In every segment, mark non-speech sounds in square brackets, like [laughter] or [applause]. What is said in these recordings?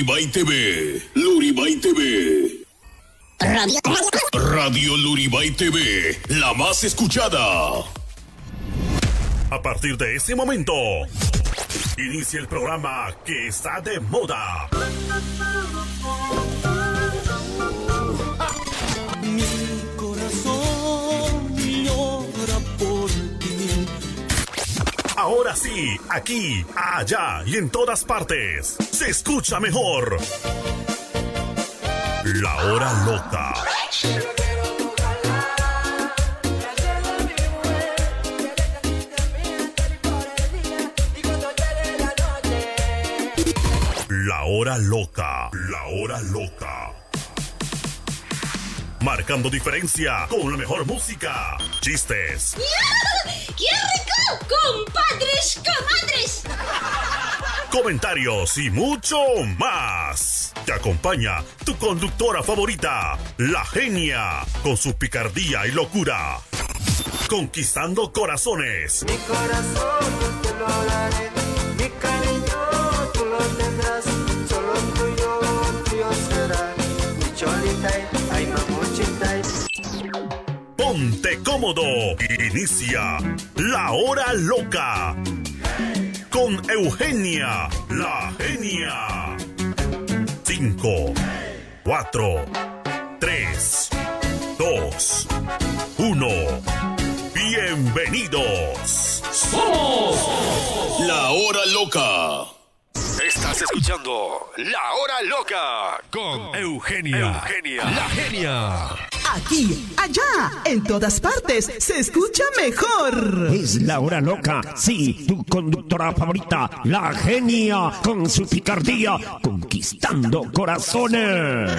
Luribay TV. Luribay TV. Radio. Radio Luribay TV. La más escuchada. A partir de ese momento, inicia el programa que está de moda. Ahora sí, aquí, allá y en todas partes, se escucha mejor. La hora loca. La hora loca. La hora loca. Marcando diferencia con la mejor música, chistes, [laughs] ¡Qué rico! ¡Compadres, comadres! comentarios y mucho más. Te acompaña tu conductora favorita, la genia, con su picardía y locura. Conquistando corazones. Mi corazón te lo daré, Ponte cómodo. Inicia la hora loca. Con Eugenia, la genia. 5, 4, 3, 2, 1. Bienvenidos. La hora loca. Estás escuchando La Hora Loca con Eugenia. Eugenia. La genia. Aquí, allá, en todas partes, se escucha mejor. Es la hora loca, sí, tu conductora favorita, la genia, con su picardía, conquistando corazones.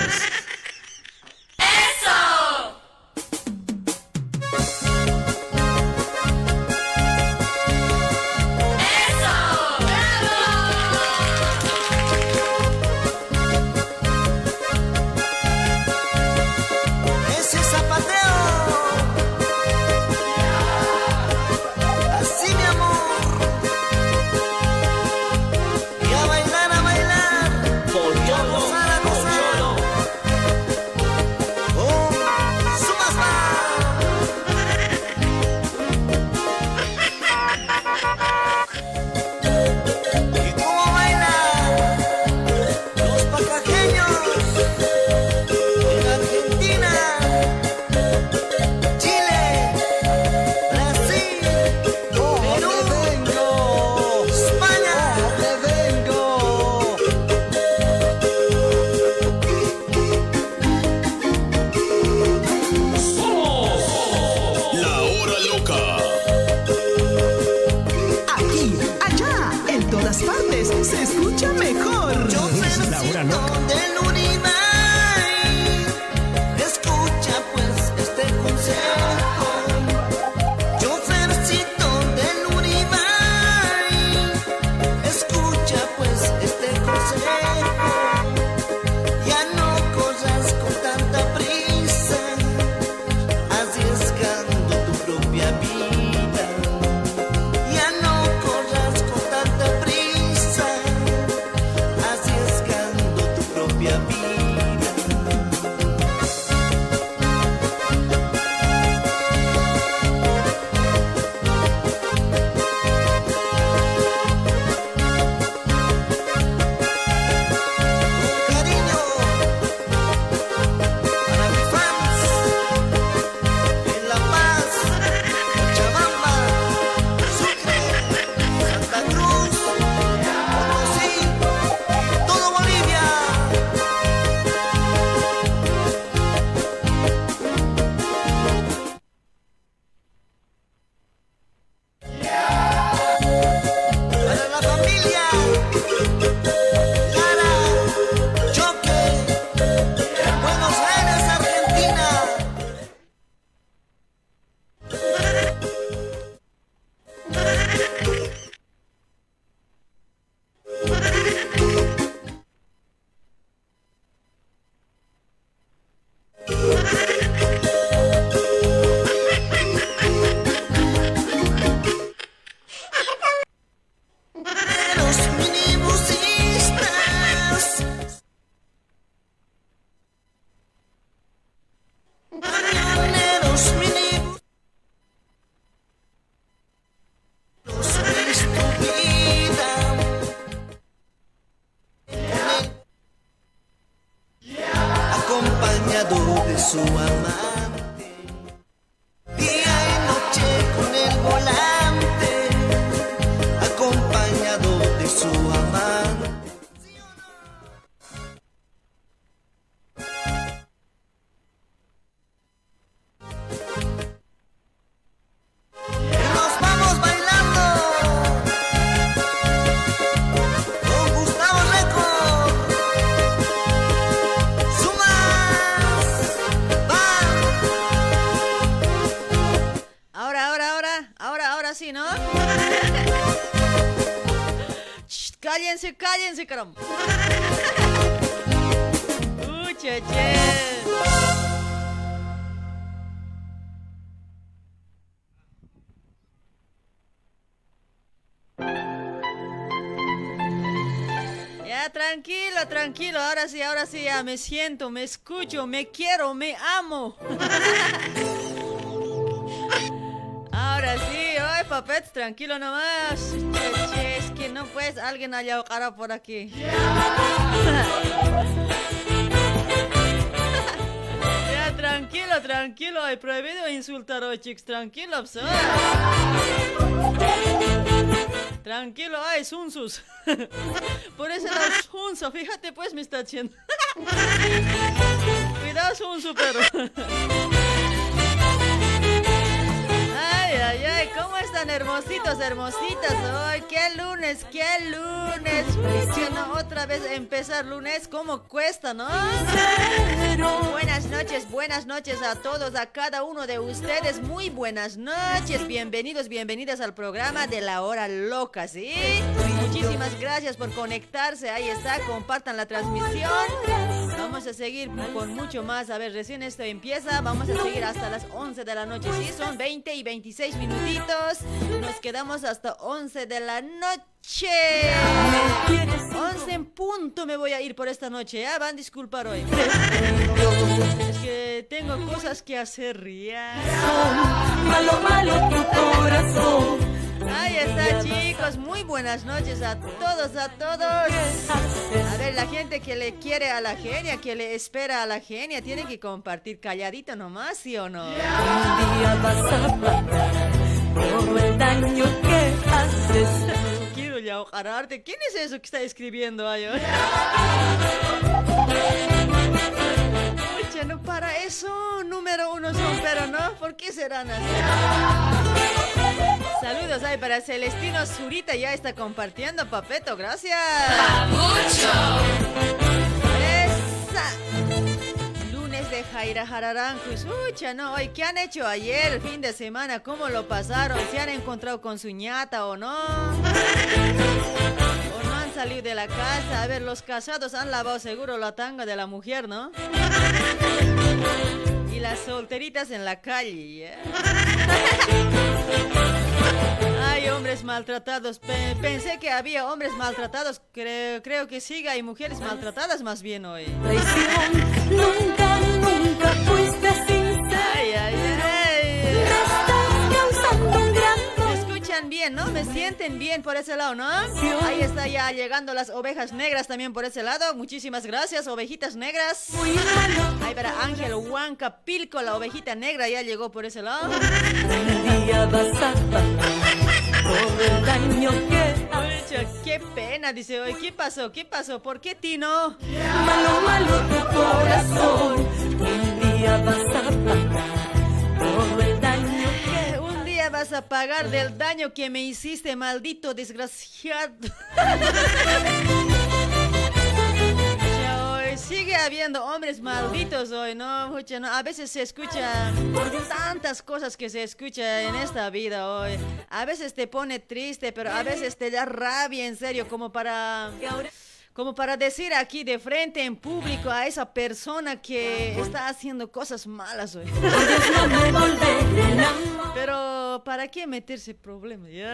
Cállense, caramba. [laughs] Uy, che, che. Ya, tranquilo, tranquilo. Ahora sí, ahora sí, ya me siento, me escucho, me quiero, me amo. [laughs] sí, ay, papet, tranquilo nomás. Es que no puedes, alguien haya cara por aquí. [laughs] Ya, tranquilo, tranquilo, hay prohibido insultar hoy, chicos, tranquilo, pues. Tranquilo, ay, Sunsus. [laughs] Por ese lado, Sunso, fíjate pues, me está haciendo. [laughs] Cuidado, Sunsu, pero. Ay, ay, ¿cómo están hermositos, hermositas? Ay, qué lunes, qué lunes. Otra vez empezar lunes, ¿cómo cuesta, no? Buenas noches, buenas noches a todos, a cada uno de ustedes. Muy buenas noches, bienvenidos, bienvenidas al programa de la hora loca, ¿sí? Muchísimas gracias por conectarse, ahí está, compartan la transmisión. Vamos a seguir con mucho más. A ver, recién esto empieza. Vamos a seguir hasta las 11 de la noche. Sí, son 20 y 26 minutitos. Nos quedamos hasta 11 de la noche. 11 en punto me voy a ir por esta noche. Ya van a disculpar hoy. Es que tengo cosas que hacer ya. Malo, malo tu corazón. Ahí está, chicos. Muy buenas noches a todos, a todos. A ver, la gente que le quiere a la genia, que le espera a la genia, tiene que compartir calladito nomás, ¿sí o no? Un día vas a el daño que haces. Quiero ya ojararte. ¿Quién es eso que está escribiendo ahí? Pucha, no para eso. Número uno son, pero no. ¿Por qué serán así? Saludos ahí para Celestino Zurita. Ya está compartiendo, papeto. Gracias. Esa. Lunes de Jaira Jararanjus. Ucha, no. Hoy, ¿qué han hecho ayer, fin de semana? ¿Cómo lo pasaron? ¿Se han encontrado con su ñata o no? ¿O no han salido de la casa? A ver, los casados han lavado seguro la tanga de la mujer, ¿no? Y las solteritas en la calle, ¿ya? Ay, hombres maltratados. Pe- pensé que había hombres maltratados. Creo, creo que sí, hay mujeres maltratadas más bien hoy. Traición, nunca, nunca fuiste sincera. Ay, ay, ay. Bien, no? ¿Me sienten bien por ese lado, no? Ahí está ya llegando las ovejas negras también por ese lado. Muchísimas gracias, ovejitas negras. Ahí para Ángel Huanca Pilco, la ovejita negra ya llegó por ese lado. Qué pena, dice hoy. ¿Qué pasó? ¿Qué pasó? ¿Por qué Tino? Malo, malo tu corazón. Un día vas a a pagar del daño que me hiciste, maldito desgraciado. Sigue habiendo hombres malditos hoy, ¿no? Pucha, no, A veces se escucha tantas cosas que se escucha en esta vida hoy. A veces te pone triste, pero a veces te da rabia, en serio, como para... Como para decir aquí de frente en público a esa persona que está haciendo cosas malas hoy. Pero, ¿para qué meterse problemas? Yo.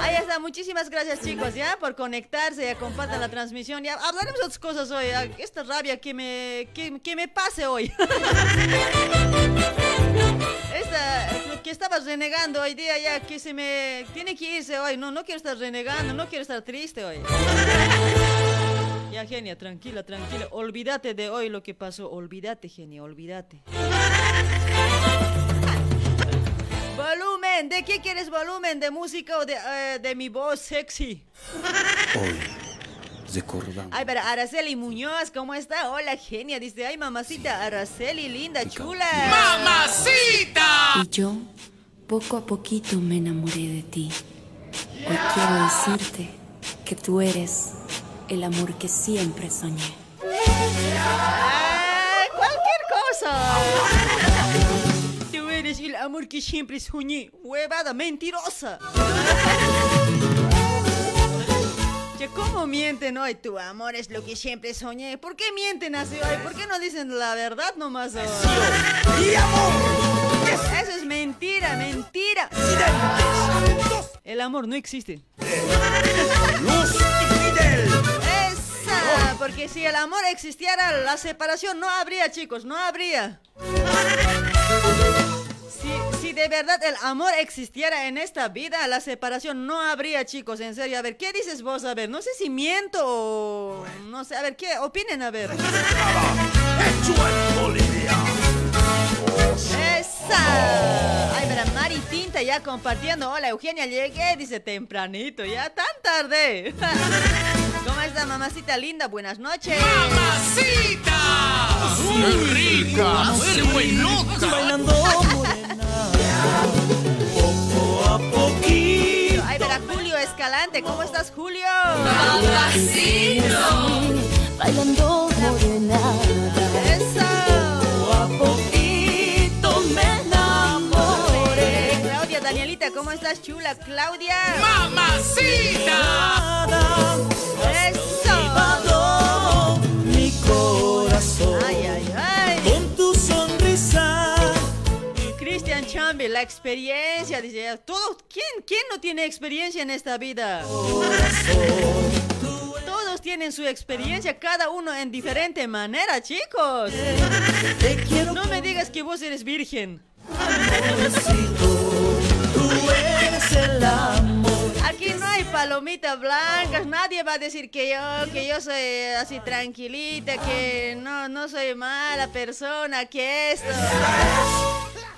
Ahí está, muchísimas gracias chicos, ya, por conectarse, ya compartan la transmisión, ya, hablaremos otras cosas hoy, ya, esta rabia que me, que, que me pase hoy. [laughs] Esta, que estabas renegando hoy día, ya, que se me, tiene que irse hoy, no, no quiero estar renegando, no quiero estar triste hoy. Ya, genia, tranquila, tranquila. Olvídate de hoy lo que pasó. Olvídate, genia, olvídate. Volumen, ¿de qué quieres volumen? ¿De música o de, eh, de mi voz sexy? Hoy recordamos Ay, pero Araceli Muñoz, ¿cómo está? Hola, genia. Dice, ay, mamacita, Araceli, linda, chula. Y yo, poco a poquito me enamoré de ti. Hoy quiero decirte que tú eres el amor que siempre soñé. Ay, cualquier cosa. Tú eres el amor que siempre soñé. Huevada, mentirosa. Che, ¿cómo mienten hoy? Tu amor es lo que siempre soñé. ¿Por qué mienten así hoy? ¿Por qué no dicen la verdad nomás hoy? Eso es mentira, mentira. El amor no existe. Esa, porque si el amor existiera, la separación no habría, chicos, no habría. De verdad el amor existiera en esta vida, la separación no habría, chicos, en serio. A ver, ¿qué dices vos? A ver, no sé si miento o... No sé, a ver, ¿qué opinen? A ver. ¡Esa! Ay, mira, Mari Tinta ya compartiendo. Hola, Eugenia, llegué, dice tempranito, ya tan tarde. [laughs] ¿Cómo está, mamacita linda? Buenas noches. ¡Mamacita! ¡Muy rica! ¡Muy loca! Bailando a poquito. Ay, verá, Julio Escalante, ¿cómo estás, Julio? Bailando morena. ¡Eso! Poco a poquito me enamoré. Claudia, Danielita, ¿cómo estás, chula? Claudia. ¡Mamacita! ¡Eso! La experiencia, dice, todo, ¿quién, ¿quién no tiene experiencia en esta vida? Todos tienen su experiencia, cada uno en diferente manera, chicos. No me digas que vos eres virgen. tú eres el amor. Aquí no hay palomitas blancas, nadie va a decir que yo, que yo soy así tranquilita, que no, no soy mala persona, que esto.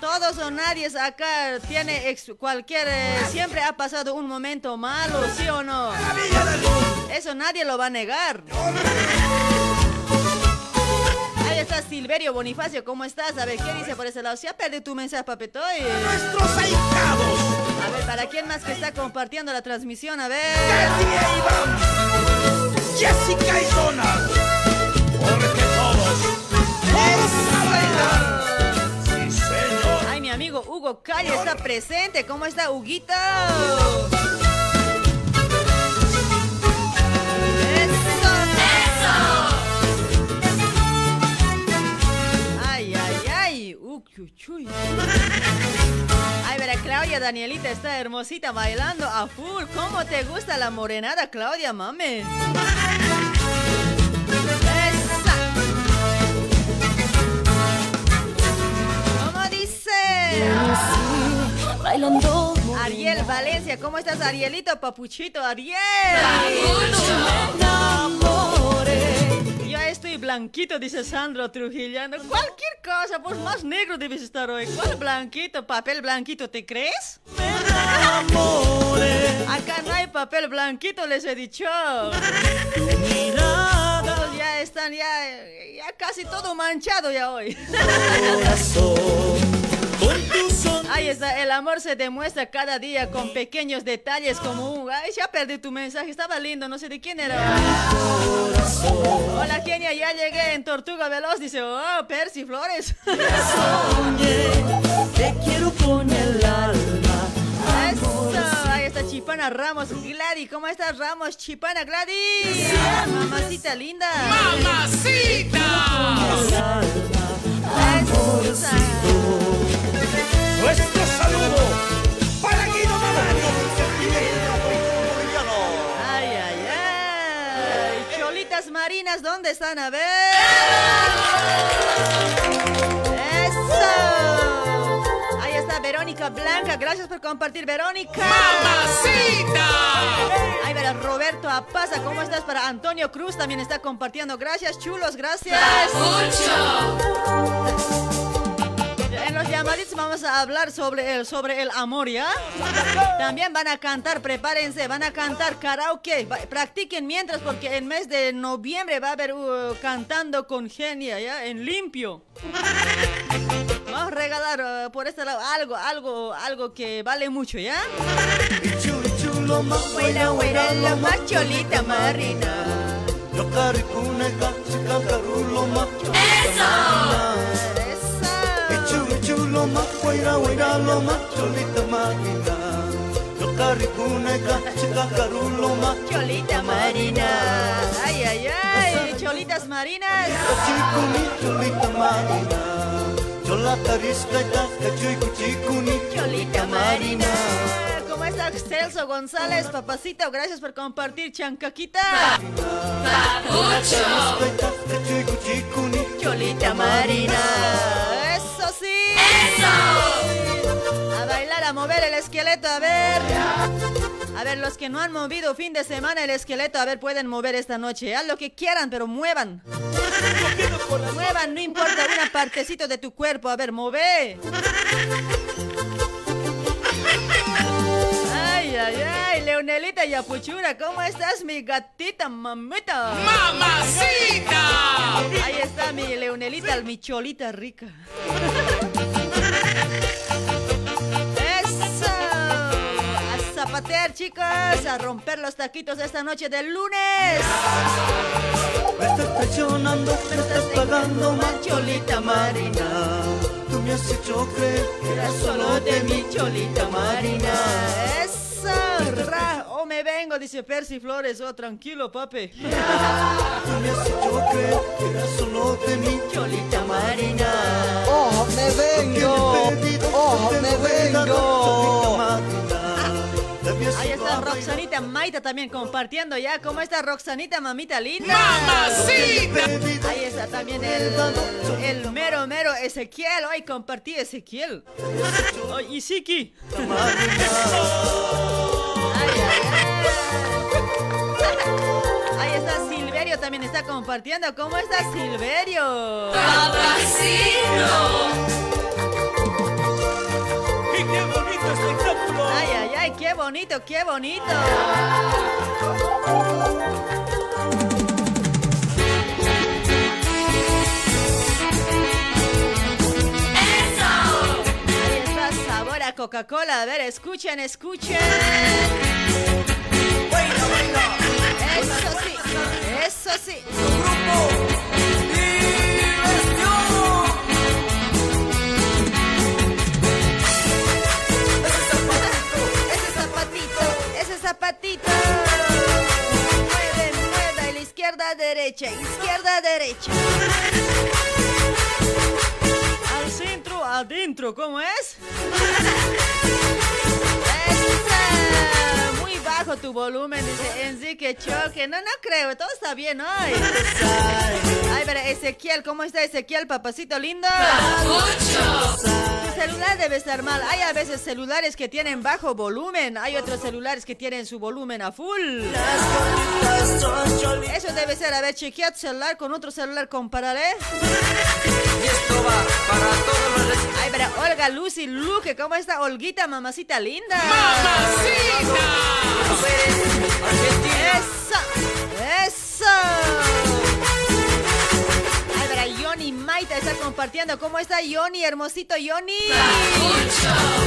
Todos o nadie acá tiene ex- cualquier, eh, siempre ha pasado un momento malo, ¿sí o no? Eso nadie lo va a negar. Ahí está Silverio Bonifacio, ¿cómo estás? A ver, ¿qué dice por ese lado? Se ha perdido tu mensaje, papetoy. Nuestros A ver, ¿para quién más que está compartiendo la transmisión? A ver. Jessica y Donald. Porque todos vamos a bailar. Sí, señor. Ay, mi amigo Hugo Calle está presente. ¿Cómo está, Huguito? Uy, uy, uy. Ay, verá, Claudia Danielita está hermosita bailando a full. ¿Cómo te gusta la morenada, Claudia, mame? Esa. ¿Cómo dice? Bailando Ariel Valencia, ¿cómo estás, Arielito, papuchito, Ariel? me enamoré. Blanquito, dice Sandro Trujillano. Cualquier cosa, pues más negro debes estar hoy. ¿Cuál blanquito? ¿Papel blanquito, te crees? Acá no hay papel blanquito, les he dicho. Todos ya están, ya, ya casi todo manchado ya hoy. corazón. Ahí está, el amor se demuestra cada día con pequeños detalles como un... Ay, ya perdí tu mensaje, estaba lindo, no sé de quién era. Hola, Kenia, ya llegué en Tortuga Veloz, dice, oh, Percy Flores. Te quiero con el alma. Eso, ahí está Chipana Ramos, Gladys, ¿cómo estás Ramos? Chipana, Gladys. Mamacita linda. ¡Mamacita! Nuestro saludo para Guido Mamani. Ay, ay, ay. Cholitas marinas, ¿dónde están? A ver. Eso. Ahí está Verónica Blanca, gracias por compartir, Verónica. ¡Mamacita! Ay, verá, Roberto Apaza, ¿cómo estás? Para Antonio Cruz también está compartiendo. Gracias, chulos, gracias. En los llamaditos vamos a hablar sobre el, sobre el amor, ¿ya? También van a cantar, prepárense, van a cantar karaoke. Practiquen mientras porque en mes de noviembre va a haber uh, cantando con genia, ¿ya? En limpio. Vamos a regalar uh, por este lado algo, algo, algo que vale mucho, ¿ya? Huela, huela, la más cholita marina. Cholita marina. Ay, ay, ay. Cholitas marinas. Cholita marina. ¿Cómo está Celso González? Papacito, gracias por compartir, Chancaquita. Cholita marina. Eso. A bailar, a mover el esqueleto, a ver. A ver, los que no han movido fin de semana el esqueleto, a ver, pueden mover esta noche. Haz lo que quieran, pero muevan. Muevan, no importa una partecito de tu cuerpo. A ver, move. Ay, ay, ay, Leonelita Yapuchura, ¿cómo estás, mi gatita, mamita? ¡Mamacita! Ahí está mi Leonelita, mi cholita rica. ¡Eso! A zapatear, chicos, a romper los taquitos esta noche del lunes. Me estás traicionando, me estás pagando mal, cholita marina. Tú me has hecho creer que Era solo de mi cholita marina. ¡Eso! Oh, me vengo, dice Percy Flores. Oh, tranquilo, papi. Tú me has hecho creer que era solo de mi cholita marina. Oh, me vengo. Oh, me vengo. Ahí está Roxanita Maita también compartiendo ya. ¿Cómo está Roxanita, mamita linda? ¡Mamacita! Ahí está también el, el mero mero Ezequiel. Hoy compartí Ezequiel. Ay, Isiki. Ay, Silverio también está compartiendo. ¿Cómo está Silverio? ¡Y qué bonito espectáculo! Ay, ay, ay, qué bonito, qué bonito. Ahí está sabor a Coca-Cola. A ver, escuchen, escuchen. Eso sí, eso sí. Ese zapatito, ese zapatito. Mueve, mueve, la izquierda, derecha, izquierda, derecha. Al centro, adentro, ¿cómo es? [laughs] bajo tu volumen, dice Enrique Choque. No, no creo, todo está bien hoy. Ay, pero Ezequiel, ¿cómo está Ezequiel, papacito lindo? Tu celular debe estar mal. Hay a veces celulares que tienen bajo volumen, hay otros celulares que tienen su volumen a full. Eso debe ser, a ver, chequea tu celular con otro celular, compararé. Ay, pero Olga, Lucy, Luque, ¿cómo está Olguita, mamacita linda? ¡Eso! ¡Eso! Ay, verá, Yoni Maita está compartiendo. ¿Cómo está Yoni, hermosito Yoni?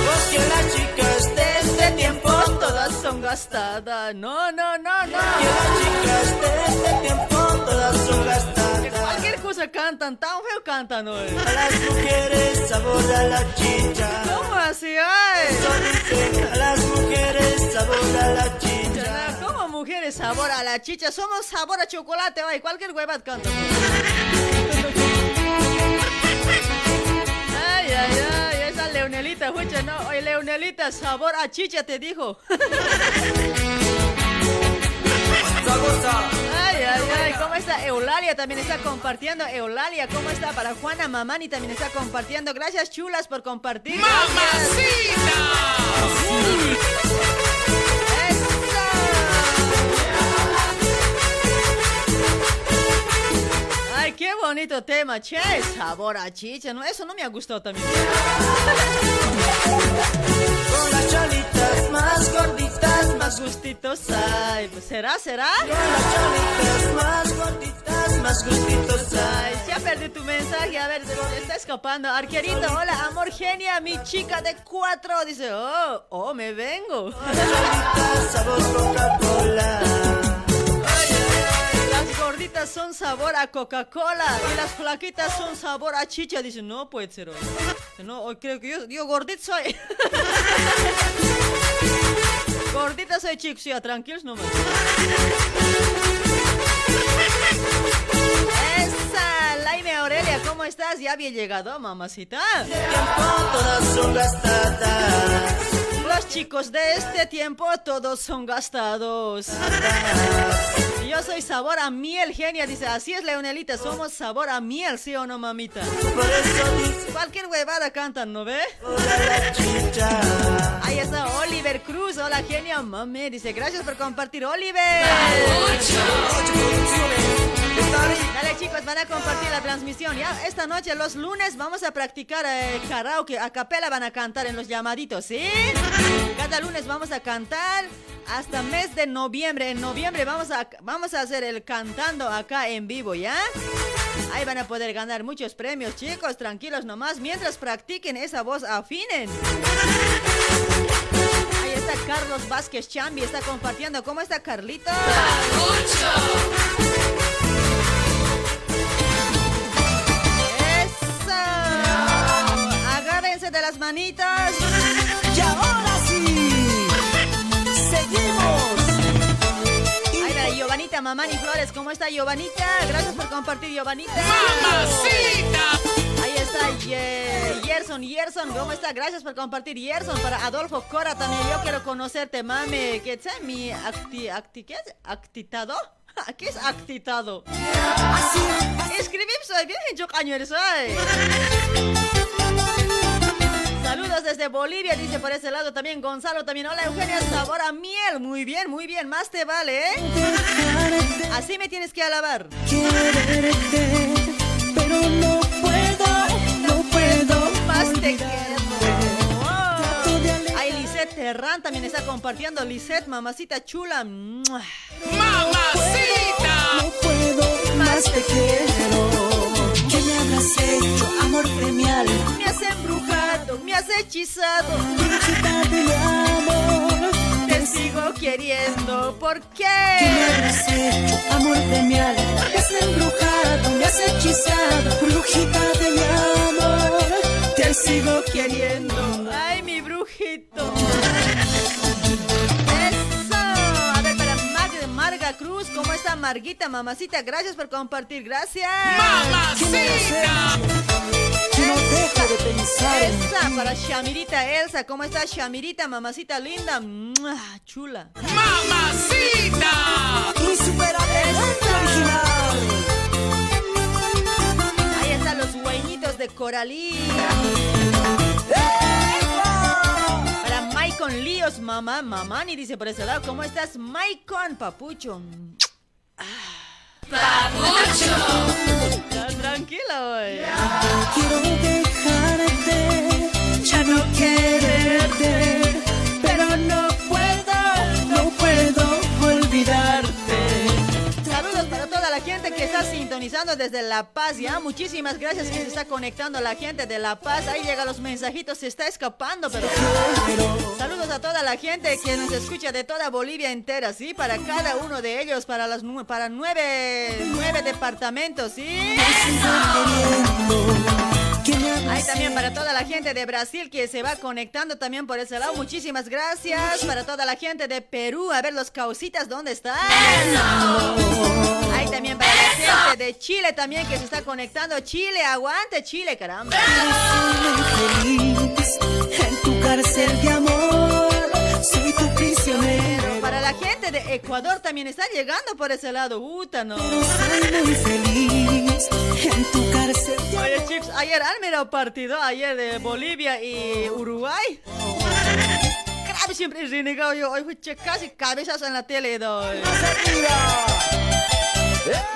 Porque las chicas de este tiempo todas son gastadas. No, no, no, no. chicas de este tiempo todas son gastadas. Cosa cantan, tan feo cantan hoy. A las mujeres sabor a la chicha. ¿Cómo así, ay? A las mujeres sabor a la chicha. ¿Cómo mujeres sabor a la chicha? Somos sabor a chocolate, ay. Cualquier huevas canta. Ay, ay, ay, esa Leonelita, escucha, no, oye, Leonelita, sabor a chicha te dijo. Ay, ay, ay, ay. ¿Cómo está Eulalia? También está compartiendo. Eulalia, ¿cómo está? Para Juana Mamani también está compartiendo. Gracias, chulas, por compartir. ¡Mamacita! Ay, qué bonito tema, che. Sabor a chicha, ¿no? Eso no me ha gustado también. Con las cholitas más gorditas, Más gustitos, ay, pues será, será. con las cholitas más gorditas, más gustitos Ay, hay. ya perdí tu mensaje, a ver, ¿de dónde está escapando? Arquerito, hola, amor genia, mi chica de cuatro. Dice, oh, oh, me vengo. Las gorditas son sabor a Coca-Cola y las flaquitas son sabor a chicha. Dice, no puede ser hoy. No, hoy creo que yo, yo gordito soy. [laughs] gordita soy, chicos, ya, tranquilos nomás. Esa, Laime Aurelia, ¿cómo estás? Ya había llegado, mamacita. Todas son gastadas. Los chicos de este tiempo todos son gastados. Yo soy sabor a miel, genia. Dice, así es, Leonelita. Somos sabor a miel, ¿sí o no, mamita? Cualquier huevada cantan, ¿no ve? Ahí está Oliver Cruz. Hola, genia. Mami, dice, gracias por compartir, Oliver. Dale, chicos, van a compartir la transmisión. Ya, esta noche, los lunes, vamos a practicar eh, karaoke. A capela van a cantar en los llamaditos, ¿sí? Cada lunes vamos a cantar hasta mes de noviembre. En noviembre vamos a, vamos a hacer el cantando acá en vivo, ¿ya? Ahí van a poder ganar muchos premios, chicos. Tranquilos nomás. Mientras practiquen esa voz, afinen. Ahí está Carlos Vázquez Chambi, está compartiendo. ¿Cómo está Carlito? De las manitas. Y ahora sí, seguimos. Ahí va Giovanita Mamani Flores. ¿Cómo está Giovanita? Gracias por compartir, Giovanita. ¡Mamacita! Ahí está Ye- Yerson. Yerson, ¿cómo está? Gracias por compartir, Yerson. Para Adolfo Cora también. Yo quiero conocerte, mami. ¿Qué es mi acti, acti, ¿qué es? ¿Actitado? [laughs] ¿Qué es actitado? Escribí, soy bien, yo caño ay. Saludos desde Bolivia, dice por ese lado también Gonzalo también. Hola Eugenia, sabor a miel. Muy bien, muy bien. Más te vale, ¿eh? Así me tienes que alabar. Quererte, pero no puedo, no puedo. Más te quiero. Ay, Lisette Terran también está compartiendo. Lisette, mamacita chula. ¡Mamacita! No puedo, más te quiero. ¿Qué me habrás hecho, amor premial? Me has embrujado, me has hechizado. Brujita de mi amor. Te sigo queriendo. ¿Por ¿Qué me habrás hecho, amor premial? Me has embrujado, me has hechizado. Brujita de mi amor. Te sigo queriendo. Ay, mi brujito. Cruz, ¿cómo está Marguita, mamacita? Gracias por compartir, gracias. ¡Mamacita! No dejo de pensar en Esa, para Shamirita Elsa, ¿cómo está Shamirita, mamacita linda? ¡Mua! Chula. ¡Mamacita! Original. Ahí están los güeñitos de Coralí. Para Maicon Líos, mamá, mamá, ni dice por ese lado, ¿cómo estás, Maicon, papucho? ¡Papucho! Ya, Tranquila, güey. Quiero dejarte, ya no quererte, pero no puedo, no puedo olvidarte. Gente que está sintonizando desde La Paz, ¿ya? Muchísimas gracias que se está conectando la gente de La Paz. Ahí llegan los mensajitos, se está escapando, pero... Saludos a toda la gente que nos escucha de toda Bolivia entera, ¿sí? Para cada uno de ellos, para, las, para nueve, nueve departamentos, ¿sí? Ahí también para toda la gente de Brasil que se va conectando también por ese lado. Muchísimas gracias. Para toda la gente de Perú. A ver los causitas, ¿dónde están? Ahí también para la gente de Chile también que se está conectando. Chile, aguante Chile, caramba. Feliz en tu cárcel de amor, soy tu prisionero. La gente de Ecuador. También está llegando por ese lado, Uta, no. Soy muy feliz en tu cárcel. de Oye, chicos, ayer han mirado partido, ayer de Bolivia y Uruguay. Grave siempre es renegado yo, hoy casi cabezas en la tele doy.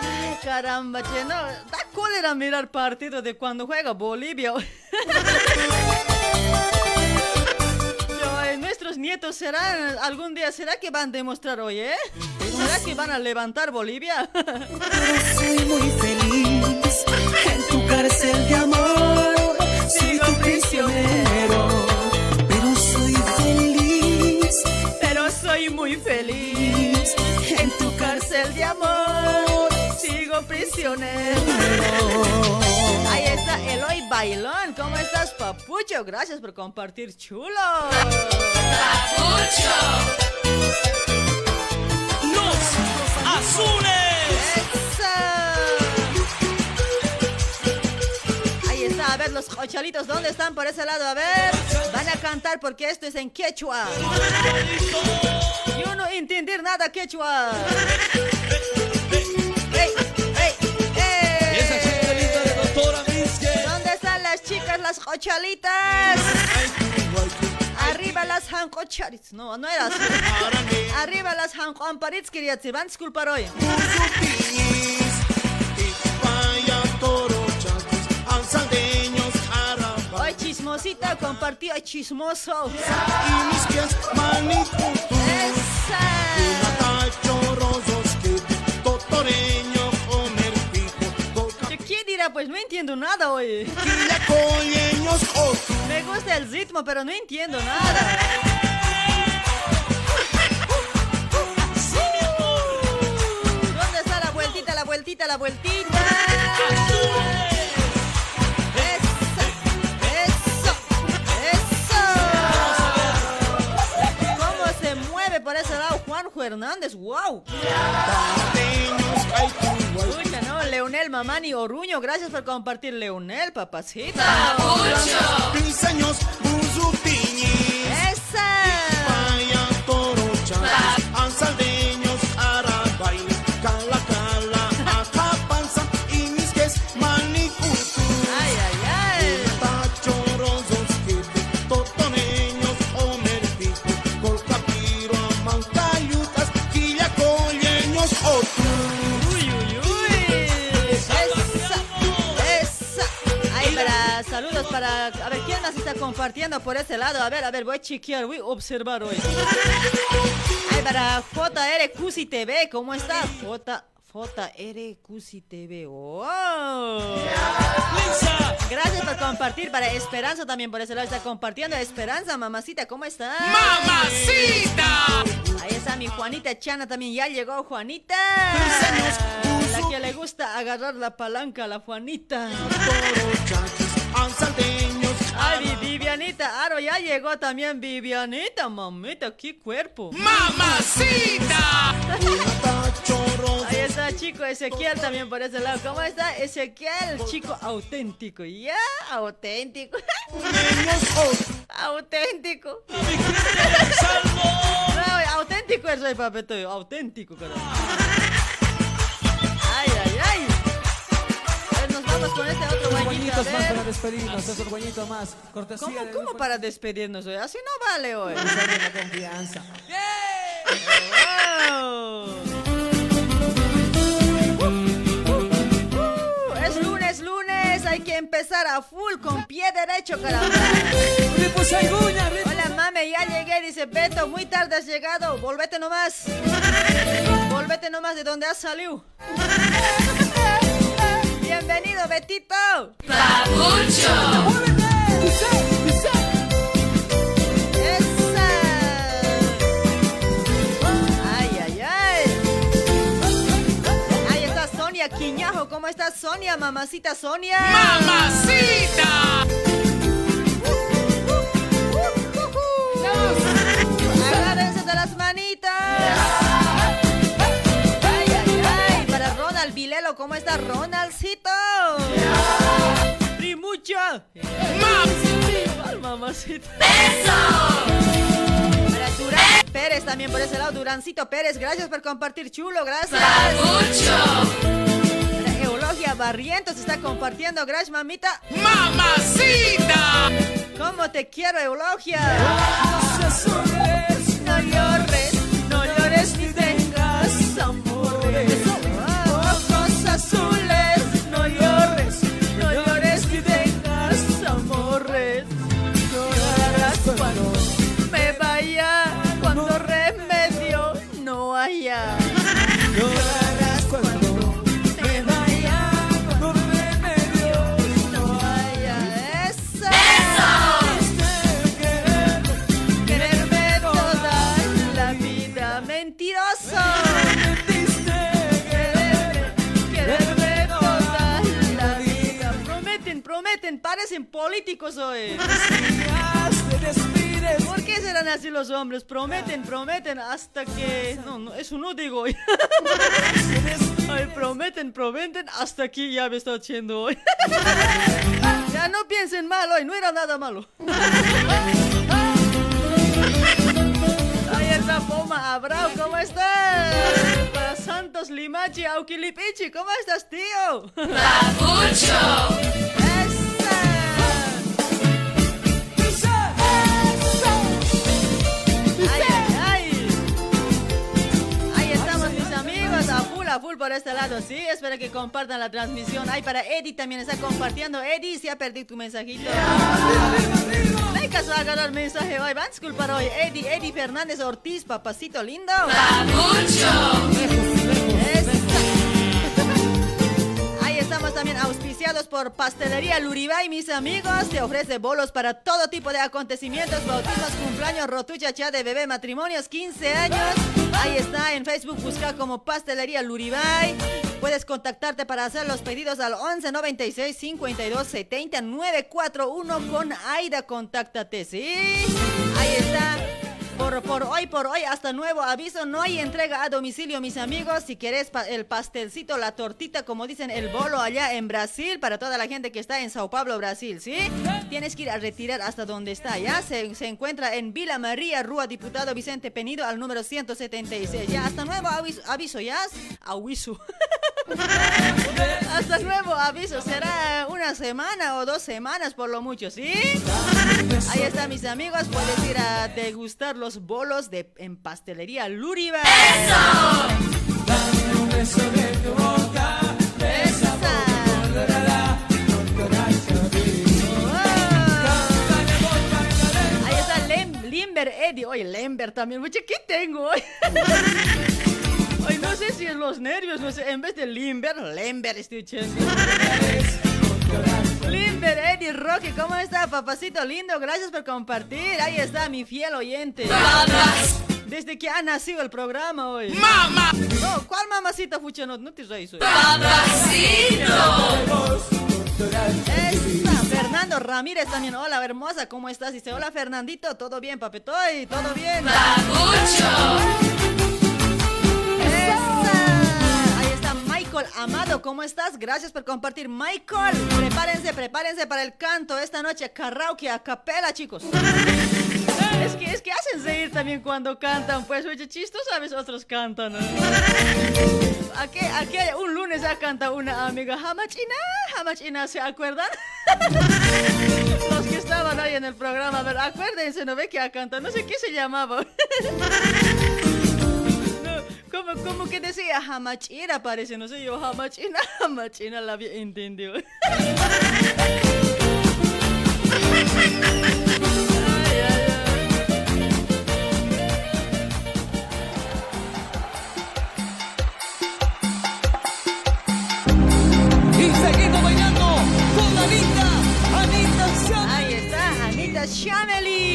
Ay, caramba, che, no, da cólera mirar partido de cuando juega Bolivia. [laughs] Nuestros nietos serán, algún día, ¿será que van a demostrar hoy, eh? ¿Será que van a levantar Bolivia? Soy muy feliz en tu cárcel de amor. Soy tu prisionero. Pero soy feliz, Pero soy muy feliz en tu cárcel de amor. Sigo prisionero. Ahí está Eloy Bailón. ¿Cómo estás, papucho? Gracias por compartir, chulo. Papucho. Los azules. Eso. Ahí está, a ver los ochalitos, ¿dónde están por ese lado? A ver, van a cantar porque esto es en quechua. Yo no entender nada quechua. [laughs] las chicas, las ochalitas? Arriba las hancocharitas. No, no era. Arriba las hancoamparits, quería decir. Van a disculpar hoy. Hoy chismosita, compartí hoy chismoso. Pues no entiendo nada hoy. Me gusta el ritmo, pero no entiendo nada. ¿Dónde está la vueltita, la vueltita, la vueltita? Juanjo Hernández? ¡Wow! Escucha, ¿no? Leonel Mamani Oruño, gracias por compartir, Leonel, papacito. ¡Esa! Para. A ver, ¿quién más está compartiendo por ese lado? A ver, a ver, voy a chequear, voy a observar hoy. Ahí para JR Cusi TV, ¿cómo está? J. JR Cusi TV. ¡Wow! Gracias por compartir. Para Esperanza también por ese lado está compartiendo. Esperanza, mamacita, ¿cómo está? ¡Mamacita! Ahí está mi Juanita Chana también. Ya llegó Juanita. La que le gusta agarrar la palanca a la Juanita. Ay, Vivianita Aro, ya llegó también Vivianita, mamita, qué cuerpo. ¡Mamacita! Ahí está chico Ezequiel también por ese lado. ¿Cómo está Ezequiel? Chico auténtico. Ya, auténtico. auténtico. No, auténtico es el papito, auténtico, caramba. Ay, ay, ay. Nos vamos con este otro guañito. A Guañitos más para ver. despedirnos, otro guañito más. Cortesía ¿Cómo, para despedirnos hoy? Así no vale hoy. la confianza. Uh, Es lunes, lunes, hay que empezar a full con pie derecho, caramba. Hola, mame, ya llegué, dice Beto, muy tarde has llegado, volvete nomás. Volvete nomás de donde has salido. Bienvenido, Betito. Esa. Ay, ay, ay. Ahí está Sonia Quiñajo. ¿Cómo estás, Sonia? Mamacita Sonia. ¡Mamacita! Agárrense de las manitas. ¿Cómo está Ronaldcito? Primucha. Mamacita. Mamacita. Para Durán Pérez también por ese lado Durancito Pérez. Gracias por compartir, chulo. Gracias. Eulogia Barrientos está compartiendo. Gracias, mamita. ¡Mamacita! ¿Cómo te quiero, Eulogia? Parecen políticos hoy. [laughs] ¿Por qué serán así los hombres? Prometen, prometen hasta que... No, no, eso no digo hoy. Ay, prometen, prometen hasta aquí ya me está haciendo hoy. [laughs] Ya no piensen mal hoy, no era nada malo. Ahí está Poma Abrao, ¿cómo estás? Para Santos Limachi, Auquilipichi, ¿cómo estás, tío? Ay, full, por este lado, sí, espero que compartan la transmisión. Ay, para Eddie también está compartiendo. Eddie, si ha perdido tu mensajito. No hay caso de agarrar mensaje hoy, van a disculpar hoy. Eddie, Eddie Fernández Ortiz, papacito lindo. Ahí estamos también auspiciados por Pastelería Luribay, mis amigos. Te ofrece bolos para todo tipo de acontecimientos, bautismos, cumpleaños, rotucha, cha de bebé, matrimonios, 15 años. Ahí está, en Facebook busca como Pastelería Luribay. Puedes contactarte para hacer los pedidos al 11 96 52 70 941 con Aida. Contáctate, ¿sí? Ahí está. Por, por hoy, por hoy, hasta nuevo aviso, no hay entrega a domicilio, mis amigos. Si querés pa- el pastelcito, la tortita, como dicen, el bolo allá en Brasil, para toda la gente que está en Sao Paulo, Brasil, ¿sí? Tienes que ir a retirar hasta donde está, ¿ya? Se, se encuentra en Vila María, Rúa Diputado Vicente Penido, al número 176. Ya, hasta nuevo aviso, aviso ¿ya? Aviso. [laughs] Hasta nuevo aviso, será una semana o dos semanas por lo mucho, ¿sí? Ahí está, mis amigos, puedes ir a degustar los bolos de en pastelería Luriba. Ahí está Lem- Limber Eddie. Oye, Lember también. Oye, ¿qué tengo hoy? [laughs] Ay, no sé si es los nervios, no sé. En vez de Limber, Lember estoy echando. Limber, Eddie, Rocky, ¿cómo está, papacito lindo? Gracias por compartir. Ahí está mi fiel oyente. Desde que ha nacido el programa hoy. ¡Mamá! No, ¿cuál mamacita, Fucha? No, no te reís hoy. Esa, Fernando Ramírez también. Hola, hermosa, ¿cómo estás? Dice, hola, Fernandito. ¿Todo bien, papetoy? ¿Todo bien? Esa. Michael Amado, ¿cómo estás? Gracias por compartir. Michael, prepárense, prepárense para el canto esta noche. Karaoke a capela, chicos. Es que, es que hacen reír también cuando cantan, pues, oye, chistos, sabes, otros cantan. Aquí, aquí un lunes ya canta una amiga, Hamachina, Hamachina, ¿se acuerdan? [laughs] Los que estaban ahí en el programa, a ver, acuérdense, ¿no ve que canta? No sé qué se llamaba. [laughs] Como, como que decía Hamachira, parece, no sé yo, Hamachina, Hamachina [laughs] la había entendido. Y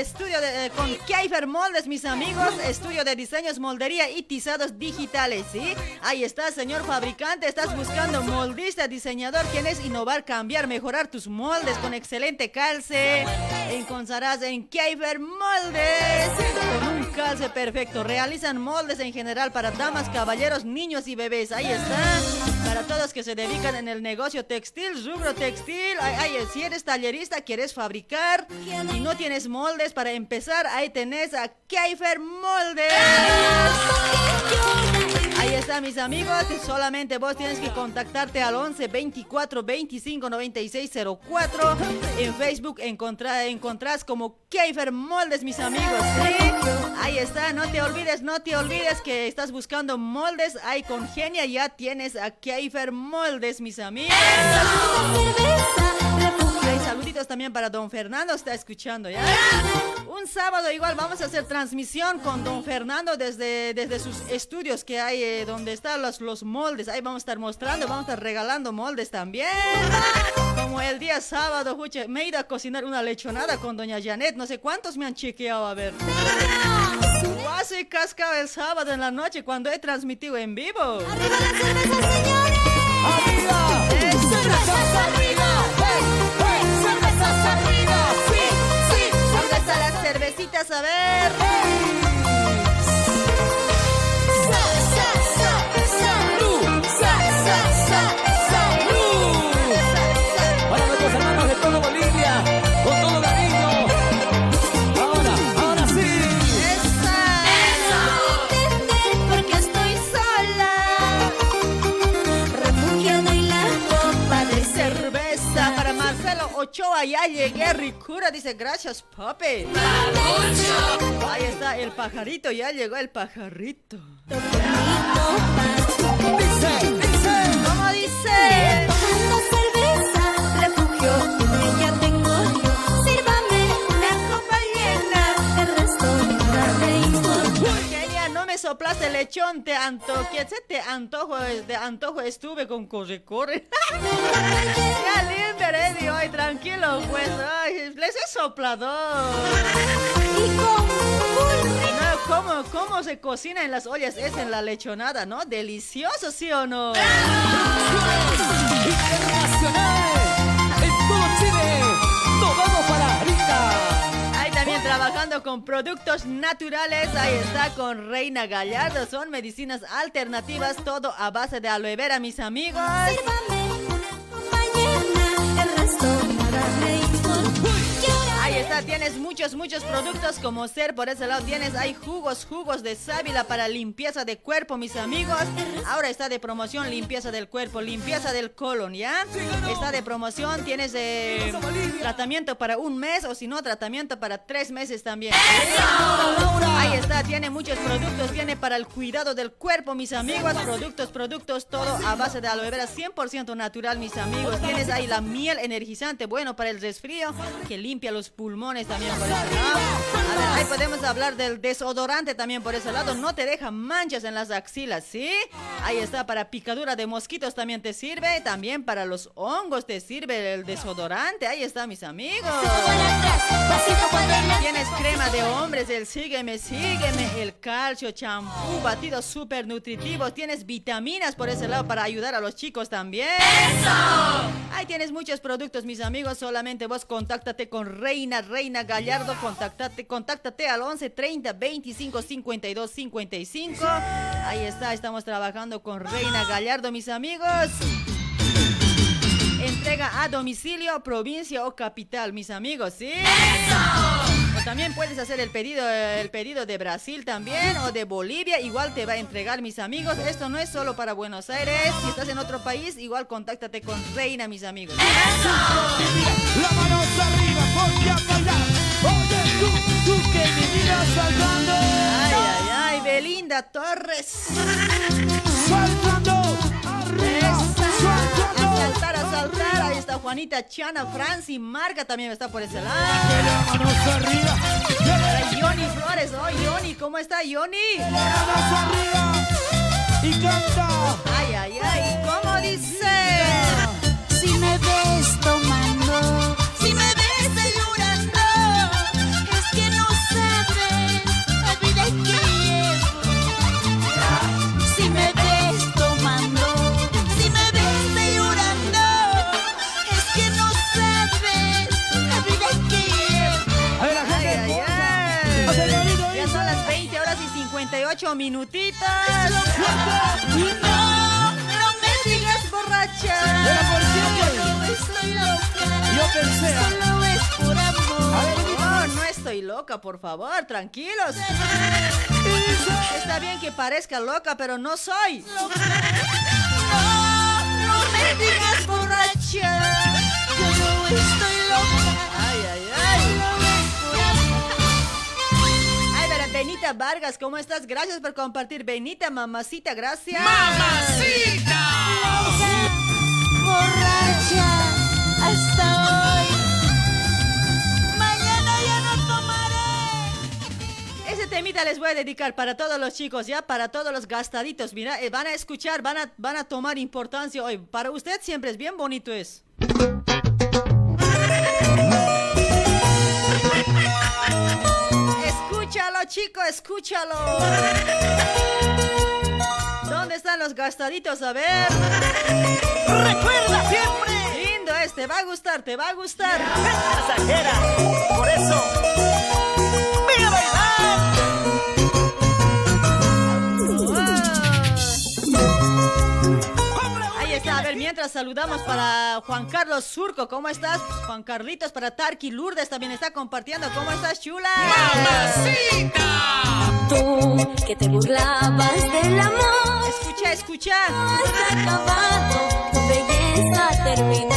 estudio de, eh, con Keifer Moldes, mis amigos, estudio de diseños, moldería y tizados digitales, ¿sí? Ahí está, señor fabricante, estás buscando moldista, diseñador, quieres innovar, cambiar, mejorar tus moldes con excelente calce. Encontrarás en Keifer Moldes con un calce perfecto. Realizan moldes en general para damas, caballeros, niños y bebés. Ahí está. Para todos que se dedican en el negocio textil, rubro textil. Ahí, si eres tallerista, quieres fabricar y no tienes moldes para empezar, ahí tenés a Keifer Moldes. Ahí está, mis amigos. Solamente vos tienes que contactarte al 11 24 25 96 04. En Facebook encontrá, encontrás como Keifer Moldes, mis amigos. Ahí está, no te olvides, no te olvides que estás buscando moldes. Ahí con Genia ya tienes a Keifer Moldes, mis amigos. Saluditos también para don Fernando, está escuchando ya. Un sábado igual vamos a hacer transmisión con don Fernando desde, desde sus estudios que hay eh, donde están los, los moldes. Ahí vamos a estar mostrando, vamos a estar regalando moldes también. Como el día sábado, me he ido a cocinar una lechonada con doña Janet. No sé cuántos me han chequeado a ver. Casi cascado el sábado en la noche cuando he transmitido en vivo. ¡Arriba la cerveza, señores! ¡Arriba! ¡Cervezas arriba! ¡Hey! ¡Cervezas arriba! ¡Sí! ¡Sí! ¿Dónde están las cervecitas? A ver. Ochoa, ya llegué, Ricura, dice, gracias, papi. Ahí está, el pajarito, ya llegó el pajarito. Dice, dice, me soplaste lechón, te antoje, te antojo, de antojo estuve con corre, corre. ya lindo, hoy tranquilo, pues, ay, les he soplado. ¿Y cómo? ¿cómo, ¿Cómo se cocina en las ollas? Es en la lechonada, ¿no? Delicioso, ¿sí o no? Internacional, en todo Chile, nos vamos para Arica. También trabajando con productos naturales, ahí está con Reina Gallardo, son medicinas alternativas, todo a base de aloe vera, mis amigos. Está, tienes muchos, muchos productos como ser por ese lado. Tienes, hay jugos, jugos de sábila para limpieza de cuerpo, mis amigos. Ahora está de promoción limpieza del cuerpo, limpieza del colon, ¿ya? Está de promoción, tienes de tratamiento para un mes o si no, tratamiento para tres meses también. Ahí está, tiene muchos productos, tiene para el cuidado del cuerpo, mis amigos. Productos, productos, todo a base de aloe vera, 100% natural, mis amigos. Tienes ahí la miel energizante, bueno para el resfrío, que limpia los pulmones también por ese lado. ahí podemos hablar del desodorante también por ese lado. No te deja manchas en las axilas, ¿sí? Ahí está, para picadura de mosquitos también te sirve. También para los hongos te sirve el desodorante. Ahí está, mis amigos. Tienes crema de hombres, el sígueme, sígueme, el calcio, champú, batidos súper nutritivos. Tienes vitaminas por ese lado para ayudar a los chicos también. Ahí tienes muchos productos, mis amigos. Solamente vos contáctate con Reina, Reina Gallardo. Contáctate, contáctate al 11 30 25 52 55. Ahí está, estamos trabajando con Reina Gallardo, mis amigos. Entrega a domicilio, provincia o capital, mis amigos, ¿sí? O también puedes hacer el pedido, el pedido de Brasil también o de Bolivia, igual te va a entregar, mis amigos. Esto no es solo para Buenos Aires. Si estás en otro país, igual contáctate con Reina, mis amigos. La mano arriba, saltando. Ay, ay, ay, Belinda Torres. Saltando, arriba, saltando. A saltar, a saltar. Ahí está Juanita Chana, Franci, Marga también está por ese lado. Manos arriba. Ay, Yoni Flores, oh, Yoni, ¿cómo está? Manos arriba. Y canta. Ay, ay, ay, ¿cómo dice? Ocho minutitos. No, no me digas borracha. Pero por. Yo estoy loca. Yo pensé. Solo es por amor. No, no estoy loca, por favor, tranquilos. Está bien que parezca loca, pero no soy. No, no me digas borracha. Yo no estoy loca. Ay, ay, ay. Benita Vargas, ¿cómo estás? Gracias por compartir. Benita, mamacita, gracias. ¡Mamacita! Borracha hasta hoy. Mañana ya no tomaré. Ese temita les voy a dedicar para todos los chicos, ya, para todos los gastaditos. Mira, eh, van a escuchar, van a, van a tomar importancia hoy. Para usted siempre es bien bonito es. Chico, escúchalo. ¿Dónde están los gastaditos? A ver. Recuerda siempre. Lindo es, te va a gustar, te va a gustar. Pasajera. Por eso. Mientras saludamos para Juan Carlos Surco, ¿cómo estás? Juan Carlitos, para Tarki Lourdes también está compartiendo, ¿cómo estás, chula? Tú que te burlabas del amor. Escucha, escucha. Has acabado, tu belleza terminó.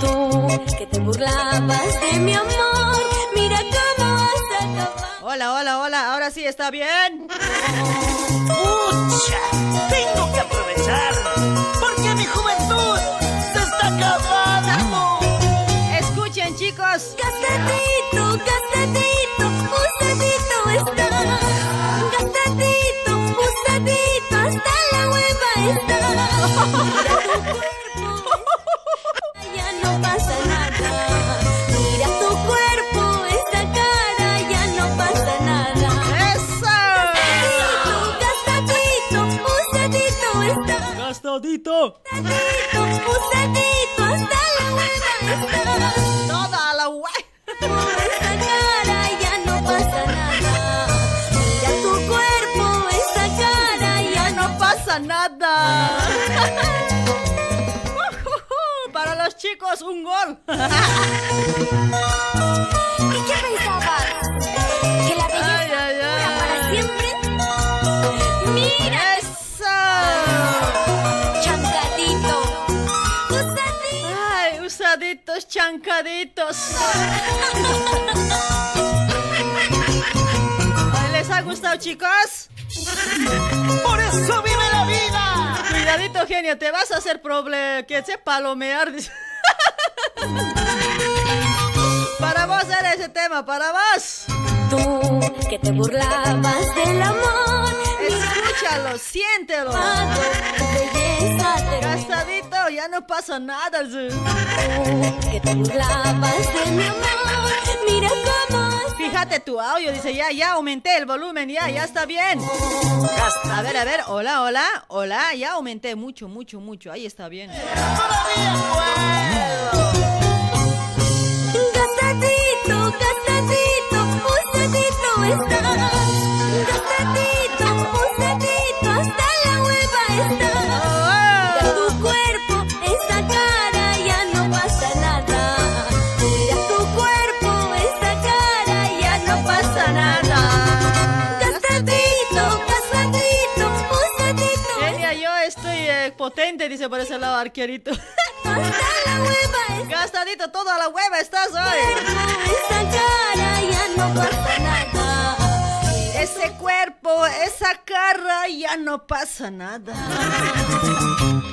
Tú que te burlabas de mi amor, mira cómo has acabado. Hola, hola, hola, ahora sí está bien. ¡Pucha! Tengo que aprovechar. Porque mi juventud se está acabando. Escuchen, chicos. Gastadito, gastadito, usadito está. Gastadito, usadito, hasta la hueva está. Mira tu cuerpo, ya no pasa nada. Gastadito. Gastadito, usadito, hasta la hueva está. Toda la cara ya no pasa nada. Mira tu cuerpo, esa cara ya no No pasa nada. [laughs] [laughs] Para los chicos, un gol. [laughs] chancaditos. ¿Les ha gustado, chicos? Por eso vive la vida. Cuidadito, genio, te vas a hacer problema. Que se palomear. para vos era ese tema, para vos. Tú que te burlabas del amor. Escúchalo, siéntelo. Gastadito, ya no pasa nada. dice. Tú que te burlabas de mi amor. Mira cómo Fíjate tu audio, dice, ya, ya aumenté el volumen, ya, ya está bien. A ver, a ver, hola, hola, hola, ya aumenté mucho, mucho, mucho, ahí está bien. Gastadito, gastadito, usadito está. Potente, dice por ese lado, arquerito. [laughs] Gastadito, toda la hueva estás hoy. Ya no pasa nada. Ese cuerpo, esa cara, ya no pasa nada. [laughs]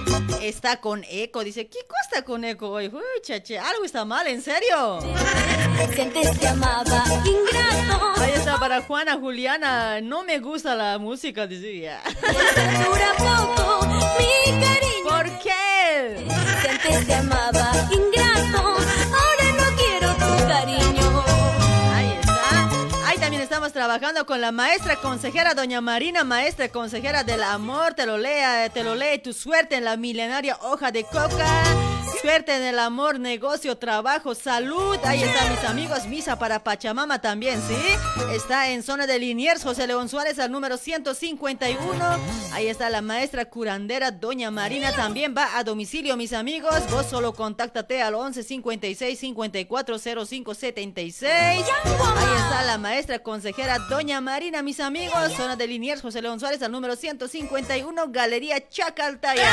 Está con eco, dice, ¿qué está con eco hoy? Uy, chache, algo está mal, ¿en serio? Si antes te amaba, ingrato. Ahí está para Juana Juliana, no me gusta la música, dice ya. Dura poco, mi cariño. ¿Por qué? Antes te amaba, ingrato. Estamos trabajando con la maestra consejera, doña Marina, maestra consejera del amor. Te lo lea, te lo lee tu suerte en la milenaria hoja de coca. Suerte en el amor, negocio, trabajo, salud. Ahí están mis amigos. Misa para Pachamama también, ¿sí? Está en zona de Liniers, José León Suárez, al número 151. Ahí está la maestra curandera, Doña Marina. También va a domicilio, mis amigos. Vos solo contáctate al 11 56 54 05 76. Ahí está la maestra consejera, Doña Marina, mis amigos. Zona de Liniers, José León Suárez, al número 151, Galería Chacaltaya.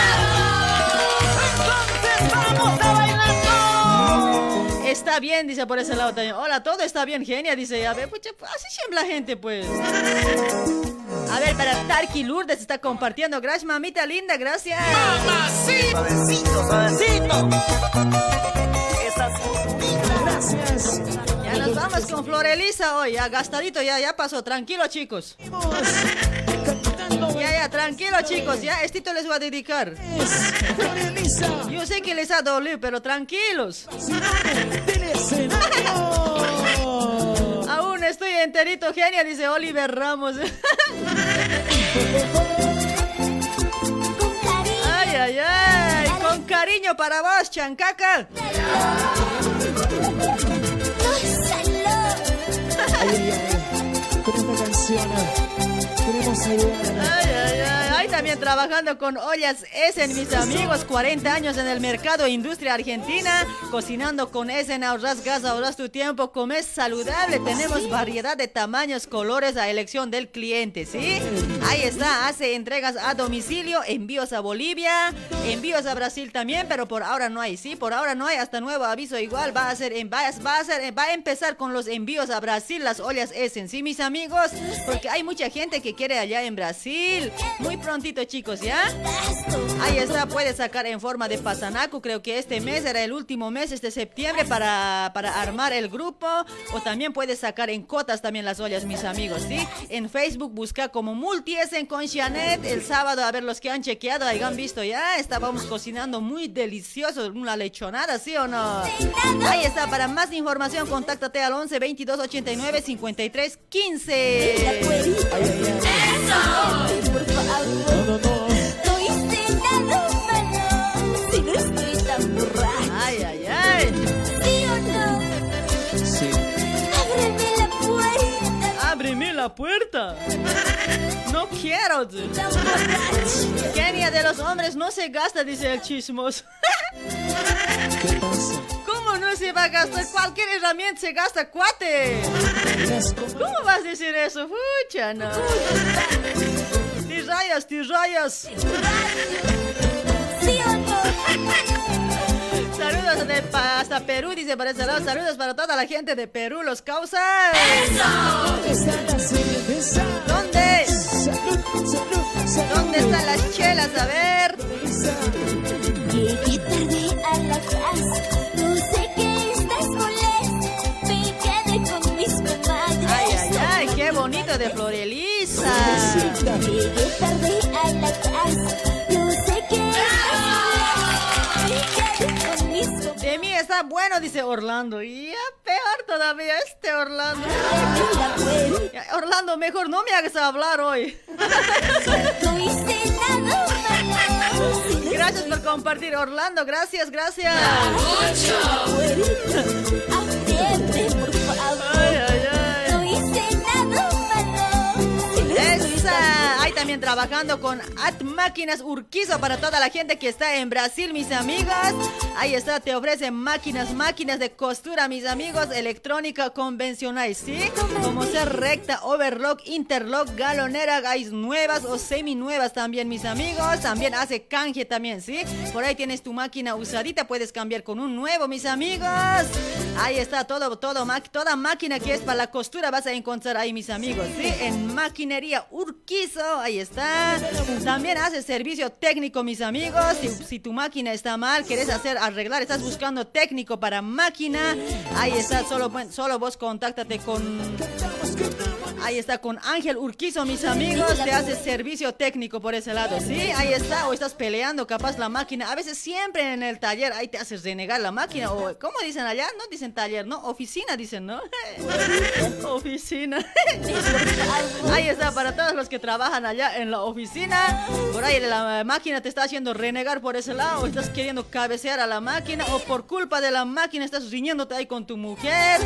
Está bien, dice por ese lado también. Hola, todo está bien, genia, dice. A ver, pucha, así siempre la gente, pues. A ver, para Tarki Lourdes está compartiendo. Gracias, mamita linda, gracias. Suavecito, suavecito. Gracias. Ya nos vamos con Florelisa hoy, ya gastadito, ya, ya pasó. Tranquilo, chicos. Ya, ya, tranquilo, chicos. Ya, estito les voy a dedicar. Yo sé que les ha dolido, pero tranquilos. [laughs] Aún estoy enterito, genia, dice Oliver Ramos. Ay, ay, ay. Con cariño para vos, chancaca. También trabajando con ollas Essen, mis amigos. 40 años en el mercado industria argentina. Cocinando con Essen, ahorras gas, ahorras tu tiempo. Comes saludable. Tenemos variedad de tamaños, colores a elección del cliente, ¿sí? Ahí está. Hace entregas a domicilio, envíos a Bolivia, envíos a Brasil también, pero por ahora no hay, ¿sí? Por ahora no hay. Hasta nuevo aviso igual. Va a ser, en, va a ser, va a empezar con los envíos a Brasil, las ollas Essen, ¿sí, mis amigos? Porque hay mucha gente que quiere allá en Brasil. Muy prontito, chicos, ¿ya? Ahí está, puede sacar en forma de pasanaco. Creo que este mes era el último mes, este septiembre, para, para armar el grupo. O también puede sacar en cotas también las ollas, mis amigos, ¿sí? En Facebook busca como Multiesen con Janet. El sábado, a ver los que han chequeado, hayan visto ya. Estábamos cocinando muy delicioso, una lechonada, ¿sí o no? Ahí está, para más información, contáctate al 11 22 89 53 15. Por favor, la puerta. No quiero. Kenia de los hombres no se gasta, dice el chismos. ¿Cómo no se va a gastar? Cualquier herramienta se gasta, cuate. Cómo- ¿Cómo vas a decir eso? Fucha, no. Rayas, rayas. Saludos de hasta Perú, dice para ese lado. Saludos para toda la gente de Perú, los causas. ¿Dónde está la cerveza? ¿Dónde? ¿Dónde están las chelas? A ver. Llegué tarde a la casa. No sé que estás molesta. Me quedé con mis comadres. Ay, ay, ay, qué bonito de Florelisa. Llegué tarde a la casa. Bueno, dice Orlando. Y ya peor todavía este Orlando. Orlando, mejor no me hagas hablar hoy. Gracias por compartir, Orlando. Gracias, gracias. Ábreme, por favor. Ay, ay, ay. No también trabajando con At Máquinas Urquizo para toda la gente que está en Brasil, mis amigas. Ahí está, te ofrecen máquinas, máquinas de costura, mis amigos, electrónica convencional, ¿sí? Como ser recta, overlock, interlock, galonera, hay nuevas o semi nuevas también, mis amigos. También hace canje también, ¿sí? Por ahí tienes tu máquina usadita, puedes cambiar con un nuevo, mis amigos. Ahí está todo, todo, toda máquina que es para la costura vas a encontrar ahí, mis amigos, ¿sí? En maquinería Urquizo, ahí está. También hace servicio técnico, mis amigos. Si, tu máquina está mal, quieres hacer arreglar, estás buscando técnico para máquina, ahí está. Solo, solo vos contáctate con Ahí está con Ángel Urquizo, mis amigos. Te hace servicio técnico por ese lado, ¿sí? Ahí está. O estás peleando, capaz la máquina. A veces siempre en el taller, ahí te haces renegar la máquina. O, ¿cómo dicen allá? No dicen taller, ¿no? Oficina dicen, ¿no? [laughs] oficina. [laughs] ahí está, para todos los que trabajan allá en la oficina. Por ahí la máquina te está haciendo renegar por ese lado. O estás queriendo cabecear a la máquina. O por culpa de la máquina estás riñéndote ahí con tu mujer.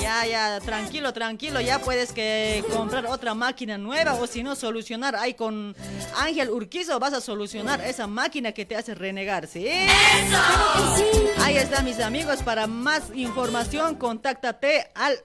Ya, ya, tranquilo, tranquilo. Ya puedes que comprar otra máquina nueva. O si no, solucionar ahí con Ángel Urquizo. Vas a solucionar esa máquina que te hace renegar, ¿sí? Ahí está, mis amigos. Para más información, contáctate al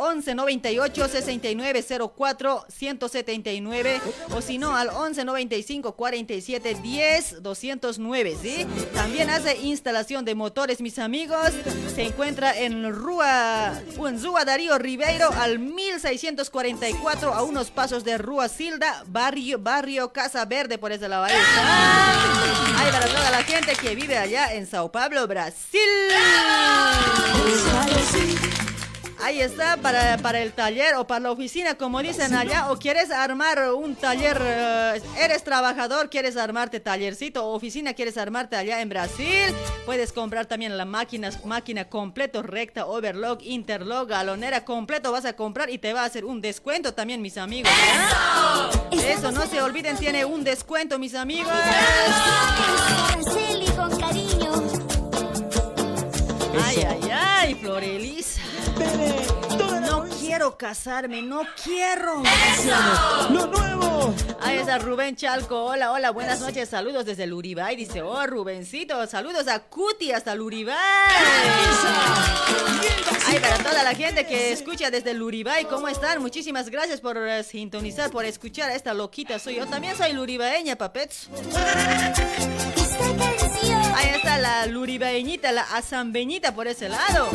11 98 69 04 179 o si no al 11 95 47 10 209, ¿sí? También hace instalación de motores, mis amigos. Se encuentra en Rúa, en Rúa Darío Ribeiro al 1644 a unos pasos de Rúa Silda, barrio, barrio Casa Verde por ese lado. Ahí la gente que vive allá en Sao Paulo, Brasil. Ahí está, para, para el taller o para la oficina, como dicen allá, o quieres armar un taller, eh, eres trabajador, quieres armarte tallercito o oficina, quieres armarte allá en Brasil, puedes comprar también la máquina, máquina completo, recta, overlock, interlock, galonera, completo vas a comprar y te va a hacer un descuento también, mis amigos. ¿eh? Eso, no se olviden, tiene un descuento, mis amigos. Ay, ay, ay, Florelisa. No quiero casarme, no quiero. Lo nuevo. Ahí está Rubén Chalco. Hola, hola, buenas noches. Saludos desde el Uribay. Dice, oh, Rubencito. Saludos a Cuti hasta el Uribay. Ay, para toda la gente que escucha desde el Uribay, ¿cómo están? Muchísimas gracias por eh, sintonizar, por escuchar a esta loquita. Soy yo también soy luribaeña, papets. Ahí está la luribaeñita, la azambeñita por ese lado.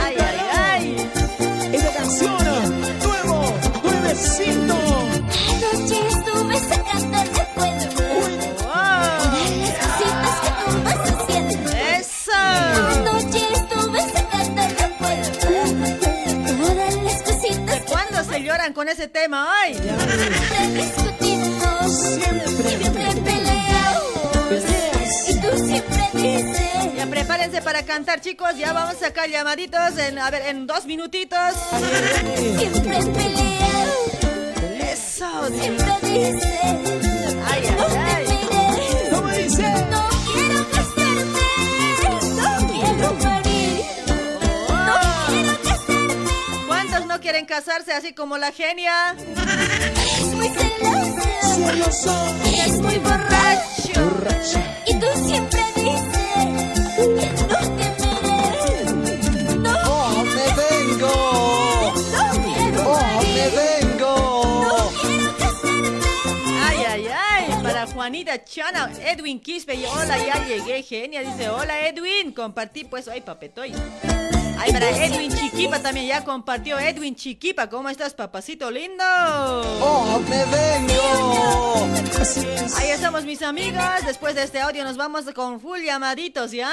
Ay, ay, ay. Esta canción, nuevo, nuevecito. Cantar, chicos. Ya vamos a sacar llamaditos en, a ver, en dos minutitos. Siempre peleamos. Eso. Siempre dices. Ay, ay, ay. ¿Cómo dice? No quiero casarme. No quiero morir. No quiero casarme. ¿Cuántos no quieren casarse así como la genia? Es muy celoso. Celoso. Es muy borracho. Borracho. ¡Oh, me morir. vengo! No quiero casarme. Ay, ay, ay. Para Juanita Chana, Edwin Quispe. Y hola, ya llegué, genia. Dice, hola, Edwin. Compartí, pues, ay, papetoy. Ay, para Edwin Chiquipa también ya compartió. Edwin Chiquipa, ¿cómo estás, papacito lindo? ¡Oh, me vengo! Ahí estamos, mis amigos. Después de este audio nos vamos con full llamaditos, ¿ya?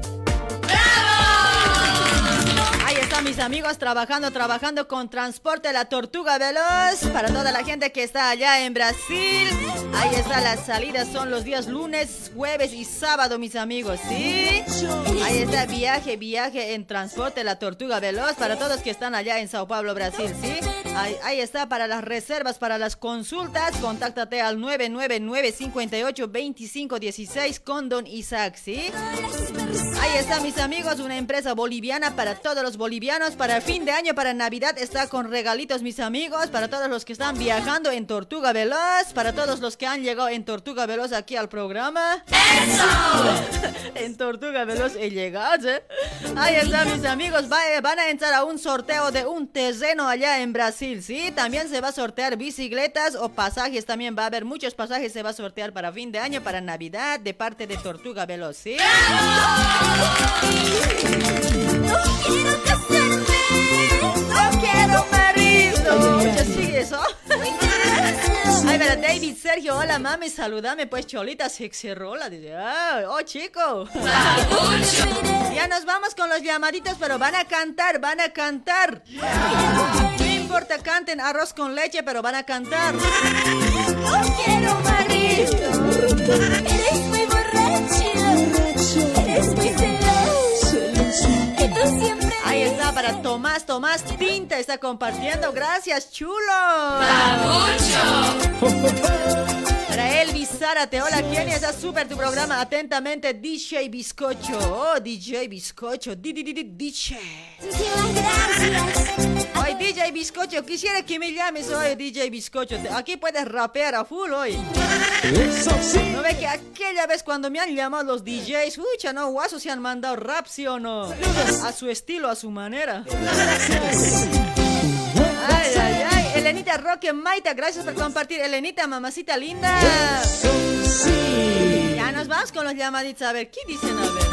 Amigos trabajando, trabajando con Transporte La Tortuga Veloz. Para toda la gente que está allá en Brasil. Ahí está, las salidas son los días lunes, jueves y sábado, mis amigos, ¿sí? Ahí está, viaje, viaje en Transporte La Tortuga Veloz. Para todos que están allá en Sao Paulo, Brasil, ¿sí? Ahí, está, para las reservas, para las consultas, contáctate al 999-58-2516 con Don Isaac, ¿sí? Ahí está, mis amigos, una empresa boliviana para todos los bolivianos. Para el fin de año, para Navidad, está con regalitos, mis amigos. Para todos los que están viajando en Tortuga Veloz. Para todos los que han llegado en Tortuga Veloz aquí al programa. ¡Eso! [laughs] en Tortuga Veloz he llegado, ¿eh? Ahí está, mis amigos. Va- eh, van a entrar a un sorteo de un terreno allá en Brasil, ¿sí? También se va a sortear bicicletas o pasajes. También va a haber muchos pasajes. Se va a sortear para fin de año, para Navidad, de parte de Tortuga Veloz, ¿sí? David Sergio, hola mami, saludame pues Cholita sexy rola. Dice, ah, oh chico. ya nos vamos con los llamaditos, pero van a cantar, van a cantar. No importa, canten arroz con leche, pero van a cantar. No quiero marido. Eres muy borracho. Para Tomás, Tomás Tinta está compartiendo. Gracias, chulo. [laughs] Para Elvis Zárate, hola, ¿quién es? Está súper tu programa. Atentamente, DJ Bizcocho. Oh, DJ Bizcocho. Di, di, di, di, DJ. Hoy, DJ Bizcocho, quisiera que me llames hoy, DJ Bizcocho. Aquí puedes rapear a full hoy. ¿No ve que aquella vez cuando me han llamado los DJs, ucha, no, guaso se han mandado rap, ¿sí o no? A su estilo, a su manera. Elenita Roque Maita, gracias por compartir. Elenita, mamacita linda. Ya nos vamos con los llamaditos. A ver, ¿qué dicen? A ver.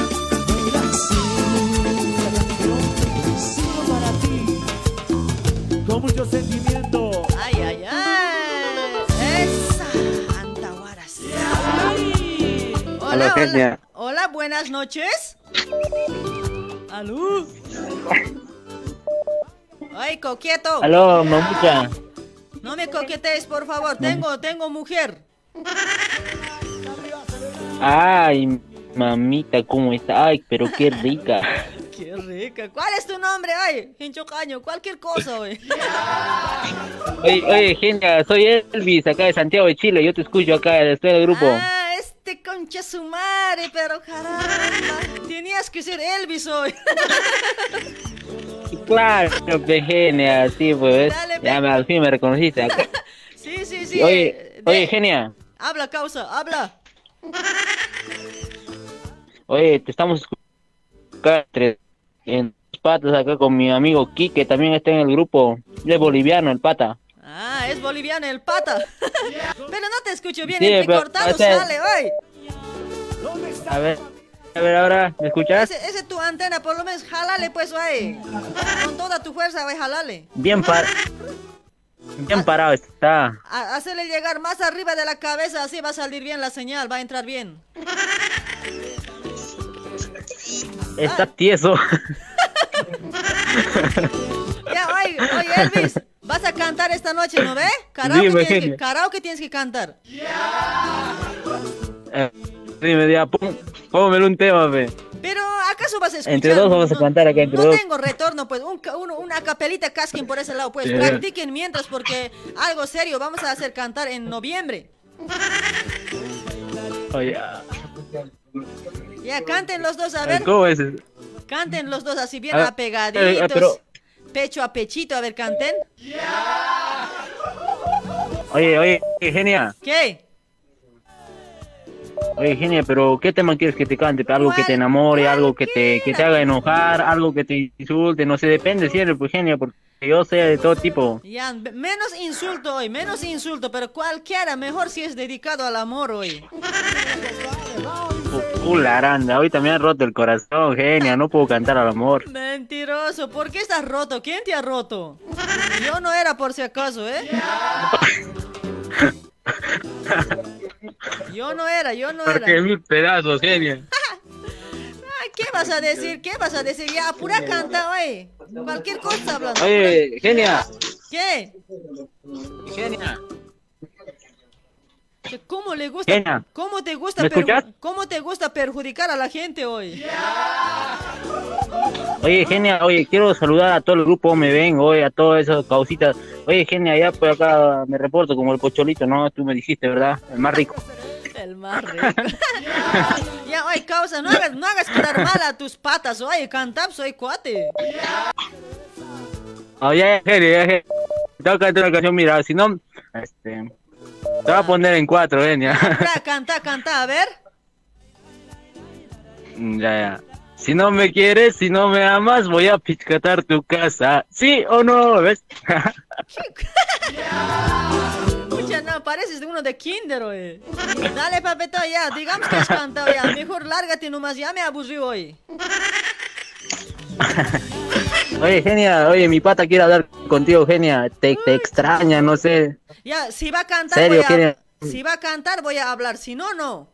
Con mucho sentimiento. Ay, ay, ay. Esa. Antahuaras. Hola, hola. Kenia. Hola, buenas noches. Aló. Ay, coqueto. Aló, mamucha. No me coquetees, por favor. Tengo, tengo mujer. Ay, mamita, ¿cómo está? Ay, pero qué rica. [laughs] Qué rica. ¿Cuál es tu nombre? Ay, hincho caño, cualquier cosa, güey. [laughs] Oye, oye, genia, soy Elvis, acá de Santiago de Chile. Yo te escucho acá, estoy en el grupo. Ah, este concha su madre, pero caramba. Tenías que ser Elvis hoy. [laughs] Claro, genia, sí, pues. Dale, Ya me, al fin me reconociste. acá. [laughs] Sí, sí, sí. Oye, eh, oye, genia. Habla, causa, habla. Oye, te estamos escuchando en dos patas acá con mi amigo Quique, también está en el grupo. Es boliviano, el pata. Ah, es boliviano el pata. [laughs] Pero no te escucho bien, Sí, entre cortado o sea- sale, hoy. A ver, a ver ahora, ¿me escuchas? Ese, ese es tu antena, por lo menos jalale pues, güey. Con toda tu fuerza, güey, jalale. Bien par... Bien parado está. Hacerle llegar más arriba de la cabeza, así va a salir bien la señal, va a entrar bien. Está tieso. [laughs] Ya, oye, oye, Elvis, vas a cantar esta noche, ¿no ve? Karaoke, tienes que, karaoke tienes que cantar. Eh, Dime, ya, pónmelo un tema, fe. Pero, ¿acaso vas a escuchar? Entre dos vamos a No- cantar acá, entre no dos. tengo retorno, pues, un, una capelita casquen por ese lado, pues, practiquen mientras, porque algo serio vamos a hacer cantar en noviembre. Oye, ah, Ya, canten los dos, a ver. ¿cómo es? Canten los dos así bien A ver, apegaditos. eh, pero- pecho a pechito, a ver, canten. Oye, oye, genia. ¿Qué? Oye, genia, pero ¿qué tema quieres que te cante? ¿Algo que te enamore, algo que te, que te haga enojar, algo que te insulte? No sé, depende siempre, pues genia, porque yo sé de todo tipo. Ya, menos insulto hoy, menos insulto, pero cualquiera, mejor si es dedicado al amor hoy. Pula aranda, ahorita me han roto el corazón, genia, no puedo cantar al amor. Mentiroso, ¿por qué estás roto? ¿Quién te ha roto? Yo no era por si acaso, ¿eh? [laughs] [laughs] Yo no era, yo no era. Porque mil pedazos, genia. [laughs] Ay, ¿Qué vas a decir? ¿Qué vas a decir? Ya, apura canta, oye. Cualquier cosa hablando. Oye, genia. ¿Qué? Genia. ¿Cómo le gusta? Genia. ¿Cómo te gusta? ¿Me escuchas? ¿Cómo te gusta perjudicar a la gente hoy? Oye, genia, oye, quiero saludar a todo el grupo, me ven, oye, a todas esas causitas. Oye, genia, ya por acá me reporto como el pocholito, ¿no? Tú me dijiste, ¿verdad? El más rico. [laughs] El más rico. [laughs] ya, oye, causa, no hagas, no hagas quedar mal a tus patas, oye, canta, soy cuate. Oye, ya, genia, ya, genia. Te voy a cantar una canción, mira, si no, este... Te voy a poner en cuatro, genia. Ya, [laughs] canta, canta, a ver. ya, ya. Si no me quieres, si no me amas, voy a piscatar tu casa. ¿Sí o no? ¿Ves? [laughs] Escucha, no, pareces de uno de kinder, oye. Dale, papeto, ya, digamos que has cantado ya. Mejor lárgate nomás, ya me aburrí hoy. [laughs] Oye, genia, oye, mi pata quiere hablar contigo, genia. Te, te extraña, no sé. Ya, si va a cantar, ¿Serio, voy a... Si va a cantar, voy a hablar. Si no, no.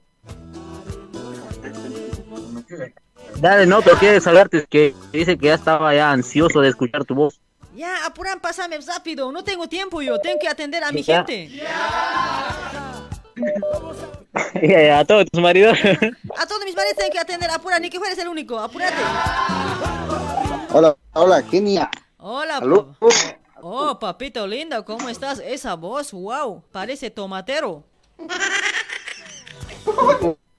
Dale, no, pero quiere saludarte, que dice que ya estaba ya ansioso de escuchar tu voz. Ya, apuran, pásame rápido. No tengo tiempo yo. Tengo que atender a mi Ya. gente. Ya, [laughs] a todos tus maridos. A todos mis maridos tengo que atender. Apura, ni que fueres el único. Apúrate. Hola, hola, genia. Hola, Aló. Oh, papito lindo, ¿cómo estás? Esa voz, wow, parece tomatero. [laughs]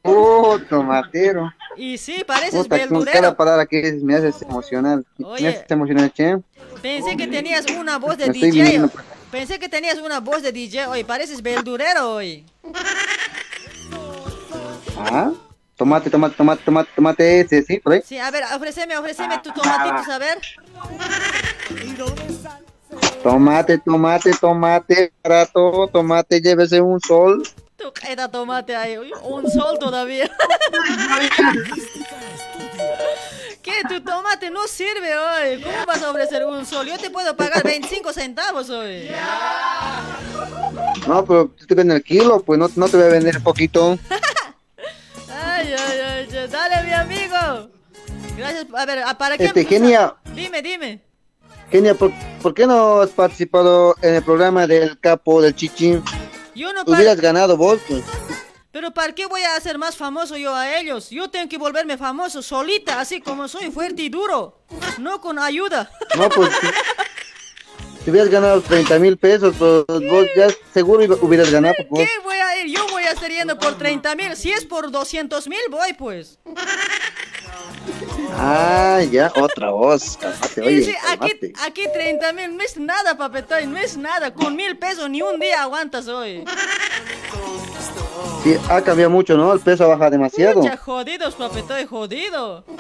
Oh, tomatero. Y sí, pareces Puta, verdurero. cada palabra que dices me haces emocionar. Oye. Me haces emocionar, che. Pensé que tenías una voz de Me DJ. Pensé que tenías una voz de DJ hoy. Pareces verdurero hoy. Ah, tomate, tomate, tomate, tomate, tomate ese, ¿sí? Por ahí. Sí, a ver, ofréceme, ofréceme tu tomatitos, a ver. Tomate, tomate, tomate, barato, tomate, llévese un sol. Tu caída tomate ahí. Un sol todavía. [laughs] [laughs] ¿Qué? Tu tomate no sirve hoy. ¿Cómo vas a ofrecer un sol? Yo te puedo pagar 25 centavos hoy. No, pero tú te vendes el kilo, pues no, no te voy a vender poquito. [laughs] Ay, ay, ay, ay, dale, mi amigo. Gracias. A ver, ¿a- ¿para qué? Este, genia. Dime, dime. Genia, ¿por, por qué no has participado en el programa del capo del chichi? Yo no Hubieras ganado vos, pues. Pero ¿para qué voy a hacer más famoso yo a ellos? Yo tengo que volverme famoso solita, así como soy fuerte y duro. No con ayuda. No, pues. si- hubieras ganado 30 mil pesos, pues vos ya seguro hubieras ganado. pues. ¿Qué voy a ir? Yo voy a estar yendo por 30 mil. Si es por 200 mil, voy pues. Ah, ya, otra voz. Oye, sí, aquí, aquí 30 mil no es nada, papetoy, no es nada. Con mil pesos ni un día aguantas hoy. Sí, ha cambiado mucho, ¿no? El peso baja demasiado. Mucha jodidos, papetoy, jodido. [laughs]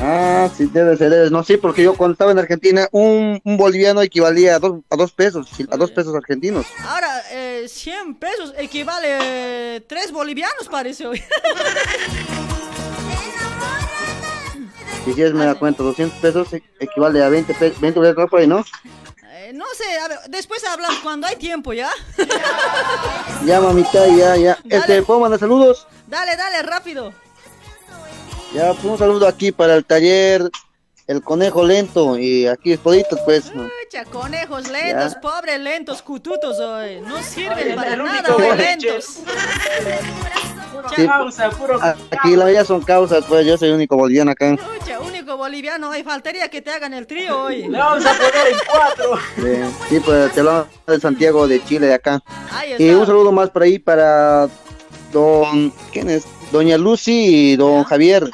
Ah, sí, debe ser, debe. No, sí, porque yo cuando estaba en Argentina, un, un boliviano equivalía a dos, a dos pesos, a dos pesos argentinos. Ahora, eh, 100 pesos equivale a 3 bolivianos, parece hoy. [laughs] Si si es, me da cuenta, 200 pesos equivale a 20 pesos, 20 dólares por ahí, ¿no? Eh, no sé, a ver, después hablamos cuando hay tiempo, ¿ya? Ya, mamita, ya, ya. Este, ¿puedo mandar saludos? Dale, dale, rápido. Ya, pues un saludo aquí para el taller El Conejo Lento y aquí Espoditos, pues. Pucha, conejos lentos, Ya. pobres lentos, cututos hoy. No sirven Ay, para nada único hoy, boliche. lentos. Sí, a- aquí la mayoría son causas, pues yo soy el único boliviano acá. Pucha, único boliviano, hoy faltaría que te hagan el trío hoy. Le vamos a poner en cuatro. Sí, pues te hablamos de Santiago de Chile, de acá. Y un saludo más por ahí para don, ¿quién es? Doña Lucy y don Javier.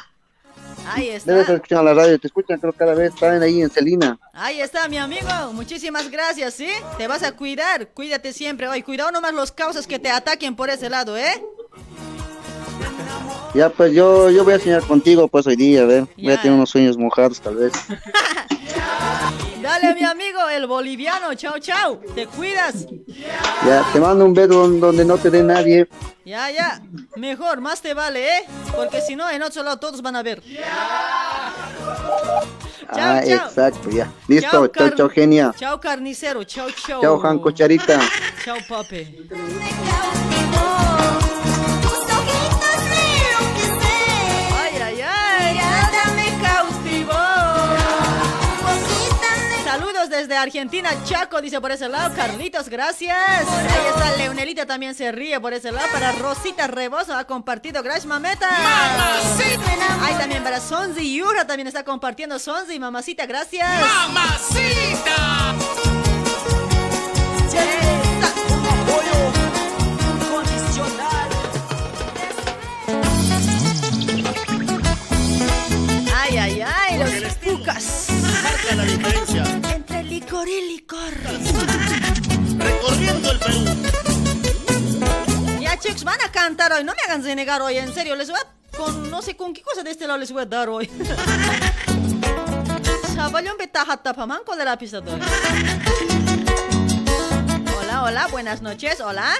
Ahí está. Debes estar escuchando la radio, te escuchan creo cada vez, están ahí en Celina. Ahí está, mi amigo. Muchísimas gracias, ¿sí? Te vas a cuidar. Cuídate siempre. Oye, cuidado nomás los causas que te ataquen por ese lado, ¿eh? Ya pues yo, yo voy a soñar contigo pues hoy día, a ver, voy a tener unos sueños mojados tal vez. [laughs] Dale, mi amigo, el boliviano. Chao, chao. Te cuidas. Ya, te mando un beso don- donde no te dé nadie. Ya, ya. Mejor, más te vale, ¿eh? Porque si no, en otro lado todos van a ver. ah, chao. exacto, ya. Listo, Chao, chao, chao, genia. Chao, carnicero. Chao, chao. Chao, Juan Cocharita. Chao, papi. Desde Argentina, Chaco, dice por ese lado. Carlitos, gracias. Ahí está Leonelita, también se ríe por ese lado. Para Rosita Rebozo ha compartido. Gracias, mameta. Ahí también para Sonzi Yura también está compartiendo. Sonzi, mamacita, gracias. ¡Mamacita! Ay, ay, ay, los pucas. Marca la diferencia. Licor y licor. Recorriendo el Perú. Ya, chicos, van a cantar hoy. No me hagan renegar hoy, en serio. Les voy a. Con, no sé con qué cosa de este lado les voy a dar hoy. [laughs] Sabayón betaja pamanco de la pista de hoy. Hola, hola, buenas noches. Hola.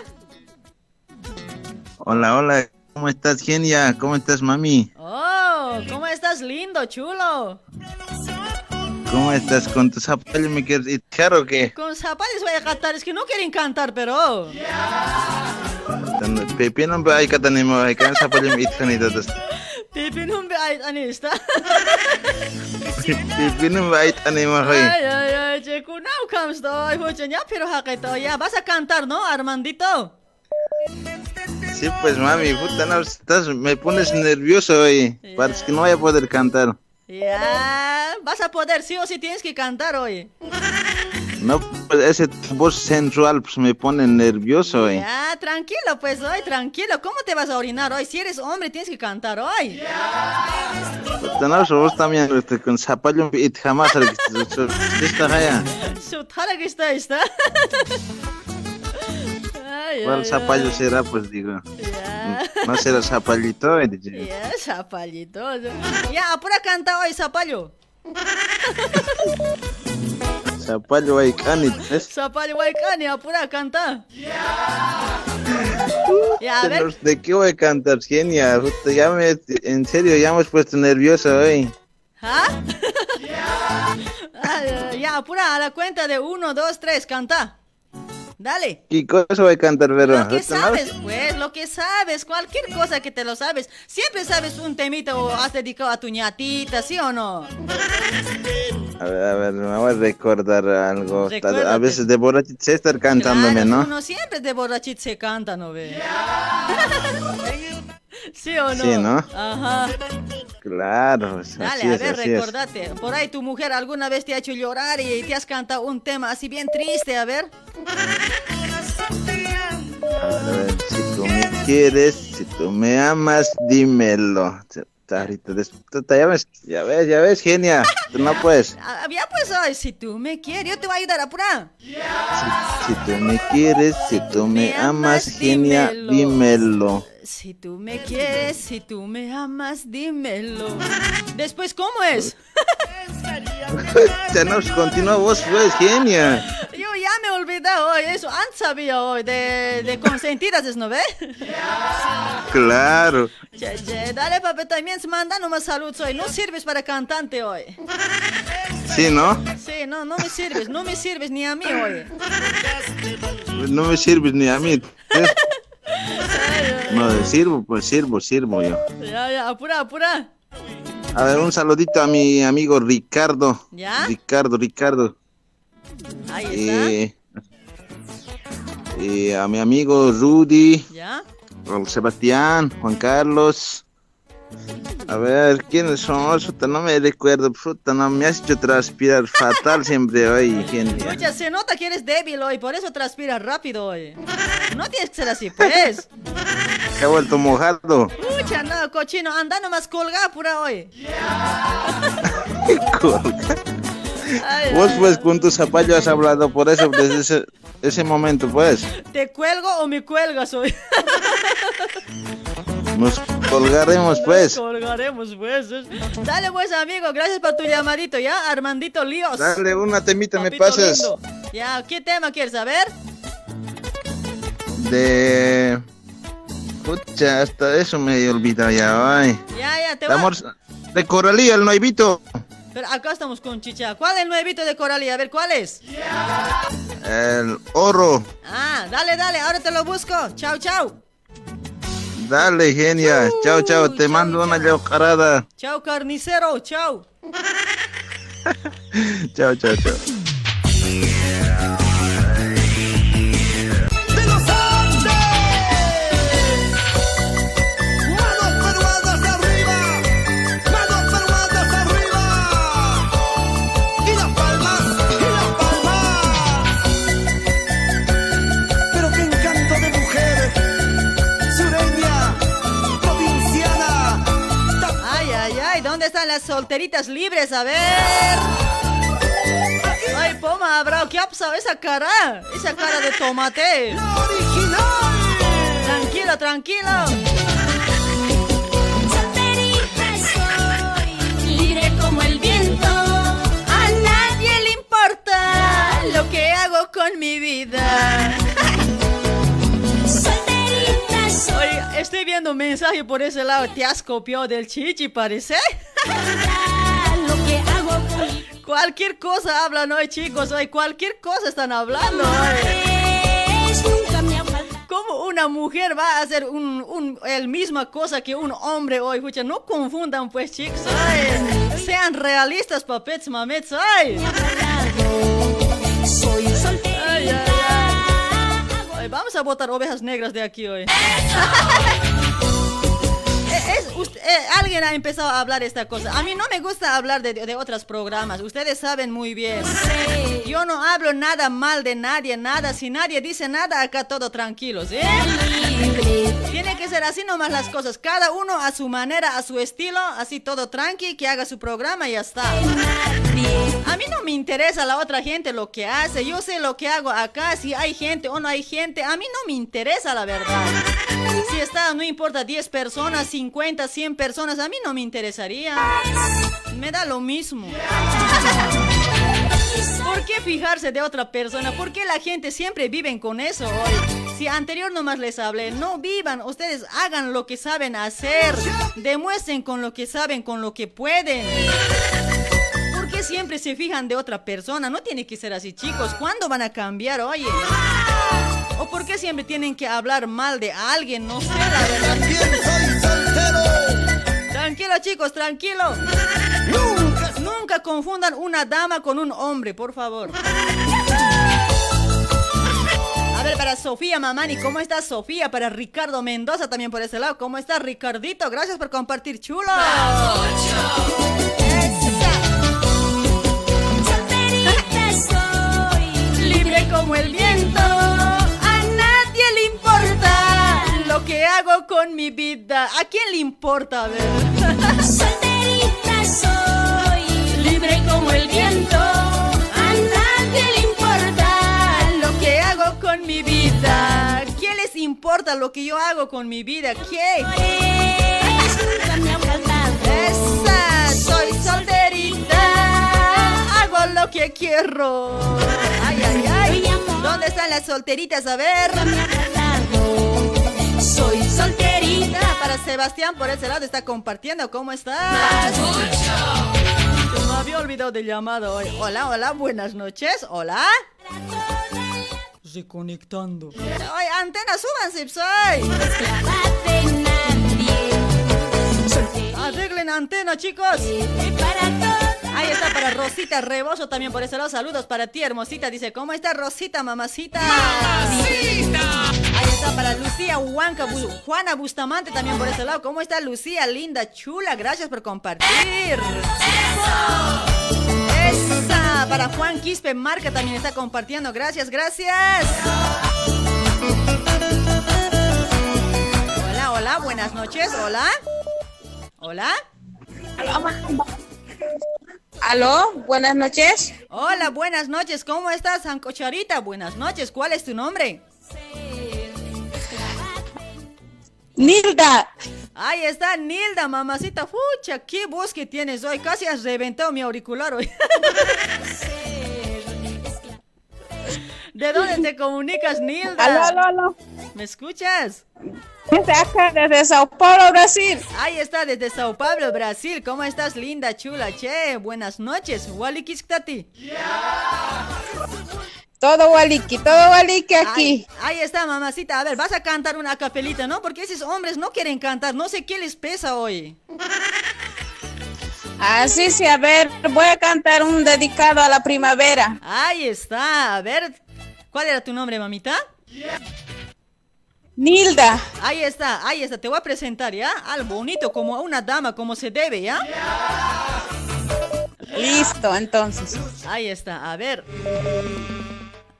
Hola, hola, ¿cómo estás, genia? ¿Cómo estás, mami? Oh, ¿cómo estás, lindo, chulo? ¿Cómo estás con tu zapallo? ¿Me quieres echar o qué? Con zapales voy a cantar. Es que no quieren cantar, pero. Pepino ba ay katanimo ay kan zapallo me itkan ito tas. Pipi no me ay, anista. [laughs] Pepino ba ay tanimo hoy? Ay, ay, ay, chico, no comes doy, hucha, ya, pero jaqueto, ya, vas a cantar, ¿no, Armandito? Sí, pues mami, puta, no, estás, me pones nervioso hoy. Parece que no voy a poder cantar. Ya, vas a poder, sí o sí tienes que cantar hoy. No, pues ese voz sensual pues me pone nervioso hoy. Ya, tranquilo, pues, hoy, tranquilo. ¿Cómo te vas a orinar hoy? Si eres hombre, tienes que cantar hoy. Puta, no, vos también este, con zapallo it jamás. Está allá. Su está, está. [laughs] Ay, ¿Cuál zapallo será? Pues digo. No será zapallito. Ya, zapallito. Ya, apura canta hoy, zapallo. Zapallo. ¿ves? Zapallo, guaycani, apura canta. Ya, a ver. ¿De qué voy a cantar, genia? Ya me, en serio, ya me has puesto nervioso hoy. ¿Ah? [laughs] Ya, apura, a la cuenta de uno, dos, tres, canta. Dale. ¿Qué cosa voy a cantar, pero? Lo que sabes, pues, lo que sabes, cualquier cosa que te lo sabes. Siempre sabes un temita o has dedicado a tu ñatita, ¿sí o no? A ver, a ver, me voy a recordar algo. Recuérdate. A veces de borrachito sé estar cantándome, Claro, ¿no? Uno siempre de borrachito se canta, ¿no ve? [laughs] ¿Sí o no? Sí, ¿no? Ajá. Claro, pues, Dale, así a ver, es. recordate. Por ahí tu mujer alguna vez te ha hecho llorar y te has cantado un tema así bien triste, a ver. A ver, si tú me quieres, si tú me amas, dímelo. Puta, ya ves, ya ves, ya ves, genia. Tú no [laughs] puedes. Ah, Ya pues, ay, si tú me quieres, yo te voy a ayudar a apurar. Si tú me quieres, si tú me amas, genia, dímelo. Si tú me quieres, si tú me amas, dímelo. Después, ¿cómo es? Ya no, continúa vos, pues, genia. Yo ya me he olvidado hoy, eso antes sabía hoy, de, de consentidas, ¿no ve? Claro. Che, che, dale, papi, también manda nomás saludos hoy. No sirves para cantante hoy. Sí, ¿no? Sí, no, no me sirves, no me sirves ni a mí hoy. No me sirves ni a mí. [laughs] ¿eh? No, sirvo, pues sirvo, sirvo yo. Ya, ya, apura, apura. A ver, un saludito a mi amigo Ricardo. ¿Ya? Ricardo, Ricardo. Ahí está. Y, y a mi amigo Rudy, ¿Ya? Sebastián, Juan Carlos. A ver, ¿quiénes son? Puta, no me recuerdo, puta, no me has hecho transpirar fatal siempre hoy, genia. Escucha, se nota que eres débil hoy, por eso transpiras rápido hoy. No tienes que ser así, pues. Se ha vuelto mojado. Pucha, no, cochino, anda nomás colgado pura hoy. [laughs] Ay, Vos pues con tu zapallo has hablado por eso desde ese, ese momento pues. ¿Te cuelgo o me cuelgas hoy? [laughs] Nos [laughs] colgaremos pues. Colgaremos pues. Dale pues amigo, gracias por tu llamadito, ¿ya? Armandito Líos. Dale una temita me pases. lindo. Ya, ¿qué tema quieres saber? De... Pucha, hasta eso me he olvidado ya, ay. Ya, ya, te voy. amor... De Coralía, el nuevito. Pero acá estamos con Chicha. ¿Cuál es el nuevito de Coralía? A ver, ¿cuál es? El oro. Ah, dale, dale, ahora te lo busco. Chao, chao. Dale, genia. Chao, chao. Te mando una yocarada. Chao, carnicero, [laughs] chao. Chao, chao, chao. ¿Dónde están las solteritas libres? A ver. Ay, Poma, bro, ¿qué ha pasado esa cara? Esa cara de tomate. Tranquilo, tranquilo. Libre como el viento. A nadie le importa lo que hago con mi vida. Estoy viendo un mensaje por ese lado. ¿Te has copiado del chichi, parece? Cualquier cosa hablan hoy, chicos. Hoy cualquier cosa están hablando. ¿Cómo una mujer va a hacer un, un, el misma cosa que un hombre hoy? Escucha, no confundan pues, chicos. Sean realistas, papets, mamets. Ay. Soy solterita. Ay, Vamos a botar ovejas negras de aquí hoy. [laughs] Eh, usted- eh, alguien ha empezado a hablar esta cosa. A mí no me gusta hablar de, de otros programas. Ustedes saben muy bien. Yo no hablo nada mal de nadie, nada. Si nadie dice nada, acá todo tranquilo, ¿sí? Tiene que ser así nomás las cosas. Cada uno a su manera, a su estilo, así todo tranqui, que haga su programa y ya está. A mí no me interesa la otra gente lo que hace. Yo sé lo que hago acá, si hay gente o no hay gente. A mí no me interesa la verdad. Si está, no importa, 10 personas, 50, 100 personas, a mí no me interesaría. Me da lo mismo. ¿Por qué fijarse de otra persona? ¿Por qué la gente siempre viven con eso hoy? Si anterior nomás les hablé, no vivan, ustedes hagan lo que saben hacer, demuestren con lo que saben, con lo que pueden. ¿Por qué siempre se fijan de otra persona? No tiene que ser así, chicos. ¿Cuándo van a cambiar, oye? ¿O por qué siempre tienen que hablar mal de alguien? No sé, la verdad. Tranquilo, chicos, tranquilo. Nunca, nunca confundan una dama con un hombre, por favor. A ver, para Sofía Mamani, ¿cómo está Sofía? Para Ricardo Mendoza también por ese lado. ¿Cómo está Ricardito? Gracias por compartir, chulo. [laughs] Libre como el viento. Con mi vida. ¿A quién le importa? A ver. Solterita soy. Libre como el viento. A nadie le importa lo que hago con mi vida. ¿Qué les importa lo que yo hago con mi vida? Faltado. Esa, soy solterita. Hago lo que quiero. Ay, ay, ay. ¿Dónde están las solteritas? A ver. Solterita. Para Sebastián por ese lado está compartiendo. ¿Cómo estás? Se me había olvidado de llamado hoy. Hola, hola, buenas noches. Hola. Reconectando. Ay, antena, súbanse, soy. Arreglen antena, chicos. Ahí está para Rosita Reboso también por ese lado. Saludos para ti, hermosita. Dice, ¿cómo está Rosita, mamacita? ¡Mamacita! Ahí está para Lucía Huanca, Bu- Juana Bustamante también por ese lado. ¿Cómo está Lucía, linda, chula? Gracias por compartir. Esa, para Juan Quispe Marca también está compartiendo. Gracias, gracias. Hola, hola, buenas noches, hola. Hola. Aló, buenas noches. Hola, buenas noches, ¿cómo estás, Sancocharita? Buenas noches, ¿cuál es tu nombre? Nilda. Ahí está Nilda, mamacita. Fucha, qué voz que tienes hoy. Casi has reventado mi auricular hoy. [laughs] ¿De dónde te comunicas, Nilda? Aló, aló, aló. ¿Me escuchas? Desde acá, desde Sao Paulo, Brasil. Ahí está, desde Sao Paulo, Brasil. ¿Cómo estás, linda, chula? Che, buenas noches. Wali Kiskati. Todo waliki, todo waliki aquí. Ahí, ahí está, mamacita. A ver, vas a cantar una capelita, ¿no? Porque esos hombres no quieren cantar. No sé qué les pesa hoy. Así sí, a ver, voy a cantar un dedicado a la primavera. Ahí está. A ver, ¿cuál era tu nombre, mamita? Nilda. Ahí está, ahí está. Te voy a presentar, ¿ya? Algo bonito, como a una dama, como se debe, ¿ya? Listo, entonces. Ahí está, a ver.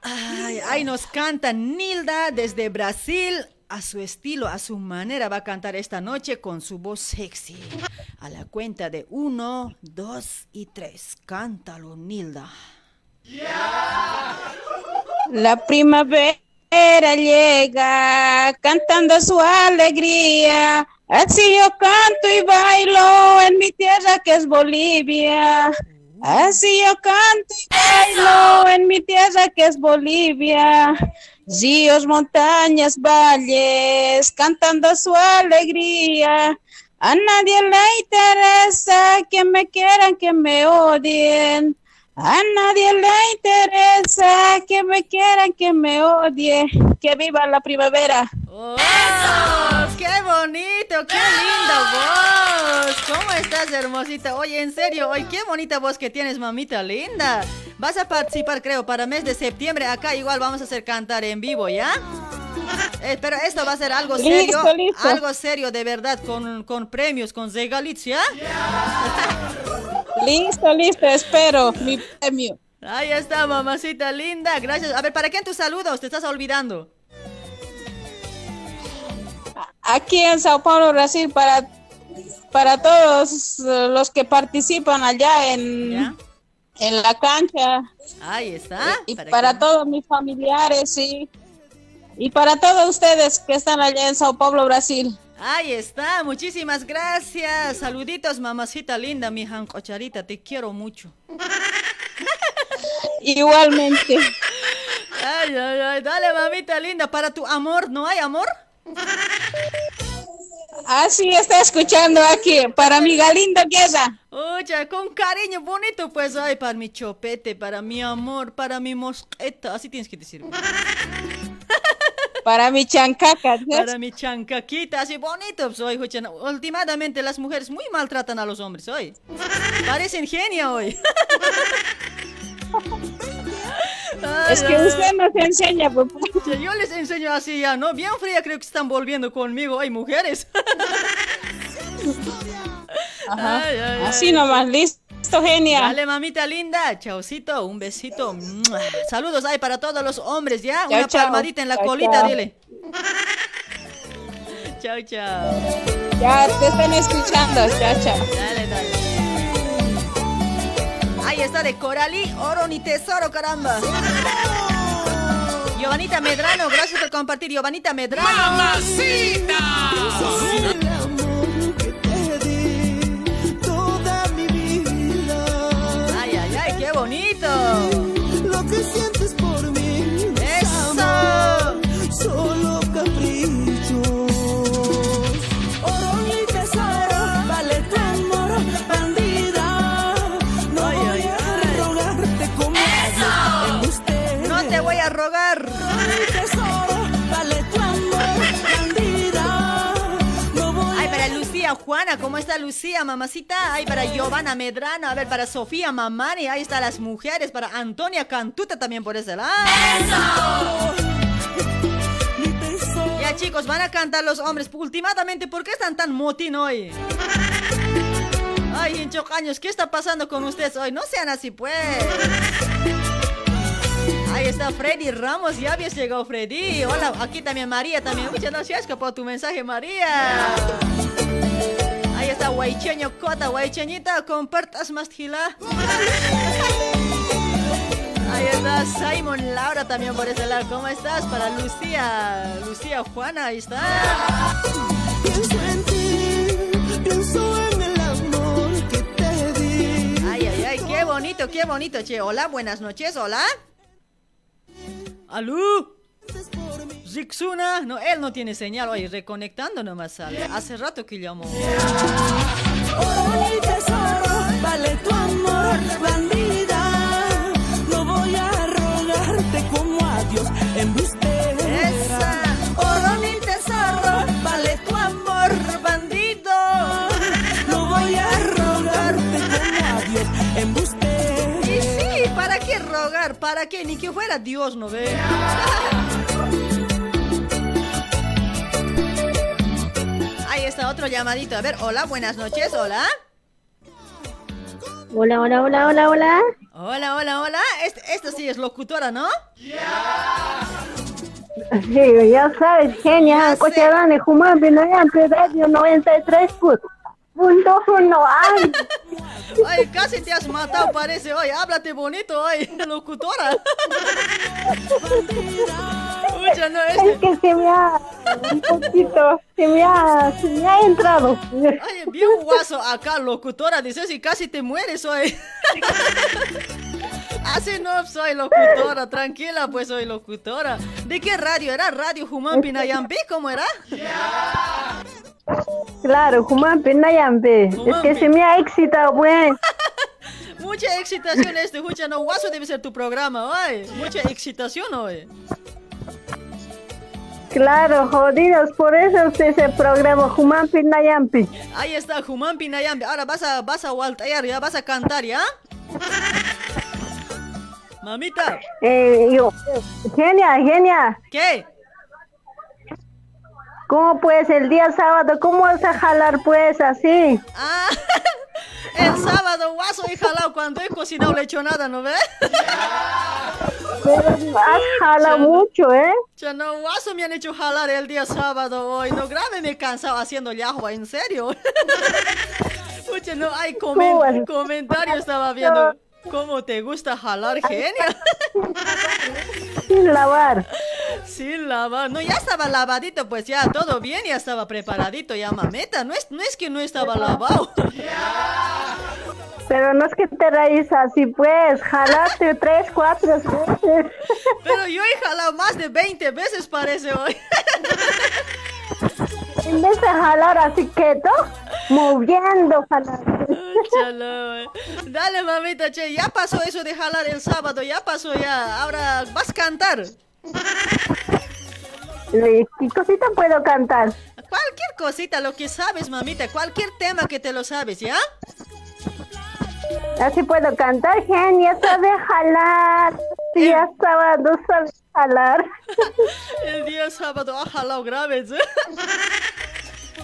Ay, ahí nos canta Nilda desde Brasil. A su estilo, a su manera, va a cantar esta noche con su voz sexy. A la cuenta de uno, dos y tres. Cántalo, Nilda. La primavera llega cantando su alegría. Así yo canto y bailo en mi tierra que es Bolivia. Así yo canto y bailo en mi tierra que es Bolivia. Ríos, montañas, valles, cantando su alegría. A nadie le interesa que me quieran, que me odien. A nadie le interesa que me quieran, que me odie. Que viva la primavera. ¡Oh! ¡Qué bonito! ¡Qué linda voz! ¿Cómo estás, hermosita? Oye, en serio, hoy qué bonita voz que tienes, mamita linda. Vas a participar, creo, para mes de septiembre. Acá igual vamos a hacer cantar en vivo, ¿ya? Eh, pero esto va a ser algo serio, listo. algo serio de verdad, con, con premios, con regalitos, ¿ya? Listo, listo, espero mi premio. Ahí está, mamacita linda, gracias. A ver, ¿para quién tus saludos? Te estás olvidando. Aquí en Sao Paulo, Brasil, para, para todos los que participan allá en, en la cancha. Ahí está. Y para, todos mis familiares, sí. Y para todos ustedes que están allá en Sao Paulo, Brasil. Ahí está, muchísimas gracias. Saluditos, mamacita linda, mi jancocharita, te quiero mucho. [laughs] Igualmente. Ay, ay, ay, dale, mamita linda, para tu amor, ¿no hay amor? Así está escuchando aquí, para mi Galindo Guerra. Oye, con cariño bonito, pues, ay, para mi chopete, para mi amor, para mi mosqueta, así tienes que decir. [laughs] Para mi chancaca. ¿sí? Para mi chancaquita, así bonito, pues, hoy, últimamente las mujeres muy maltratan a los hombres, hoy. Parecen genio hoy. [laughs] Es que usted nos enseña, pues. Sí, Yo les enseño así ya, ¿no? Bien fría creo que están volviendo conmigo. Hay mujeres. Ajá. Ay, ay, Así nomás, listo, genia. Dale, mamita linda. Chaucito, un besito. Saludos ahí para todos los hombres, ¿ya? Una palmadita en la colita, dile. [laughs] chao, chao. Ya te están escuchando, chao, chao. Dale, dale. Ahí está de Coralí, oro ni tesoro, caramba. Giovanita Medrano, gracias por compartir. Giovanita Medrano. ¡Mamacita! Bonito. Lo Juana, ¿cómo está Lucía, mamacita? Ay, para Giovanna Medrano, a ver, para Sofía Mamani, ahí están las mujeres, para Antonia Cantuta también por ese lado. Ya chicos, van a cantar los hombres. Últimamente, ¿por qué están tan motín hoy? Ay, hinchocaños, ¿qué está pasando con ustedes hoy? No sean así, pues. Ahí está Freddy Ramos, ya habías llegado Freddy. Hola, aquí también María también. Muchas gracias por tu mensaje, María. Ahí está Guaycheño Cota, Guaycheñita, compartas más gila. Ahí está Simon Laura también por ese lado. ¿Cómo estás? Para Lucía, Lucía Juana, ahí está. Pienso en ti, pienso en el amor que te di. Ay, ay, ay, qué bonito, qué bonito, che. Hola, buenas noches, hola. ¿Aló? Zixuna, no, él no tiene señal, oye, reconectando nomás sale. Hace rato que llamó. Tesoro, vale tu amor, bandida. ¿Para qué? Ni que fuera Dios, ¿no ve? [laughs] Ahí está otro llamadito. A ver, hola, buenas noches, hola. Hola, hola, hola, hola, hola. Hola, hola, hola. Este, esta sí es locutora, ¿no? Sí, ya sabes, genia, Cochabamba, Jumán, Pinoyante, Radio 93, punto uno, ay. [laughs] Ay, casi te has matado, parece. Oye, háblate bonito, oye, [laughs] locutora. [laughs] Mucha, no, este- Es que se me ha, un poquito, se me ha, se me ha entrado. Oye, bien guaso acá, locutora, dices y casi te mueres hoy. Así no soy locutora, tranquila, pues soy locutora. ¿De qué radio era? ¿Radio Humán Pinayampi? ¿Cómo era? Claro, Jumán, Pinayampe, es que se me ha excitado, pues. [laughs] Mucha excitación este, escucha, no, guaso debe ser tu programa, oye. Mucha excitación, oye. Claro, jodidos, por eso usted se programa Jumán, Pinayampe. Ahí está, Humán Pinayampi. Ahora vas a, vas a ya vas a cantar, ¿ya? Mamita. Eh, yo, genia, genia. ¿Qué? ¿Cómo pues el día sábado, cómo vas a jalar pues así? Ah, [laughs] el sábado guaso he jalado cuando he cocinado lechonada, ¿no ves? Pero has jalado mucho, ¿eh? Chano, guaso me han hecho jalar el día sábado hoy. No grave me he cansado haciendo yahua, en serio. [laughs] Escucha, no hay comen comentario, estaba viendo. ¿Cómo te gusta jalar, genia? [laughs] Sin lavar. Sin lavar. No, ya estaba lavadito, pues ya todo bien, ya estaba preparadito, ya mameta. No es, no es que no estaba lavado. [laughs] Pero no es que te raíz así, pues, jalaste tres, cuatro veces. [laughs] Pero yo he jalado más de 20 veces, parece hoy. En vez de jalar así quieto, moviendo. Chalo, eh. Dale, mamita, che, ya pasó eso de jalar el sábado, ya pasó ya. Ahora vas a cantar. ¿Qué cosita puedo cantar? Cualquier cosita, lo que sabes, mamita, cualquier tema que te lo sabes, ¿ya? Así puedo cantar, genia, sabe jalar. Día sábado sabe jalar. [laughs] El día sábado ha jalado graves, ¿eh?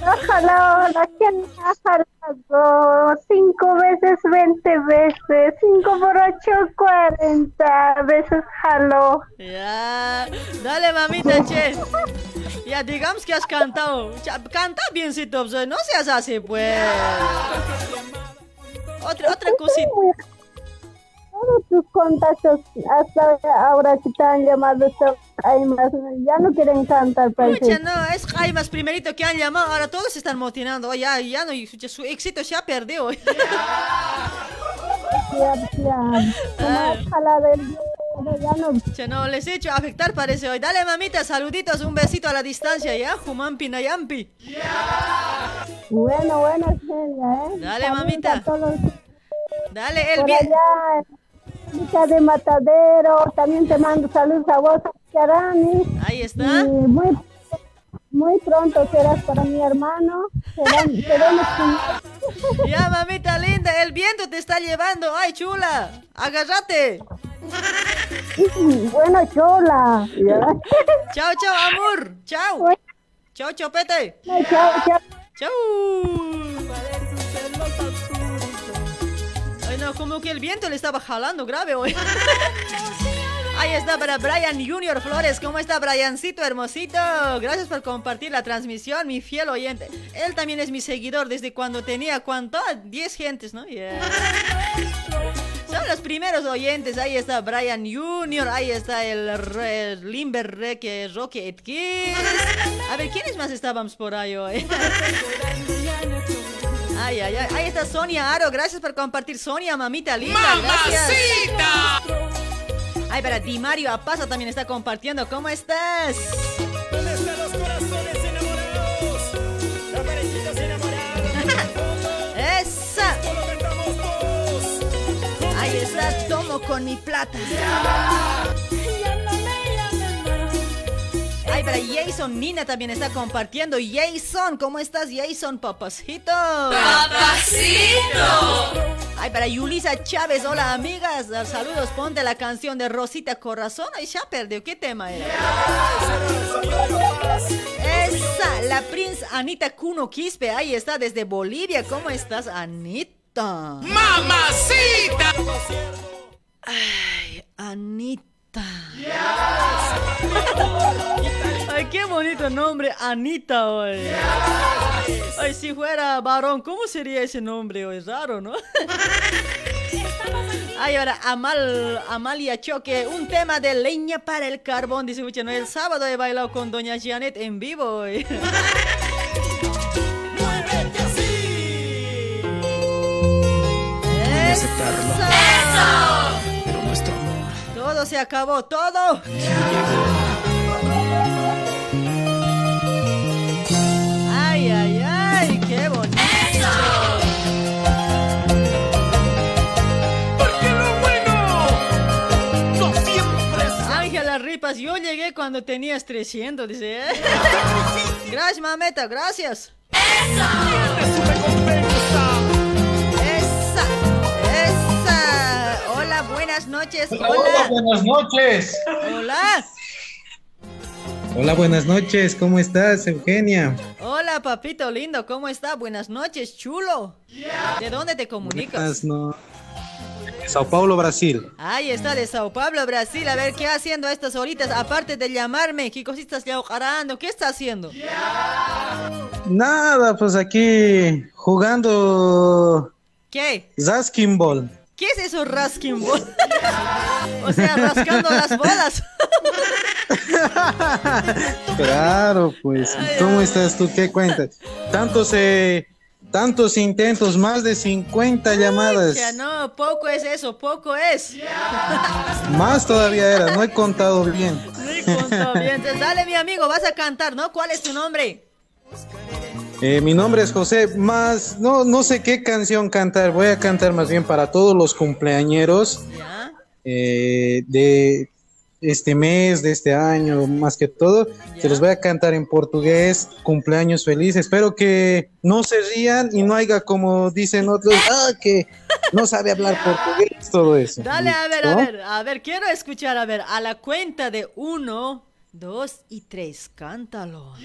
Ha jalado, la genia ha jalado cinco veces, veinte veces, cinco por ocho, cuarenta veces jaló. Ya, dale mamita, che. Ya, digamos que has cantado. Canta biencito, pues, no seas así, pues. Otra, otra cosita. Todos tus contactos hasta ahora que te han llamado, son- hay más, ya no quieren cantar, Pucha, parece. no, es Jaimas primerito que han llamado, ahora todos se están motinando. Oh, ya, ya no, su, su éxito se ha perdido. [laughs] Ya, ya. Como has jalado el día, ya no. Les he hecho afectar parece hoy. Dale, mamita, saluditos, un besito a la distancia, ¿ya? Jumampi, Nayampi. Bueno, bueno, genia, ¿eh? Dale, Saludos mamita. Dale, el Mica de Matadero, también te mando saludos a vos, Charani. Ahí está. Y muy, muy pronto serás para mi hermano. Serán- seremos [laughs] Ya, mamita linda, el viento te está llevando. Ay, chula, agárrate. [laughs] Bueno, chola. Ya. [laughs] Chao, chao, amor. Chao. Chao, chopete. Chao, chao. Chau. Como que el viento le estaba jalando grave hoy. [laughs] Ahí está para Brian Junior Flores. ¿Cómo está Briancito hermosito? Gracias por compartir la transmisión, mi fiel oyente. Él también es mi seguidor desde cuando tenía, ¿cuánto? 10 gentes, ¿no? Yeah. Son los primeros oyentes. Ahí está Brian Junior. Ahí está el, re- el Limber Rocky Atkins. A ver, ¿quiénes más estábamos por ahí hoy? [laughs] Ay, ay, ay. Ahí está Sonia Aro. Gracias por compartir, Sonia, mamita linda. Gracias. Ay, para Di Mario Apaza también está compartiendo. ¿Cómo estás? ¿Dónde están los corazones enamorados? Las parejitas enamoradas. [laughs] ¡Esa! Ahí está, tomo con mi plata. Ay, para Jason Nina también está compartiendo. Jason, ¿cómo estás, Jason, papacito? ¡Papacito! Ay, para Yulisa Chávez, hola amigas. Saludos, ponte la canción de Rosita Corazón. Ay, ya perdió, ¿qué tema era? Esa, la Prince Anita Cuno Quispe, ahí está desde Bolivia. ¿Cómo estás, Anita? ¡Mamacita! Ay, Anita. Ay, qué bonito nombre, Anita hoy. Ay, si fuera varón, ¿cómo sería ese nombre hoy? Raro, ¿no? Ay, ahora Amal, Amalia Choque, un tema de leña para el carbón, dice Uche, no, el sábado he bailado con Doña Janet en vivo hoy. nuestro amor. Todo se acabó, todo. Ay, ay, ay, qué bonito. Porque lo bueno Ángela Ripas, yo llegué cuando tenías 300, dice. ¿eh? Gracias, mameta, gracias. Esa, buenas noches. Hola, Hola. buenas noches. Hola. Hola, buenas noches. ¿Cómo estás, Eugenia? Hola, papito lindo, ¿cómo está? Buenas noches, chulo. ¿De dónde te comunicas? Buenas no. Sao Paulo, Brasil. Ahí está, de Sao Paulo, Brasil. A ver, ¿qué haciendo a estas horitas? Aparte de llamarme, ¿qué cositas le agarrando? ¿Qué está haciendo? Nada, pues aquí jugando ¿Qué? Zaskin Ball. ¿Qué es eso rasking ball? [laughs] o sea, rascando las bolas. [laughs] Claro, pues. ¿Cómo estás tú? ¿Qué cuentas? Tantos, eh, tantos intentos, más de 50 llamadas. Ya no, poco es eso, poco es. [laughs] Más todavía era, no he contado bien. Sí, contó bien. Entonces, Dale, mi amigo, vas a cantar, ¿no? ¿Cuál es tu nombre? Eh, mi nombre es José, más no, no sé qué canción cantar, voy a cantar más bien para todos los cumpleañeros eh, de este mes, de este año, más que todo. Se los voy a cantar en portugués, cumpleaños feliz. Espero que no se rían y no haya como dicen otros, [laughs] ah, que no sabe hablar portugués, todo eso. Dale, a ver, a ver, a ver, quiero escuchar, a ver, a la cuenta de uno, dos y tres, cántalo.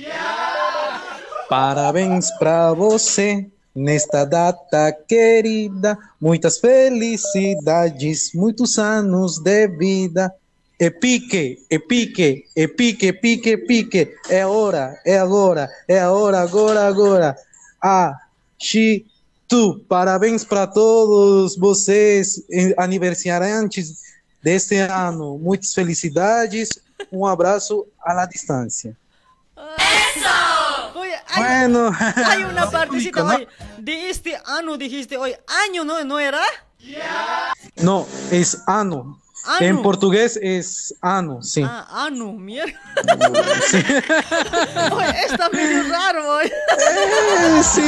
Parabéns pra você nesta data querida. Muitas felicidades, muitos anos de vida. E pique, e pique, e pique, pique, pique. É hora, é agora, é a hora, agora, agora. Ah, chi, tu. Parabéns para todos vocês, aniversariantes deste ano. Muitas felicidades. Um abraço à distância. Bueno. [laughs] hay una partecita, oye, de este año dijiste, oye, año, ¿no, no era? No, es ano. Ano. En portugués es ano, sí. Ah, año, mierda. [laughs] [laughs] Oye, está medio raro, oye. Eh, sí,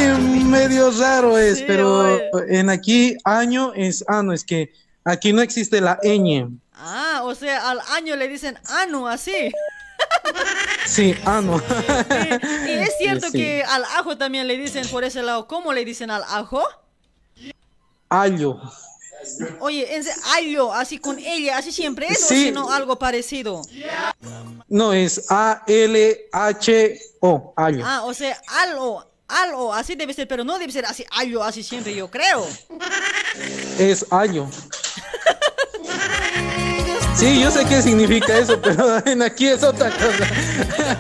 medio raro es, Sí, pero oye. en aquí año es ano, es que aquí no existe la ñ. Ah, o sea, al año le dicen año, así. Sí, ano. Y es cierto Sí. que al ajo también le dicen por ese lado. ¿Cómo le dicen al ajo? Ayo. Oye, en ayo, así con ella, así siempre es, o Sí. no, algo parecido. No, es A-L-H-O, ayo. Ah, o sea, algo, algo, así debe ser, pero no debe ser así, ayo, así siempre, yo creo. Es ayo. Sí, yo sé qué significa eso, pero [laughs] en aquí es otra cosa.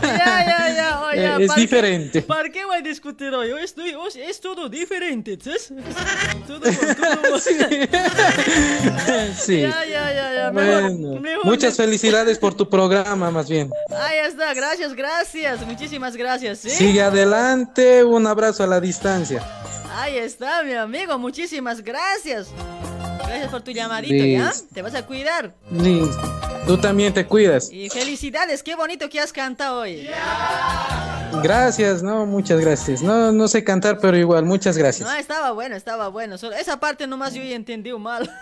Ya, ya, ya, oye, Eh, es ¿para qué- diferente. ¿Para qué voy a discutir hoy? Hoy estoy, hoy es todo diferente, ¿sabes? Todo, todo. [laughs] Sí. Ya, ya, ya, ya, mejor, Bueno, mejor muchas felicidades por tu programa, más bien. Ahí está, gracias, gracias, muchísimas gracias, ¿sí? Sigue adelante, un abrazo a la distancia. Ahí está, mi amigo, muchísimas gracias. Gracias por tu llamadito, ¿ya? Te vas a cuidar. Listo. Tú también te cuidas. Y felicidades, qué bonito que has cantado hoy. Gracias, no, muchas gracias. No, no sé cantar, pero igual, muchas gracias. No, estaba bueno, estaba bueno. Solo esa parte nomás yo ya entendí mal. [laughs]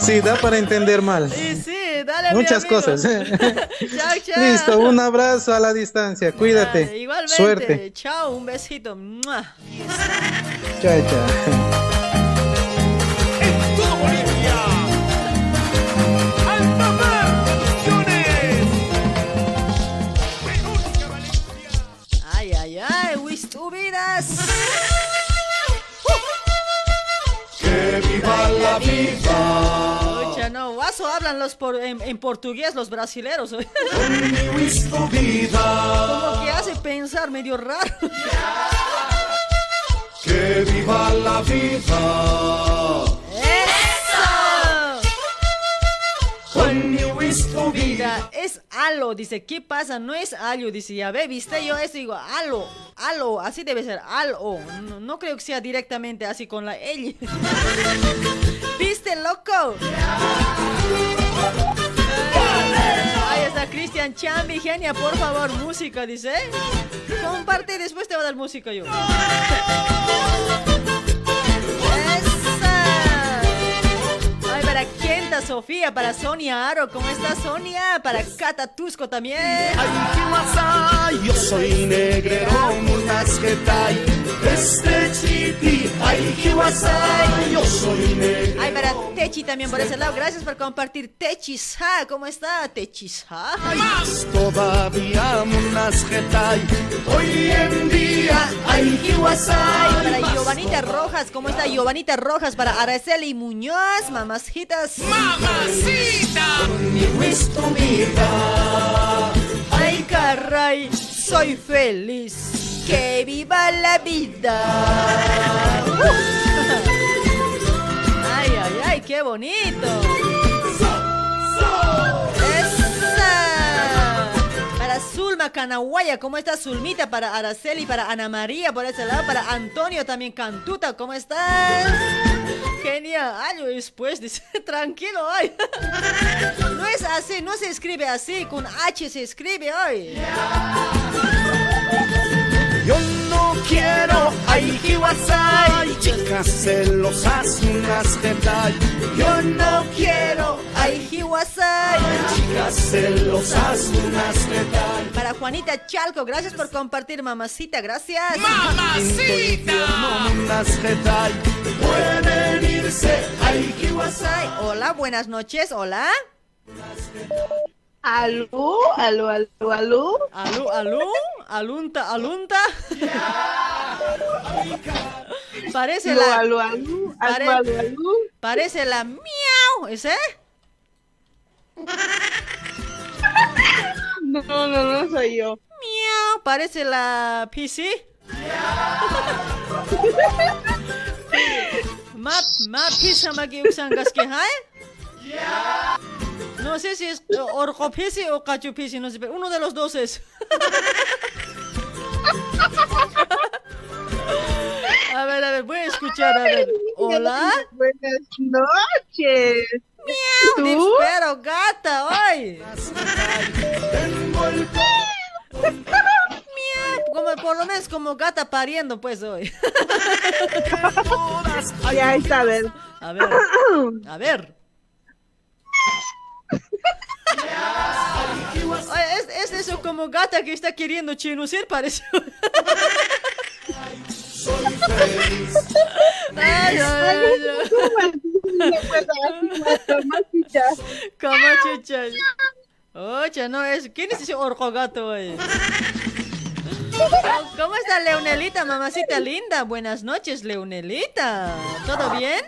Sí, da para entender mal. Sí, sí, dale, mi Muchas amigo. cosas. [laughs] chao, [laughs] chao. Listo, un abrazo a la distancia. Cuídate. Dale, igualmente. Suerte. Chao, un besito. Chao, chao. Vidas. Que viva la vida. Escucha, no, guaso hablan los por, en, en portugués los brasileros. [laughs] Como que hace pensar medio raro. Que viva la vida. Mi tu Vida, es alo, dice, ¿qué pasa? No es algo, dice, ya ve, viste yo esto, digo, alo, alo, así debe ser, alo, no, no creo que sea directamente así con la L. [laughs] ¿Viste, loco? Ahí está Cristian Chambi, genia, por favor, música, dice. Comparte y después te va a dar música yo. [laughs] Ay, para Sofía, para Sonia Aro, ¿cómo está Sonia? Para Cata Tusco también. Ay, yo soy negrero. Este ay, yo soy negrero. Ay, para Techi también por ese lado. Gracias por compartir. Techisa, ¿cómo está? Techisa. Más todavía, tai. Hoy en día, ay, kiwasai. Para Giovanita Rojas, ¿cómo está Giovanita Rojas? Para Araceli Muñoz, mamacitas. ¡Mamacita! Mi wish tu vida. Ay, caray, soy feliz. Que viva la vida. [laughs] Ay, ay, ay, qué bonito. Zulma Canahuaya, ¿cómo está Zulmita? Para Araceli, para Ana María, por ese lado. Para Antonio también Cantuta, ¿cómo estás? Genial, año después, dice, [laughs] tranquilo hoy. [laughs] No es así, no se escribe así, con H se escribe hoy. Yo no quiero, ay, kiwasai. Chicas celosas, unas tai. Yo no quiero, Para Juanita Chalco, gracias por compartir, mamacita, gracias. Tai. Pueden irse. Hola, buenas noches, hola. ¿Aló? ¿Aló, aló, aló? ¿Aló, aló? ¿Alunta, alunta? Parece la... aló, aló, pare- aló, aló, aló. Parece la miau, ¿ese? No, no, no soy yo. Miau, parece la PC. Ma, ma magi usangas que hay. No sé si es orco pisi o cacho pisi, no sé, pero uno de los dos es. A ver, a ver, voy a escuchar, a ver. Hola. Buenas noches. Miau, ¿Tú? dispero, gata. [laughs] Miau, como, por lo menos como gata pariendo, pues, hoy. [laughs] Ya está, a ver. A ver, a ver. [laughs] Es, es eso como gata que está queriendo chinucir, parece. Ay, ay, ay, ay. Como chucha. Oye, no es. ¿Quién es ese orco gato, oye? [laughs] ¿Cómo está Leonelita, mamacita linda? Buenas noches, Leonelita. ¿Todo bien?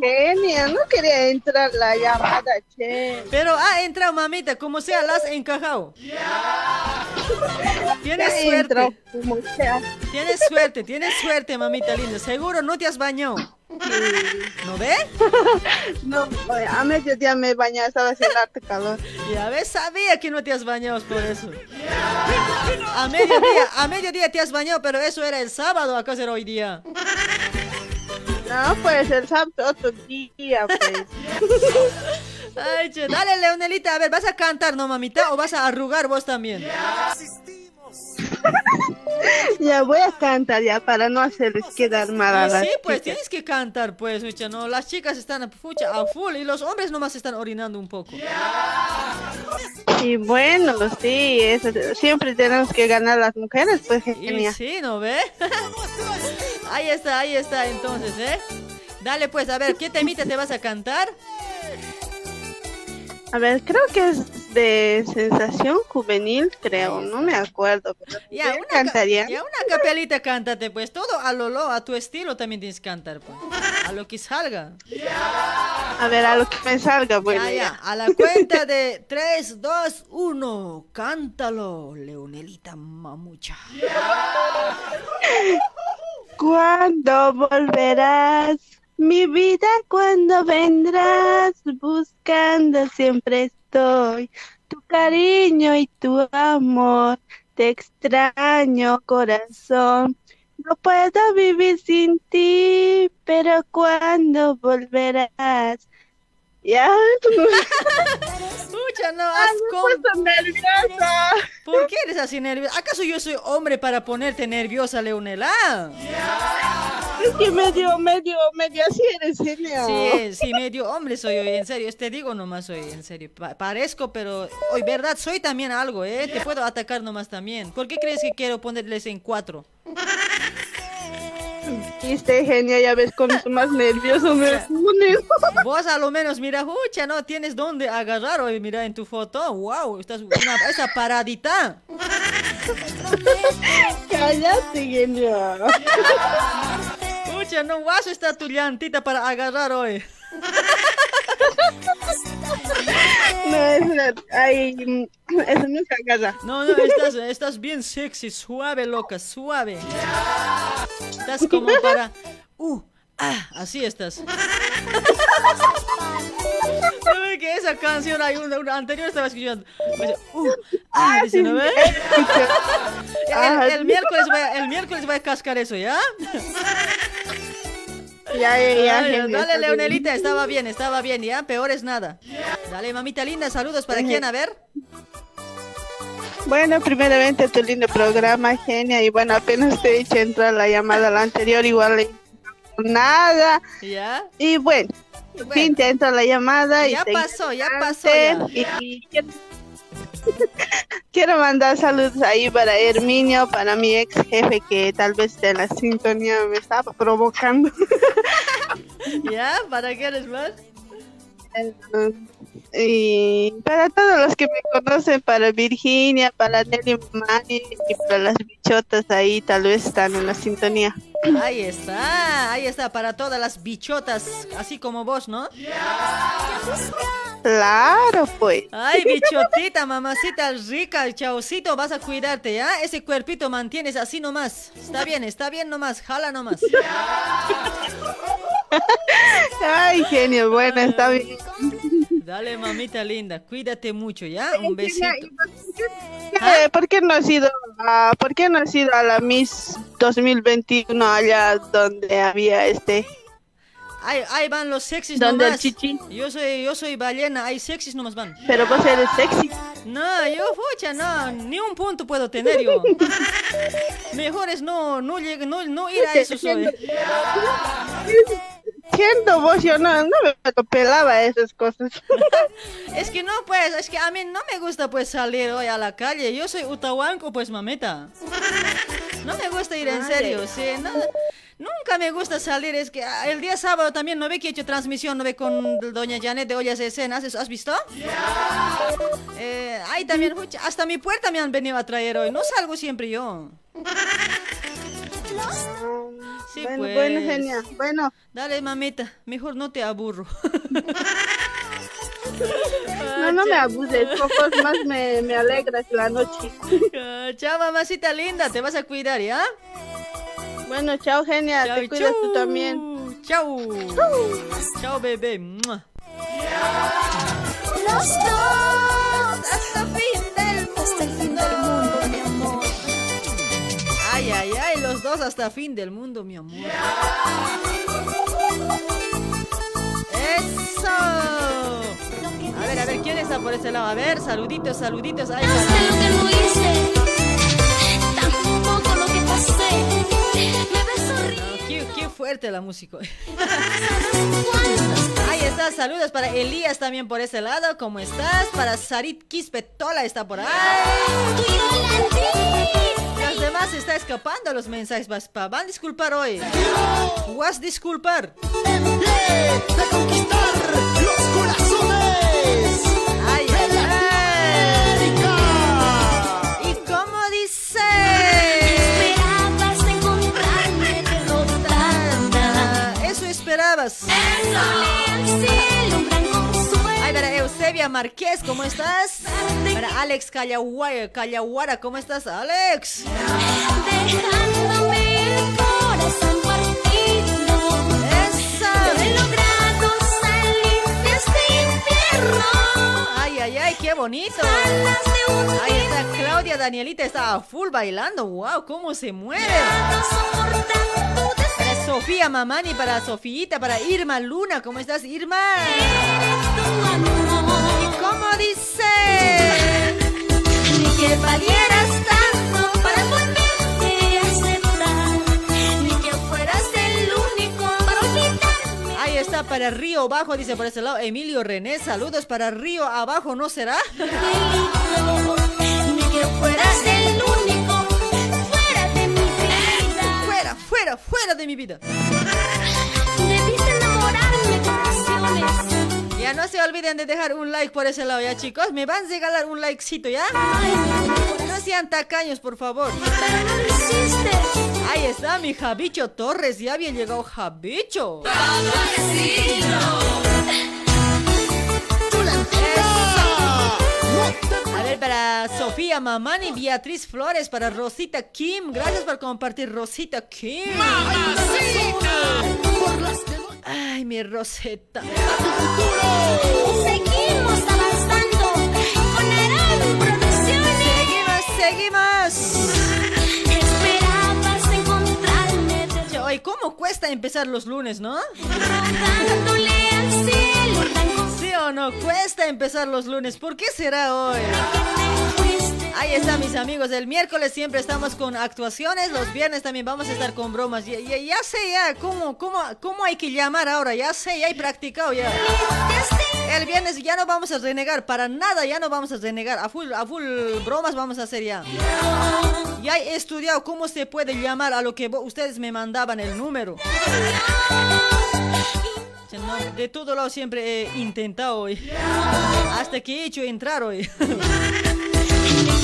Genia, no quería entrar la llamada, che. Pero ha entrado, mamita, como sea, la has encajado. [laughs] Tienes suerte. entró, como sea. Tienes suerte, tienes suerte, mamita linda. Seguro no te has bañado. ¿No ves? No, oye, a mediodía me bañaba, estaba haciendo harto calor. Ya ves, sabía que no te has bañado por eso. A mediodía, a mediodía te has bañado, pero eso era el sábado, ¿acaso era hoy día? No, pues el sábado otro día, pues. Ay, che, dale, Leonelita, a ver, ¿vas a cantar, no, mamita? ¿O vas a arrugar vos también? Ya voy a cantar ya para no hacerles quedar mal a las sí, pues chicas. tienes que cantar, pues, mucha, no, las chicas están fucha, a full y los hombres nomás están orinando un poco. Y bueno, sí, eso, siempre tenemos que ganar las mujeres, pues Y genial. sí, ¿no ve? [laughs] ahí está, ahí está, entonces, ¿eh? Dale, pues, a ver, ¿qué temita te vas a cantar? A ver, creo que es de sensación juvenil, creo, no me acuerdo. Pero una, ca- cantaría. una capelita cántate, pues, todo a lo, lo, a tu estilo también tienes que cantar, pues. A lo que salga. A ver, a lo que me salga, bueno. ya, ya, a la cuenta de 3, 2, 1, cántalo, Leonelita Mamucha. ¿Cuándo volverás? Mi vida, ¿cuándo vendrás? Buscando siempre tu cariño y tu amor. Te extraño, corazón. No puedo vivir sin ti, pero ¿cuándo volverás? Ya. Escucha, no, has con... nerviosa. ¿Por qué eres así nerviosa? ¿Acaso yo soy hombre para ponerte nerviosa, Leonela? Es que medio, medio, medio así eres, genial. Sí, sí, medio hombre soy hoy, en serio, te digo nomás soy, en serio. Pa- parezco, pero hoy, verdad, soy también algo, ¿eh? Te puedo atacar nomás también. ¿Por qué crees que quiero ponerles en cuatro? Viste, genia, ya ves con más nervioso me [laughs] pones. Vos a lo menos, mira, hucha, ¿no? Tienes dónde agarrar hoy, mira en tu foto. Wow, estás una, esa paradita. Cállate, genia. Hucha, no, guaso está tu llantita para agarrar hoy. [laughs] No, es ay, mm, no se agarra. No, no, estás, estás bien sexy, suave, loca, suave. Estás como para... Uh, ah, así estás. Que esa canción hay una, una anterior estaba escuchando. Uh, ah, dice, ¿no? El, el miércoles voy a, el miércoles voy a cascar eso, ¿ya? [laughs] Ya, ya, ya, Ay, Dale, bien. Leonelita, estaba bien, estaba bien, ¿ya? Peor es nada. Dale, mamita linda, saludos para quién, a ver. Bueno, primeramente tu lindo programa, genia. Y bueno, apenas te he hecho entrar la llamada la anterior, igual le- nada. ¿Ya? Y bueno, en fin, te entra la llamada. y Ya te pasó, ya pasó, ya. Y, y quiero, mandar saludos ahí para Herminio, para mi ex jefe que tal vez de la sintonía me estaba provocando. [laughs] ¿Ya? ¿Para qué eres más? Y para todos los que me conocen, para Virginia, para Nelly Mani y para las bichotas ahí, tal vez están en la sintonía. Ahí está, ahí está, para todas las bichotas, así como vos, ¿no? Claro, pues. Ay, bichotita, mamacita rica, chaucito, vas a cuidarte, ¿ya? Ese cuerpito mantienes así nomás. Está bien, está bien nomás, jala nomás. [laughs] Ay, genio, bueno, está bien. Dale, mamita linda, cuídate mucho, ¿ya? Un besito. Eh, ¿Por qué no has ido a, por qué no has ido a la Miss 2021 allá donde había este Ahí, ahí van los sexys ¿Dónde el nomás. chichi? Yo soy, yo soy ballena, hay sexys nomás van. Pero vos eres sexy. No, yo fucha, no, ni un punto puedo tener yo. [laughs] Mejor es no, no, no, no ir a eso soy. Siendo vos, yo no, no me pelaba esas cosas. [laughs] Es que no, pues, es que a mí no me gusta pues salir hoy a la calle. Yo soy utahuanco, pues mamita. No me gusta ir en Ay. serio, sí. No, Nunca me gusta salir, es que ah, el día sábado también no ve que he hecho transmisión, no ve con doña Janet de Ollas de Escenas, ¿eso ¿has visto? Eh, ahí también, hasta mi puerta me han venido a traer hoy, no salgo siempre yo. Sí, bueno, pues. bueno, genia. Bueno, Dale, mamita, mejor no te aburro. [laughs] no, no me abuses, pocos más me, me alegras la noche. Chao, mamacita linda, te vas a cuidar, ¿ya? Bueno, chao, genia, Chao, te cuidas tú también. Chao. Chao, bebé. Mua. Los dos hasta fin dos hasta fin del mundo, mi amor. ¡Eso! A ver, a ver, ¿quién está por ese lado? A ver, saluditos, saluditos. Ay, lo que no hice, tampoco lo que pasé. Me ves No, qué, qué fuerte la música. Ahí está, saludos para Elías también por ese lado. ¿Cómo estás? Para Sarit Quispetola está por ahí. Los demás se está escapando los mensajes. Van a disculpar hoy. Vas a disculpar. De conquistar los corazones. Ay, ay, ay. ¿Y cómo dice? Esperabas. Eso Eusebia Márquez, ¿cómo estás? Para Alex Callaguara, Callaguara, ¿cómo estás, Alex? Dejándome el corazón partido. He logrado salir de este infierno. Ay, ay, ay, qué bonito. Ahí está Claudia Danielita, está full bailando. Wow, cómo se mueve. Para Sofía Mamani, para Sofíita, para Irma Luna, ¿cómo estás, Irma? ¿Y cómo dice? Ni que valieras tanto para volverte a aceptar. Ni que fueras el único para olvidarme. Ahí está para Río Abajo, dice por ese lado Emilio René. Saludos para Río Abajo, ¿no será? Ni que fueras el único fuera de mi vida. Fuera, fuera, fuera de mi vida. Ya no se olviden de dejar un like por ese lado, ya chicos. Me van a regalar un likecito, ¿ya? No sean tacaños, por favor. Ahí está mi Javicho Torres. Ya había llegado Javicho. A ver, para Sofía Mamani, Beatriz Flores, para Rosita Kim. Gracias por compartir, Rosita Kim. Ay, mi Rosetta. Seguimos avanzando con Aram Producciones. Seguimos, seguimos. Esperabas encontrarme ¿cómo cuesta empezar los lunes, no? al cielo. ¿Sí o no? Cuesta empezar los lunes. ¿Por qué será hoy? Ahí están mis amigos. El miércoles siempre estamos con actuaciones. Los viernes también vamos a estar con bromas. Ya, sé ya cómo, cómo, cómo hay que llamar ahora. Ya sé, ya he practicado ya. El viernes ya no vamos a renegar. Para nada ya no vamos a renegar. A full, a full bromas vamos a hacer ya. Ya he estudiado cómo se puede llamar a lo que ustedes me mandaban el número. De todo lado siempre he intentado hoy. Hasta que he hecho entrar hoy.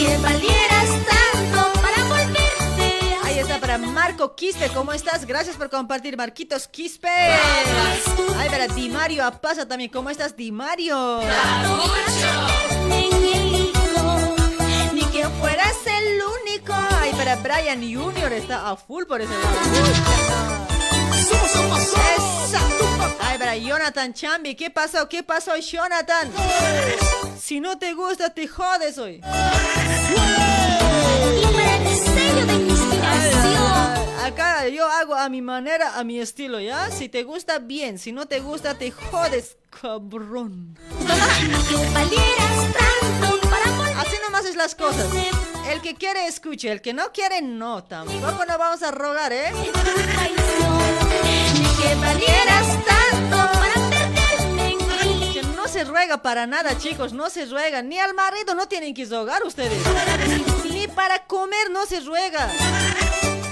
Que valieras tanto para volverte a Ahí está para Marco Quispe, ¿cómo estás? Gracias por compartir, Marquitos Quispe. Ahí para Di Mario Apaza también, ¿cómo estás, Di Mario? Ni que fueras el único. Ay, para Brian Junior está a full por ese lado. Esa. Ay, para Jonathan Chambi, ¿qué pasó? ¿Qué pasó, Jonathan? Si no te gusta, te jodes hoy. inspiración. Acá yo hago a mi manera, a mi estilo, ¿ya? Si te gusta, bien. Si no te gusta, te jodes, cabrón. Así nomás es las cosas. El que quiere, escuche. El que no quiere, no. Tampoco nos vamos a rogar, ¿eh? No se ruega para nada, chicos. No se ruega. Ni al marido no tienen que rogar ustedes. Ni para comer no se ruega.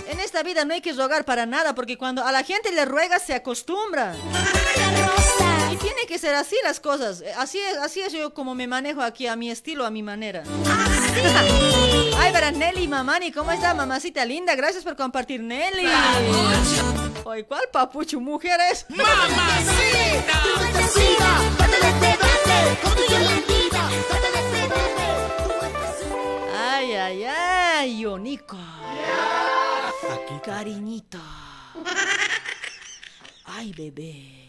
En esta vida no hay que rogar para nada, porque cuando a la gente le ruega se acostumbra. Y tiene que ser así las cosas. Así es, así es yo como me manejo aquí, a mi estilo, a mi manera. Ay, para Nelly Mamani, ¿cómo está, mamacita linda? Gracias por compartir, Nelly. Oye, ¿cuál papucho? ¿Mujeres? Ay, ay, ay, Yonico. Aquí. Cariñito. Ay, bebé.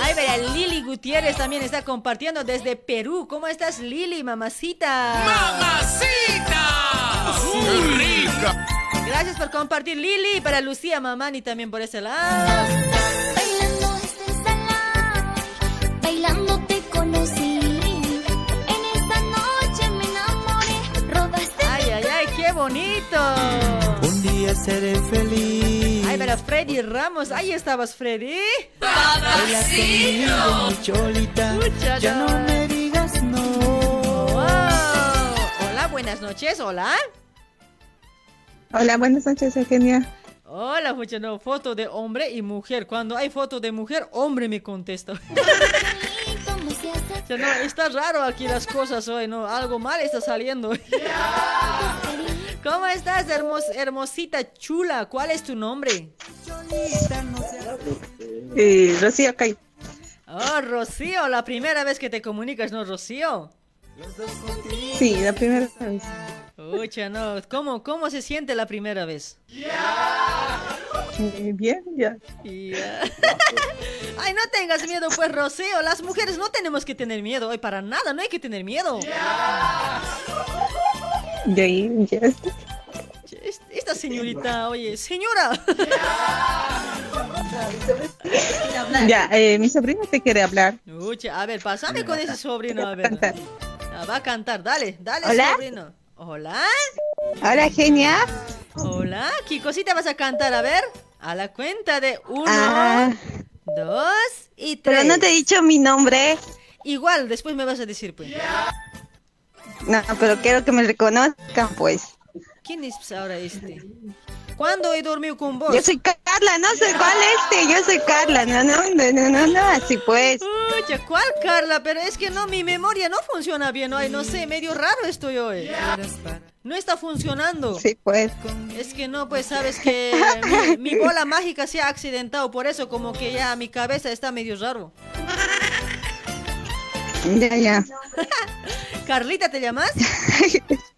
Ay, vea, Lili Gutiérrez también está compartiendo desde Perú. ¿Cómo estás, Lili, mamacita? ¡Mamacita! ¡Qué rica! Gracias por compartir, Lili. Para Lucía Mamani también por ese lado. Bailando te conocí. En esta noche me enamoré. Robaste Ay, ay, ay, qué bonito. Un día seré feliz. Ay, pero Freddy Ramos, ahí estabas, Freddy. Conmigo, mi cholita. Ya no me digas no. Wow. Hola, buenas noches, hola. Hola, buenas noches, Eugenia. Hola, mucha no, foto de hombre y mujer. Cuando hay foto de mujer, hombre me contesta. [laughs] No, está raro aquí las cosas hoy, ¿no? Algo mal está saliendo. ¿Cómo estás, hermos- hermosita chula? ¿Cuál es tu nombre? Eh, Rocío Cay. Oh, Rocío, la primera vez que te comunicas, ¿no, Rocío? Sí, la primera vez. Ucha, no. ¿Cómo, ¿Cómo se siente la primera vez? Eh, bien, ya. Ya. [laughs] Ay, no tengas miedo, pues, Rocío. Las mujeres no tenemos que tener miedo. Hoy para nada, no hay que tener miedo. De ahí, ya. Es- Esta señorita, oye, señora. Ya, eh, mi sobrino te quiere hablar. Ucha, a ver, pasame con ese sobrino, a ver. Ah, va a cantar, dale, dale, Hola. sobrino. Hola. Hola, Genia. Hola, ¿qué cosita vas a cantar? A ver, a la cuenta de uno, Ah. dos y tres. Pero no te he dicho mi nombre. Igual, después me vas a decir, pues. No, pero quiero que me reconozcan, pues. ¿Quién es ahora este? ¿Cuándo he dormido con vos? Yo soy Carla, no sé cuál este. Yo soy Carla. No, no, no, no, no, no, así pues. Uy, ¿cuál Carla? Pero es que no, mi memoria no funciona bien hoy, no sé, medio raro estoy hoy. No está funcionando. Sí, pues. Es que no, pues sabes que mi, mi bola mágica se ha accidentado, por eso como que ya mi cabeza está medio raro. Ya, ya. [laughs] Carlita, ¿te llamas? [laughs]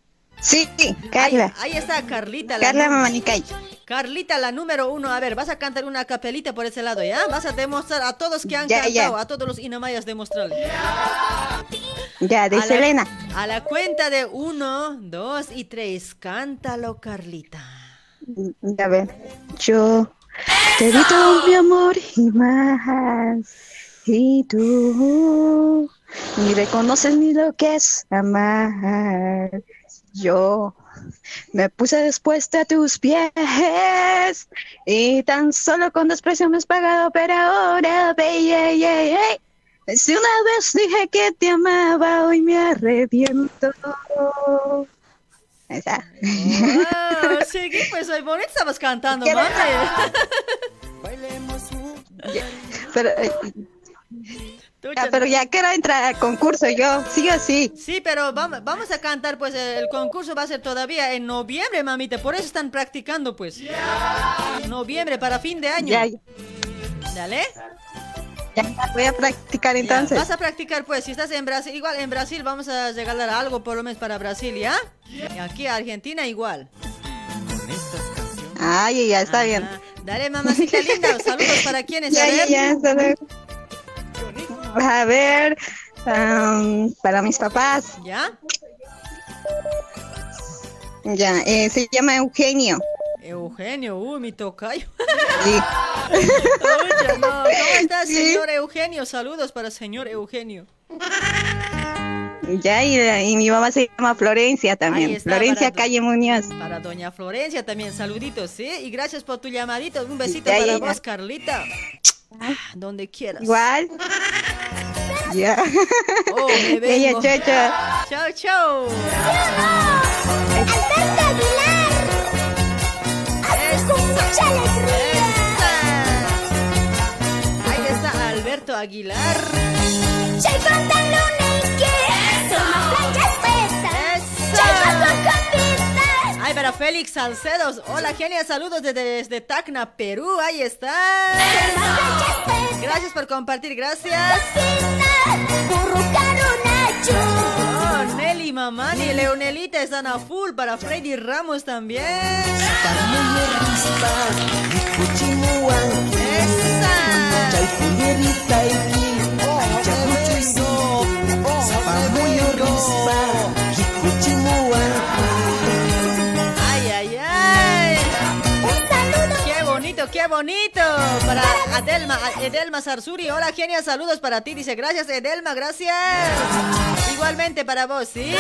Sí, Carla. Ahí, ahí está Carlita. la Carla Mamanicay. Carlita, la número uno. A ver, vas a cantar una capelita por ese lado, ¿ya? Vas a demostrar a todos que han Ya, cantado, ya. a todos los inamayas demostrarles. Ya, de A la- Selena. A la cuenta de uno, dos y tres. Cántalo, Carlita. Ya ver. Yo te di todo mi amor y más. Y tú ni reconoces ni lo que es amar. Yo me puse dispuesta a tus pies y tan solo con desprecio me has pagado, pero ahora, si una vez dije que te amaba, hoy me arrepiento. Esa. Wow, [laughs] sí, pues hoy bonito estabas cantando, ¿Qué mami. [laughs] Pero, ya, pero ya quiero entrar al concurso yo, sí o sí. Sí, pero vamos, vamos a cantar, pues el concurso va a ser todavía en noviembre, mamita. Por eso están practicando, pues. Noviembre, para fin de año. Ya, Dale. ya, voy a practicar Ya, entonces. Vas a practicar, pues. Si estás en Brasil, igual en Brasil vamos a regalar algo por lo menos para Brasil, ¿ya? Y aquí Argentina igual. Ay, ya está bien. Dale, mamacita [laughs] linda. Saludos para quienes. Ya. A ver, am, para mis papás, ¿Ya? ya, eh, se llama Eugenio. Eugenio, uy, mi tocayo. Sí. Oye, no, ¿Cómo [laughs] estás, Sí. señor Eugenio? Saludos para señor Eugenio. Ya, y, y mi mamá se llama Florencia también. está, Florencia. Calle Muñoz. Para doña Florencia también, saluditos, ¿sí? Y gracias por tu llamadito. Un besito Ya, para ya. vos, Carlita. Ah, donde quieras. Igual. Ya. Yeah. Oh, [laughs] chao, chao. Chao, chao. Alberto Aguilar. Hasta con Ahí está Alberto Aguilar. Ay, para Félix Salcedos. Hola, genia. Saludos desde, desde Tacna, Perú. Ahí está. Gracias por compartir. Gracias. Oh, Nelly Mamani Leonelita están a full. Para Freddy Ramos también. Ay, qué bonito. Para Adelma, Edelma Sarsuri. Hola, genia. Saludos para ti. Dice, gracias, Edelma. Gracias. Igualmente para vos, ¿sí?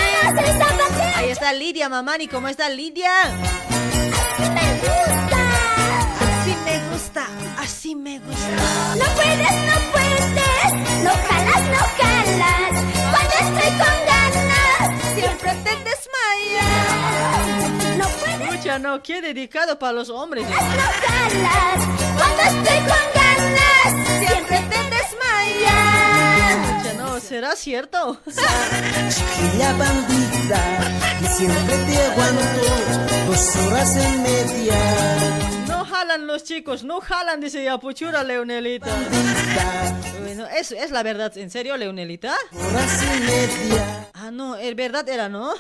Ahí está Lidia Mamani. ¿Cómo está Lidia? Así me gusta. Así me gusta. No puedes, no puedes, no jalas, no jalas. No, qué dedicado para los hombres. jalas. Cuando estoy con ganas, siempre te desmayas. Escucha, no, ¿será cierto? Chiquilla bandida, y siempre te aguanto dos horas y media. Jalan los chicos, no jalan, dice Yapuchura Leonelita. Bueno, eso es la verdad, ¿en serio, Leonelita? Ah, no, el verdad era, ¿no?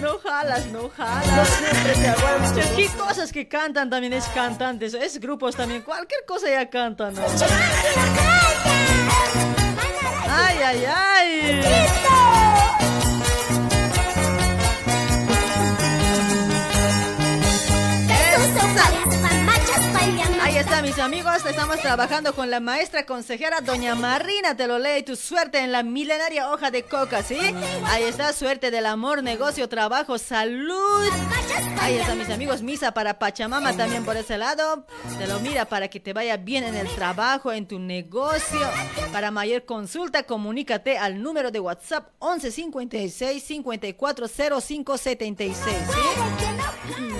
No jalas, no jalas. ¿Qué cosas que cantan también es cantantes? Es grupos también, cualquier cosa ya cantan. ¿no? Ay, ay, ay. Mis amigos. Estamos trabajando con la maestra consejera Doña Marina. Te lo lee tu suerte en la milenaria hoja de coca, ¿sí? Ahí está, suerte del amor, negocio, trabajo, salud. Ahí está, mis amigos. Misa para Pachamama también por ese lado. Te lo mira para que te vaya bien en el trabajo, en tu negocio. Para mayor consulta, comunícate al número de WhatsApp 1156 540576, ¿sí?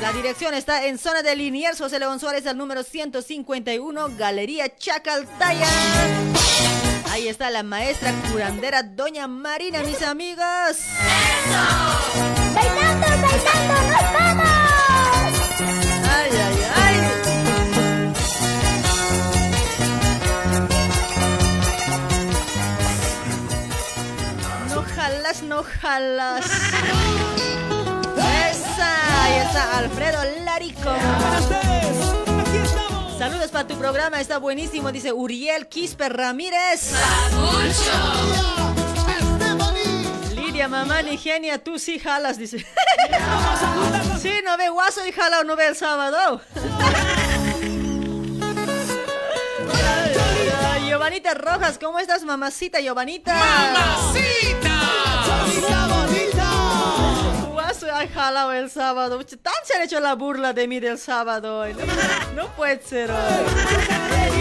La dirección está en zona de Liniers, José León Suárez, al número 151, Galería Chacaltaya. Ahí está la maestra curandera Doña Marina, mis amigos. ¡Bailando, bailando, nos vamos! ¡Ay, ay, ay! No jalas, no jalas. Esa, ahí está Alfredo Larico. Saludos para tu programa, está buenísimo, dice Uriel Quisper Ramírez. Lidia, mamá, ni genia, tú sí jalas, dice. [laughs] Sí, no ve guaso y jala o no ve el sábado. Giovanita Rojas, ¿cómo estás, mamacita, Giovanita? ¡Mamacita! Ha jalado el sábado. Tan se han hecho la burla de mí del sábado hoy. No, no puede ser hoy. Ay,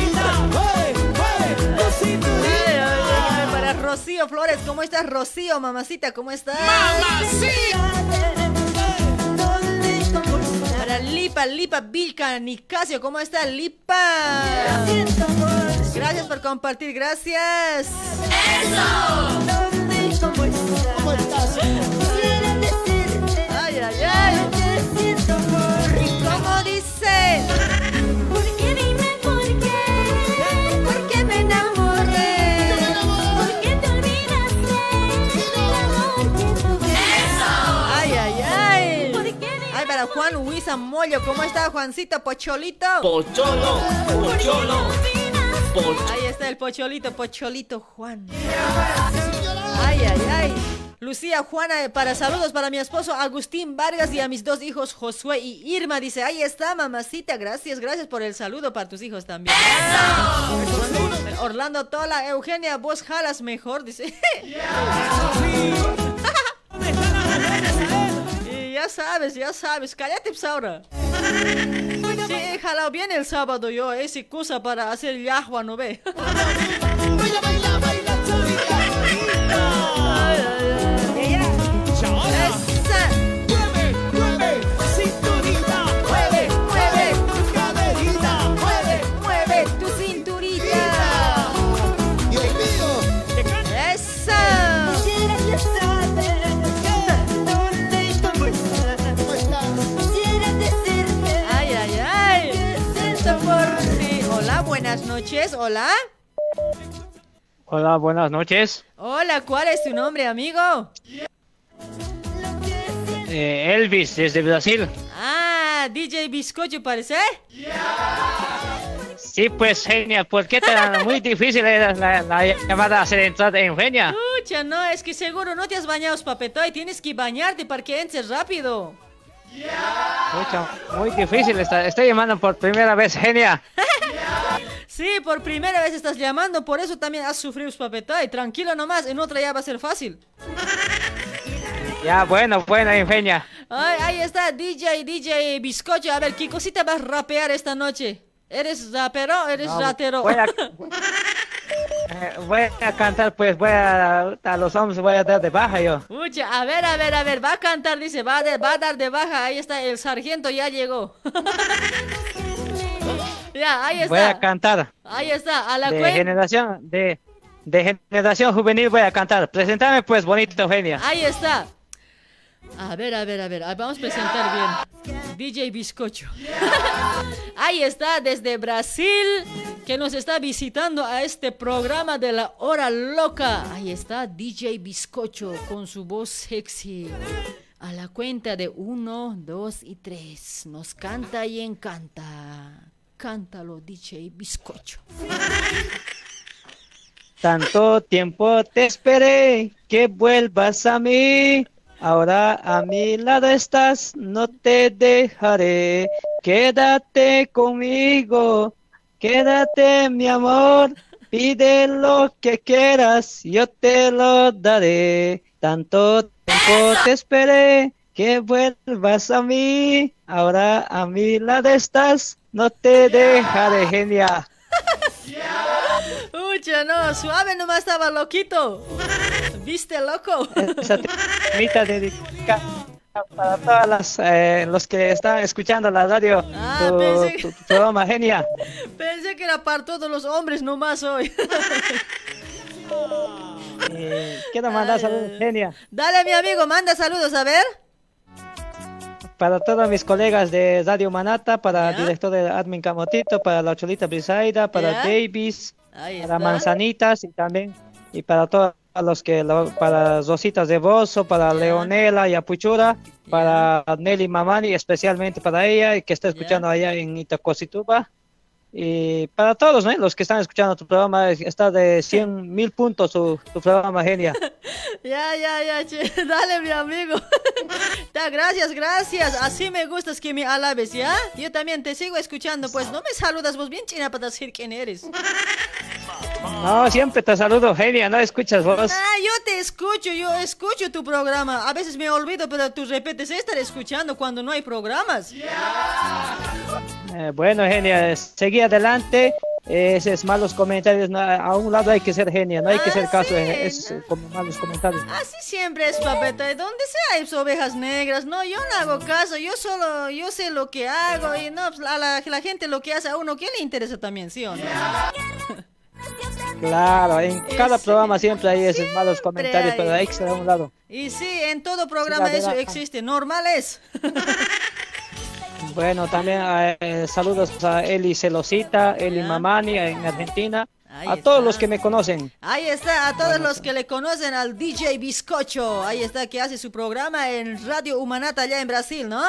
ay, ay, Para Rocío Flores, ¿cómo estás, Rocío, mamacita? ¿Cómo estás? Para Lipa, Lipa, Vilca, Nicasio, ¿cómo está Lipa? Gracias por compartir, gracias. Ay, ay, ay. ¿Y cómo dice? Porque dime por qué, porque me enamoré, porque te olvidaste del amor que tuve. Ay, ay, ay. Ay, para Juan Huiza Mollo, ¿cómo está Juancito Pocholito? Pocholo, pocholo, Ahí está el Pocholito, Pocholito Juan. Ay, ay, ay. Lucía Juana, eh, para saludos para mi esposo Agustín Vargas y a mis dos hijos Josué y Irma. Dice, ahí está, mamacita. Gracias, gracias por el saludo para tus hijos también. Orlando Tola, Eugenia, vos jalas mejor, dice. [laughs] Y ya sabes, ya sabes. Cállate, pues, ahora. Sí, he jalado bien el sábado yo. Es excusa para hacer yahua, ¿no ve? Noches. Hola. Hola, buenas noches. Hola, ¿cuál es tu nombre, amigo? Eh, Elvis, desde Brasil. Ah, DJ Bizcocho parece. Sí, pues, genia, ¿por qué tan [laughs] muy difícil era la, la llamada a hacer entrada en genia? Escucha, no, es que seguro no te has bañado, papetoy. Tienes que bañarte para que entres rápido. Mucho, muy difícil, está, estoy llamando por primera vez, genia. [laughs] Sí, por primera vez estás llamando, por eso también has sufrido, papetoy. Tranquilo nomás, en otra ya va a ser fácil. [laughs] Ya, bueno, bueno, genia. Ay, ahí está, DJ, DJ Bizcocho. A ver, ¿qué cosita vas a rapear esta noche? ¿Eres rapero o eres No, ratero? voy a- [laughs] Eh, voy a cantar, pues, voy a, a los hombres voy a dar de baja yo. Mucha, a ver, a ver, a ver, va a cantar, dice, va a, de- va a dar de baja, ahí está, el sargento ya llegó. [laughs] ya, ahí Voy a cantar. ahí está, a la De generación, de, de generación juvenil voy a cantar. Presentame, pues, bonito, genia. Ahí está. A ver, a ver, a ver, vamos a presentar bien. DJ Bizcocho. [laughs] Ahí está, desde Brasil, que nos está visitando a este programa de la hora loca. Ahí está DJ Bizcocho con su voz sexy. A la cuenta de uno, dos y tres. Nos canta y encanta. Cántalo, DJ Bizcocho. Tanto tiempo te esperé que vuelvas a mí. Ahora a mi lado estás, no te dejaré. Quédate conmigo, quédate mi amor. Pide lo que quieras, yo te lo daré. Tanto tiempo te esperé que vuelvas a mí. Ahora a mi lado estás, no te dejaré, genia. [laughs] Ucha, no, suave nomás estaba loquito. ¿Viste, loco? Esa [laughs] dedicada para todas las eh, los que están escuchando la radio Ah, tu, pensé que- tu- tu programa genia [laughs] Pensé que era para todos los hombres nomás hoy. [laughs] Eh, quiero mandar saludos genia Dale, mi amigo, manda saludos, a ver. para todos mis colegas de Radio Manata para el director de Admin Camotito para la Cholita Brisaida para Ya. Davis Ahí para está. Manzanitas y también y para todos los que para Rositas de Bozo para Leonela y Apuchura para Nelly Mamani especialmente para ella que está escuchando allá en Itacosituba y para todos ¿no? los que están escuchando tu programa está de 100 [laughs] mil puntos tu, tu programa genia [laughs] Ya, ya, ya, che. [laughs] Dale, mi amigo. Ya, gracias, gracias. Así me gustas que me alabes, ¿ya? Yo también te sigo escuchando, pues no me saludas vos bien china para decir quién eres. No siempre te saludo genia no escuchas vos Ah, yo te escucho, yo escucho tu programa. A veces me olvido, pero tú repetes estar escuchando cuando no hay programas. Eh, bueno, genia, seguí adelante. Eh, esos malos comentarios, no, a un lado hay que ser genia, no hay que ser caso de esos eh, como malos comentarios. Así siempre es, papeta. De donde sea hay ovejas negras. No, yo no hago caso. Yo solo, yo sé lo que hago. Y no, pues, a la, la gente lo que hace a uno, ¿qué le interesa también, sí o no? [laughs] Claro, en cada programa siempre hay esos malos comentarios, hay. pero ser a un lado. Y sí, en todo programa Sí, eso existe. Normal es. [laughs] Bueno, también eh, saludos a Eli Celosita, Eli Mamani en Argentina, a todos los que me conocen. Ahí está, a todos los que le conocen al DJ Bizcocho. Ahí está, que hace su programa en Radio Humanata allá en Brasil, ¿no?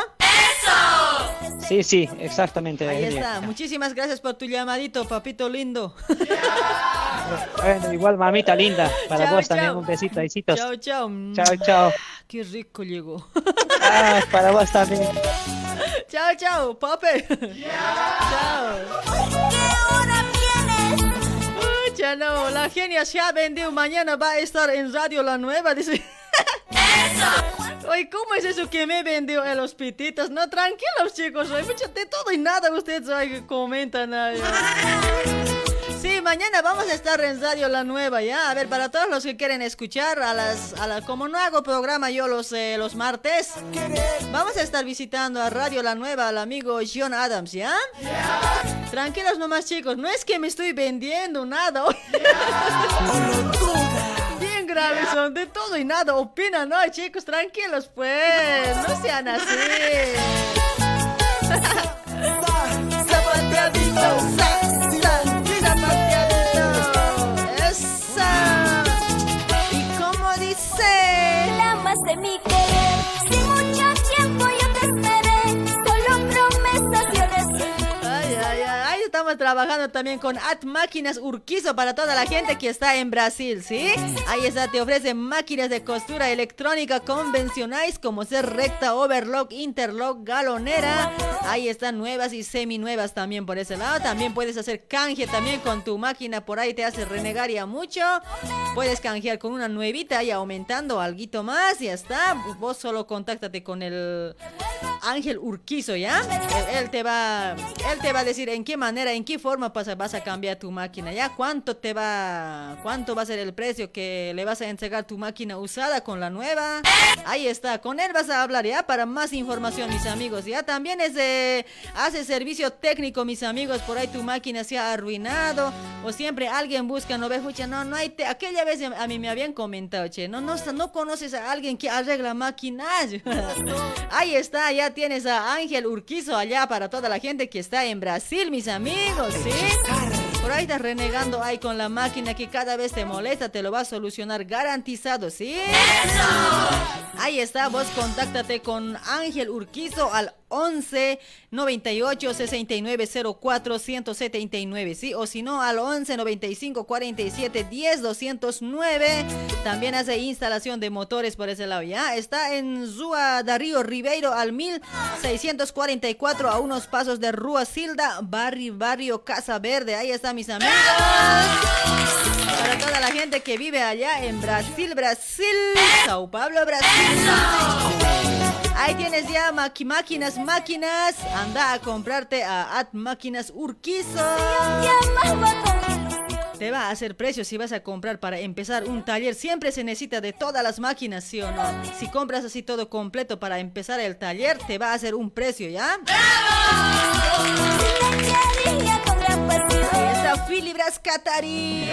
Sí, sí, exactamente. Ahí está. Muchísimas gracias por tu llamadito, papito lindo. Bueno, igual mamita linda, para Chao, vos también un besito, besitos. Chao, chao. Chao, chao. Qué rico llegó. Ah, para vos también. chao, chao, papi. Chao. Pucha, no, la genia se ha vendido. Mañana va a estar en Radio La Nueva, dice. Oye, ¿cómo es eso que me vendió en los pititos? No, tranquilos, chicos. Oye, mucho de todo y nada ustedes comentan. ay, ay. Sí, mañana vamos a estar en Radio La Nueva, ¿ya? A ver, para todos los que quieren escuchar, a las, a la- como no hago programa yo los, eh, los martes, vamos a estar visitando a Radio La Nueva al amigo John Adams, ¿ya? Tranquilos nomás, chicos, no es que me estoy vendiendo nada. [laughs] Bien graves son, de todo y nada opinan, ¿no? Chicos, tranquilos, pues, no sean así. [laughs] trabajando también con At Máquinas Urquizo para toda la gente que está en Brasil, ¿sí? Ahí está, te ofrece máquinas de costura electrónica convencionales como ser recta, overlock, interlock, galonera. Ahí están nuevas y semi nuevas también por ese lado. También puedes hacer canje también con tu máquina, por ahí te hace renegar ya mucho. Puedes canjear con una nuevita y aumentando algo más, ya está. Vos solo contáctate con el Ángel Urquizo, ¿ya? Él, él te va, él te va a decir en qué manera, en qué forma vas a cambiar tu máquina, ¿ya? ¿Cuánto te va, cuánto va a ser el precio que le vas a entregar tu máquina usada con la nueva? Ahí está, con él vas a hablar, ¿ya? Para más información, mis amigos, ¿ya? También es de, hace servicio técnico, mis amigos, por ahí tu máquina se ha arruinado o siempre alguien busca, no ve, escucha, no, no hay, te- aquella vez a mí me habían comentado, che, no, no, no conoces a alguien que arregla máquinas. [laughs] Ahí está, ya tienes a Ángel Urquizo allá para toda la gente que está en Brasil, mis amigos, ¿sí? Por ahí estás renegando ahí con la máquina que cada vez te molesta, te lo va a solucionar garantizado, ¿sí? Ahí está, vos contáctate con Ángel Urquizo al 11 98 69 04 179, ¿sí? O si no, al 11 95 47 10 209. También hace instalación de motores por ese lado, ¿ya? Está en Zua Darío Ribeiro al 1644 a unos pasos de Rua Silda, barrio, barrio Casa Verde. Ahí está, mis amigos. Para toda la gente que vive allá en Brasil, Brasil, Sao Paulo, Brasil. Ahí tienes ya maqui- máquinas, máquinas. Anda a comprarte a At Máquinas Urquizo. Te va a hacer precio si vas a comprar para empezar un taller. Siempre se necesita de todas las máquinas, ¿sí o no? Si compras así todo completo para empezar el taller, te va a hacer un precio, ¿ya? Ahí está Filibras Catari.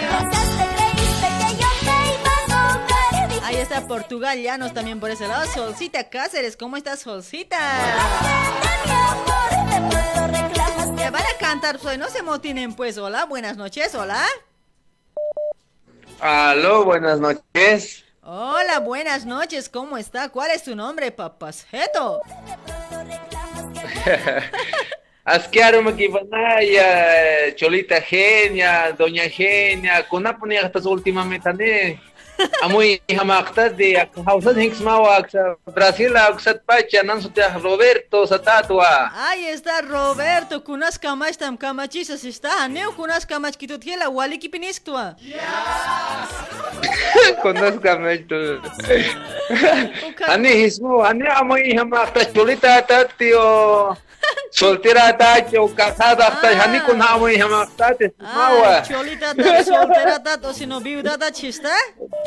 Ahí está Portugal Llanos también por ese lado. Solcita Cáceres, ¿cómo estás, Solcita? Ya van a cantar, pues no se motinen, pues. Hola, buenas noches, hola. Aló, buenas noches. Hola, buenas noches, ¿cómo está? ¿Cuál es tu nombre, papasjeto? [laughs] Asquearon aquí Banaya, Cholita Genia, Doña Genia, Kunapuni hasta su última metane. Amuy hamaktas de Hausa Hinks Mawa, Brasil, Aksat Pacha, Nansutia Roberto, Satatua. Ahí está Roberto, kunas kamach tam kamachisas está. Neo kunas kamach kitutiela, waliki pinistua. Conozcame esto. Ani hismo, ani amuy hamaktas Cholita Tatio. Soltera Tati o casada hasta Hani kun amuy hamaktas Mawa. Ah, cholita tat, soltera tat, o si no viuda tat chista.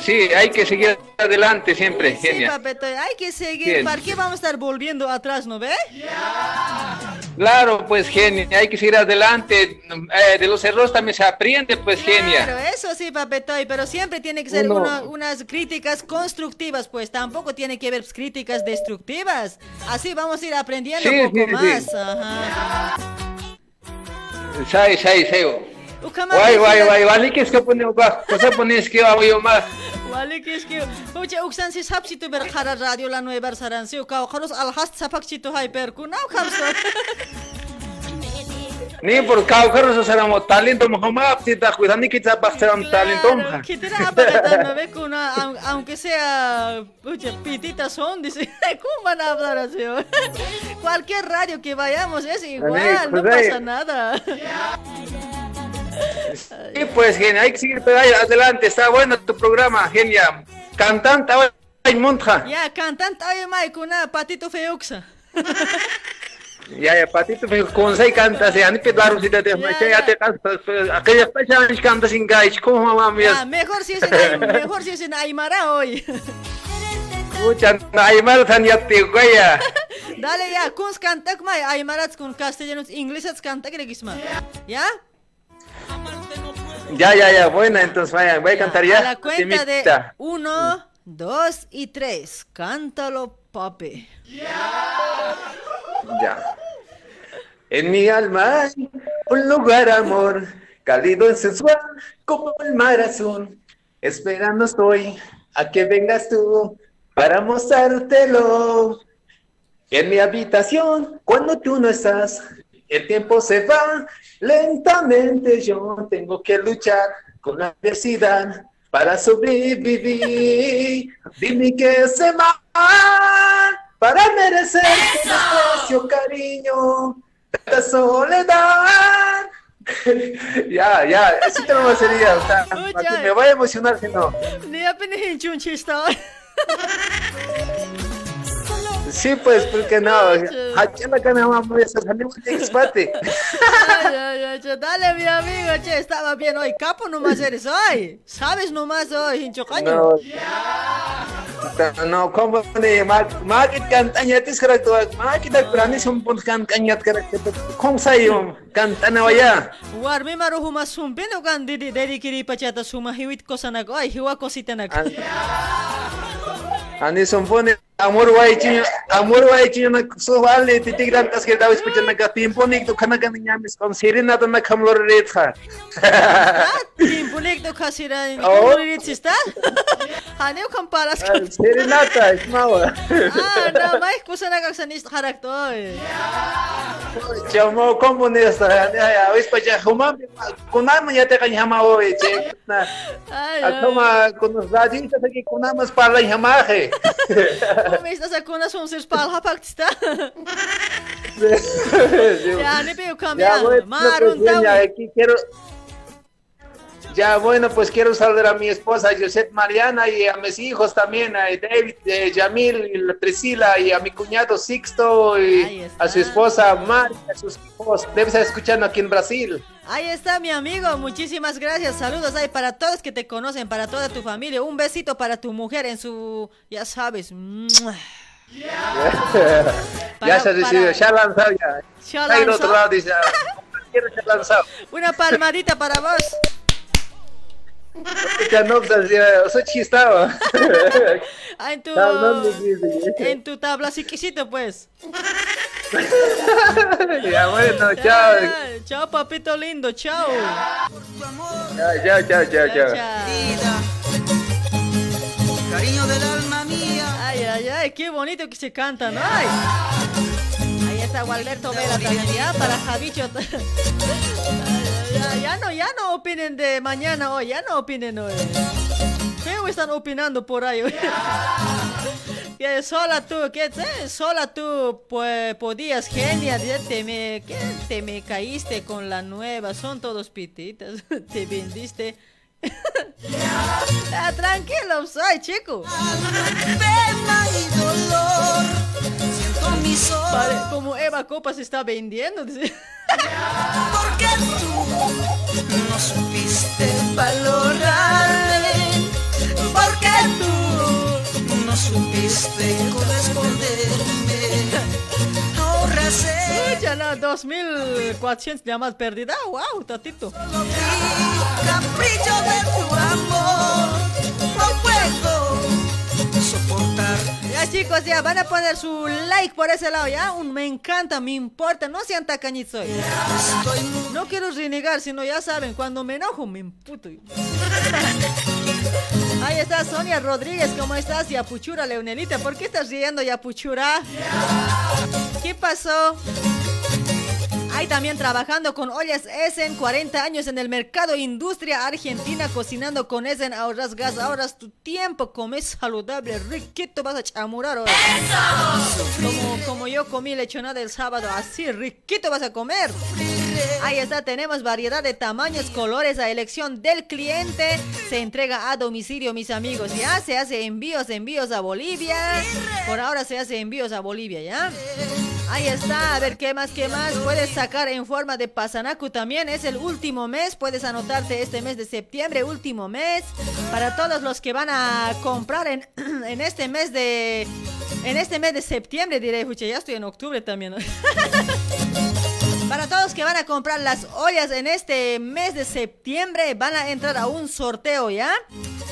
Sí, hay que seguir adelante siempre, Sí, genia. papeto, hay que seguir. Bien. ¿Para qué vamos a estar volviendo atrás, no ve? Claro, pues genia, hay que seguir adelante. Eh, de los errores también se aprende, pues Pero genia. eso sí, papetoy, pero siempre tiene que ser Uno- una- unas críticas constructivas, pues tampoco tiene que haber críticas destructivas. Así vamos a ir aprendiendo Sí, un poco sí, sí. más. Ajá. Sai, Guay, guay, Mejía- guay, vale que es que pone, cosa pones que hago yo más. Wale que es que Pucha uksan si ber khara radio la nueva uka al hast kuna ukhamso. Ni por talento, si que te talento. ve kuna au- aunque sea pucha pitita son dice [laughs] cómo van a hablar así. oh? [laughs] Cualquier radio que vayamos es igual, no pues, pasa nada. Sí, pues genia, hay que seguir ahí adelante, está bueno tu programa, genia. Cantante, ay, monja. Ya cantante ay mai kuna patito feuxa. Ya, ya, patito, con seis cantas, ya, ni pedaron si te dejo, ya te cantas, aquella fecha ni cantas sin gais, como Ya, mía. mejor si es en mejor si es en Aymara hoy. Escucha, ay, mal san ya te [laughs] goya. Dale ya, kuns kantak mai Aymarats kun castellanos ingleses kantak regisma. ¿Ya? Ya, ya, ya, buena, entonces vaya, voy a cantar ya. A la cuenta de uno, dos y tres. Cántalo, papi. Ya. En mi alma hay un lugar, amor, cálido y sensual, como el mar azul. Esperando estoy a que vengas tú para mostrártelo. En mi habitación, cuando tú no estás, el tiempo se va lentamente. Yo tengo que luchar con la adversidad para sobrevivir. Dime que se mal para merecer tu desprecio, cariño, esta soledad. [laughs] ya, ya, eso te lo sería, o sea, me voy a emocionar si no. Ni apenas hincho un hoy. Sí, pues, porque no, aquí en la cana vamos a salir un expate. [laughs] Ay, ay, ay, che, dale, mi amigo, che, estaba bien hoy. Capo nomás eres hoy. Sabes nomás hoy, hincho caño. No, no, como ni makit kantanya tis karak tu, makit ak berani sumpun kan kanyat karak tu, kong sayo kantana waya. War mi maru huma sumpino kan didi dedi kiri pachata suma hiwit ko sana ko ay hiwa ko sitanak. Ani sumpun amor Amorwaychina, amorwaychina suwali titigran kaskedawis pichana ka tiempo nik to khana kan nyamis kon sirina to na khamlor ret kha. Tiempo nik to khasira ni khamlor ret sista. Haneu comparas. Sirina ta ismawa. Ah, na mai kusana ka sanist karakter. Chamo componista, ya ya wis pacha humam kunam ya te kan hama hoy che. Akoma kunus rajin ta ki kunamas parla hamaje. Son ser spal hapak tista. Ya, veo bueno, pues, aquí quiero. Ya, bueno, pues quiero saludar a mi esposa Josep Mariana y a mis hijos también, a David, eh, Yamil, y la Priscila y a mi cuñado Sixto y a su esposa Mari, a sus hijos. Debe estar escuchando aquí en Brasil. Ahí está mi amigo, muchísimas gracias. Saludos ahí para todos que te conocen, para toda tu familia. Un besito para tu mujer en su, ya sabes. [laughs] ya se para- ya lanzado ya. Ya lanzó. otro lado, dice, "Ah, ya lanzado. [laughs] Una palmadita para vos. Ya no, pues, ya, soy chistaba. [laughs] Ah, en tu, no en tu tabla chiquisito pues. [laughs] Ya, bueno, chao. Chao papito lindo, chao. Ya, ya, ya, ya, ya. Cariño del alma mía. Ay, ay, ay, qué bonito que se canta, ¿no? Ay. Ahí está Gualberto Vela también, ya, para Javicho. [laughs] Ay, ya no, ya no opinen de mañana hoy, ya no opinen hoy. Feo están opinando por ahí. hoy. [laughs] Que sola tú, que eh, sola tú pues, podías, genial, ya te me, ¿qué? te me caíste con la nueva, son todos pititas, [laughs] te vendiste. [laughs] Ah, tranquilo, soy chico. Pena y dolor, siento mi sol. Vale, como Eva Copa se está vendiendo. dice. [laughs] Porque tú no supiste valorarme. Porque tú no supiste corresponderme. Ahora sé Escucha, no, 2400 llamadas perdidas. ¡Wow, tatito! capricho de tu amor. Chicos, ya van a poner su like por ese lado, ya. Un me encanta, me importa, no sean tacañitos hoy. No quiero renegar, sino ya saben, cuando me enojo me emputo. [laughs] Ahí está Sonia Rodríguez, ¿cómo estás? Yapuchura Leonelita, ¿por qué estás riendo, Yapuchura? ¿Qué pasó? Ahí también trabajando con ollas Essen, 40 años en el mercado industria argentina, cocinando con Essen, ahorras gas, ahorras tu tiempo, comes saludable, riquito, vas a chamurar hoy. Como, como yo comí lechonada el sábado, así riquito vas a comer. Ahí está, tenemos variedad de tamaños, colores a elección del cliente. Se entrega a domicilio, mis amigos. Ya se hace envíos, envíos a Bolivia. Por ahora se hace envíos a Bolivia, ¿ya? Ahí está, a ver qué más, qué más. Puedes sacar en forma de pasanacu también. Es el último mes. Puedes anotarte este mes de septiembre, último mes. Para todos los que van a comprar en, [clears throat] en este mes de. En este mes de septiembre, diré, "Pucha, ya estoy en octubre también. [laughs] ¿no?". Para todos que van a comprar las ollas en este mes de septiembre, van a entrar a un sorteo, ¿ya?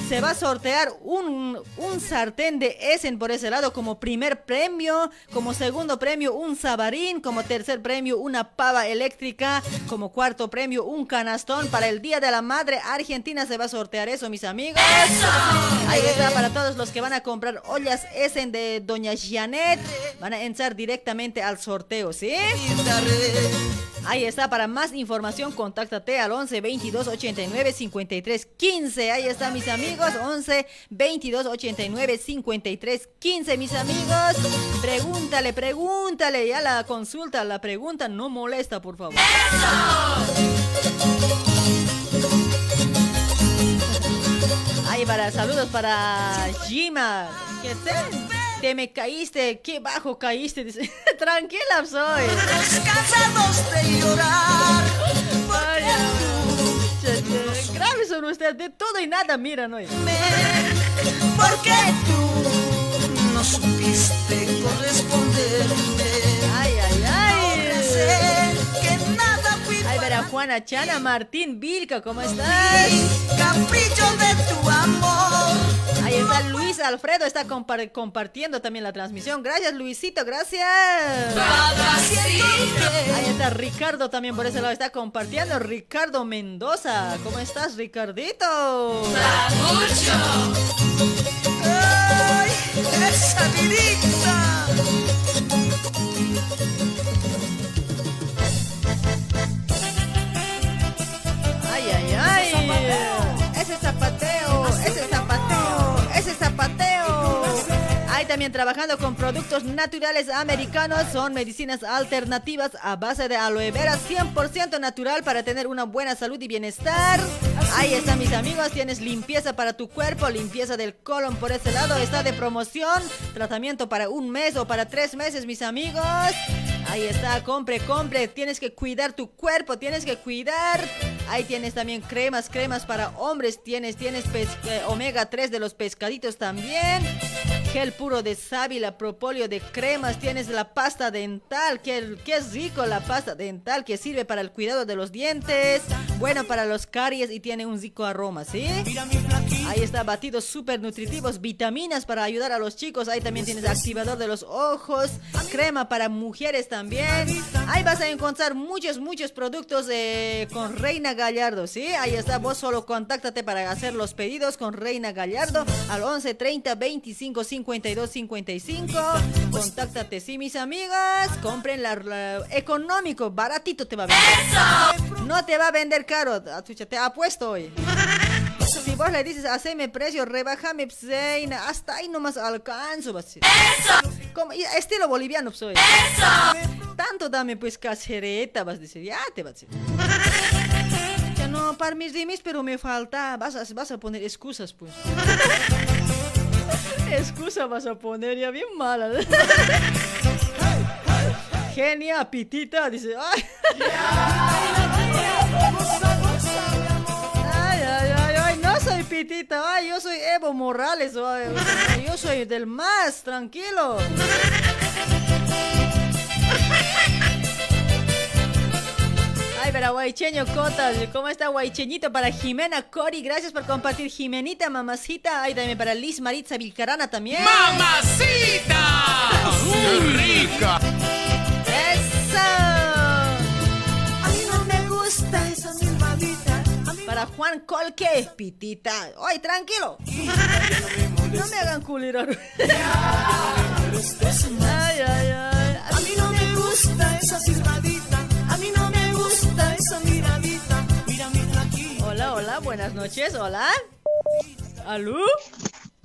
Se va a sortear un, un sartén de Essen por ese lado como primer premio, como segundo premio un sabarín, como tercer premio una pava eléctrica, como cuarto premio un canastón. Para el Día de la Madre Argentina se va a sortear eso, mis amigos. Ahí está para todos los que van a comprar ollas Essen de Doña Janet. Van a entrar directamente al sorteo, ¿sí? Ahí está, para más información contáctate al 11 22 89 53 15. Ahí está, mis amigos, 11 22 89 53 15, mis amigos. Pregúntale, pregúntale, ya la consulta, la pregunta no molesta, por favor. Ahí para saludos para Jima. ¿Qué tal? Te me caíste, qué bajo caíste. Dice. [laughs] Tranquila soy. cansados de llorar. Vaya. Graves son ustedes, de todo y nada, mira, ¿no? Porque tú no supiste corresponderme. Juana Chana, Martín Vilca, ¿cómo estás? capricho de tu amor. Ahí está Luis Alfredo, está compar- compartiendo también la transmisión. Gracias, Luisito, gracias. Ahí está Ricardo también por ese lado, está compartiendo. Ricardo Mendoza, ¿cómo estás, Ricardito? Ay, esa vidita. Ay. Ese zapateo, ese zapateo, también trabajando con productos naturales americanos. Son medicinas alternativas a base de aloe vera 100% natural para tener una buena salud y bienestar. Ahí están mis amigos. Tienes limpieza para tu cuerpo, limpieza del colon por ese lado. Está de promoción. Tratamiento para un mes o para tres meses, mis amigos. Ahí está, compre, compre. Tienes que cuidar tu cuerpo, tienes que cuidar. Ahí tienes también cremas, cremas para hombres. Tienes, tienes eh, omega 3 de los pescaditos también. Gel puro de sábila, propóleo de cremas. Tienes la pasta dental. Que, es rico la pasta dental que sirve para el cuidado de los dientes. Bueno para los caries y tiene un rico aroma, ¿sí? Ahí está, batidos súper nutritivos, vitaminas para ayudar a los chicos. Ahí también tienes activador de los ojos, crema para mujeres también. Ahí vas a encontrar muchos, muchos productos eh, con Reina Gallardo, ¿sí? Ahí está, vos solo contáctate para hacer los pedidos con Reina Gallardo al 11 30 25 52 55. Contáctate, sí, mis amigas. Compren la, la- económico, baratito te va a vender. No te va a vender caro, ah, te apuesto hoy. [laughs] Si vos le dices, haceme precio, rebájame, pseina, hasta ahí nomás alcanzo, decir. Como, estilo boliviano, soy. Tanto dame, pues, casereta, vas a decir, ya te vas a decir. [laughs] Ya no, para mis rimis, pero me falta, vas a, vas a poner excusas, pues. [laughs] [laughs] Excusa vas a poner, ya bien mala. [laughs] Genia, pitita, dice, ay. Ay, ay, ay, no soy pitita, ay, yo soy Evo Morales, yo soy del más, tranquilo. Ay, pero guaycheño Cotas, ¿cómo está guaycheñito? Para Jimena Cori, gracias por compartir. Jimenita, mamacita. Ay, también para Liz Maritza Vilcarana también. ¡Mamacita! ¡Muy rica! ¡Eso! A mí no me gusta esa silbadita. Para Juan Colque, pitita. Ay, tranquilo. No me hagan culirar. Ay, ay, ay. A mí no me gusta esa silbadita. A buenas noches, hola. ¿Aló?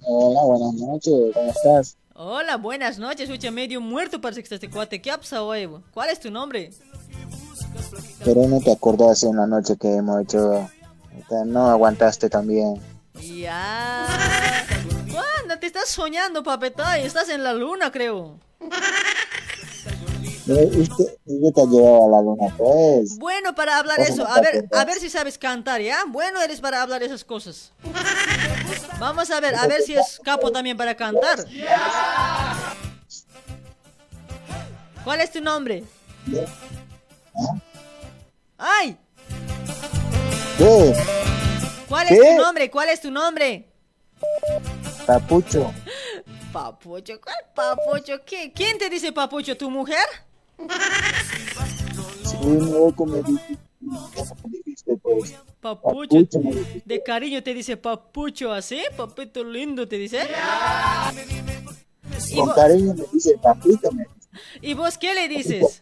Hola, buenas noches, ¿cómo estás? Hola, buenas noches. Escucha, medio muerto parece que este cuate. ¿Qué ha pasado bo? ¿Cuál es tu nombre? Pero no te acordás en la noche que hemos hecho. No aguantaste también. Ya. ¿Cuándo te estás soñando, papetay? Estás en la luna, creo. ¿Y qué, y qué te ha llevado a la luna, pues? Bueno para hablar eso. A ver, a ver si sabes cantar, ¿ya? Bueno eres para hablar esas cosas. [laughs] Vamos a ver, a ver si es capo también para cantar. ¿Cuál es tu nombre? ¡Ay! ¿Qué? ¿Cuál es tu nombre? ¿Cuál es tu nombre? Papucho. [laughs] Papucho, ¿cuál papucho? ¿Qué? ¿Quién te dice papucho? ¿Tu mujer? Sí, no, como dijiste, como dijiste, pues. Papucho. De cariño te dice papucho, ¿así? Papito lindo te dice. ¿Y, Con vo- cariño me dice papito, me dice. ¿Y vos qué le dices?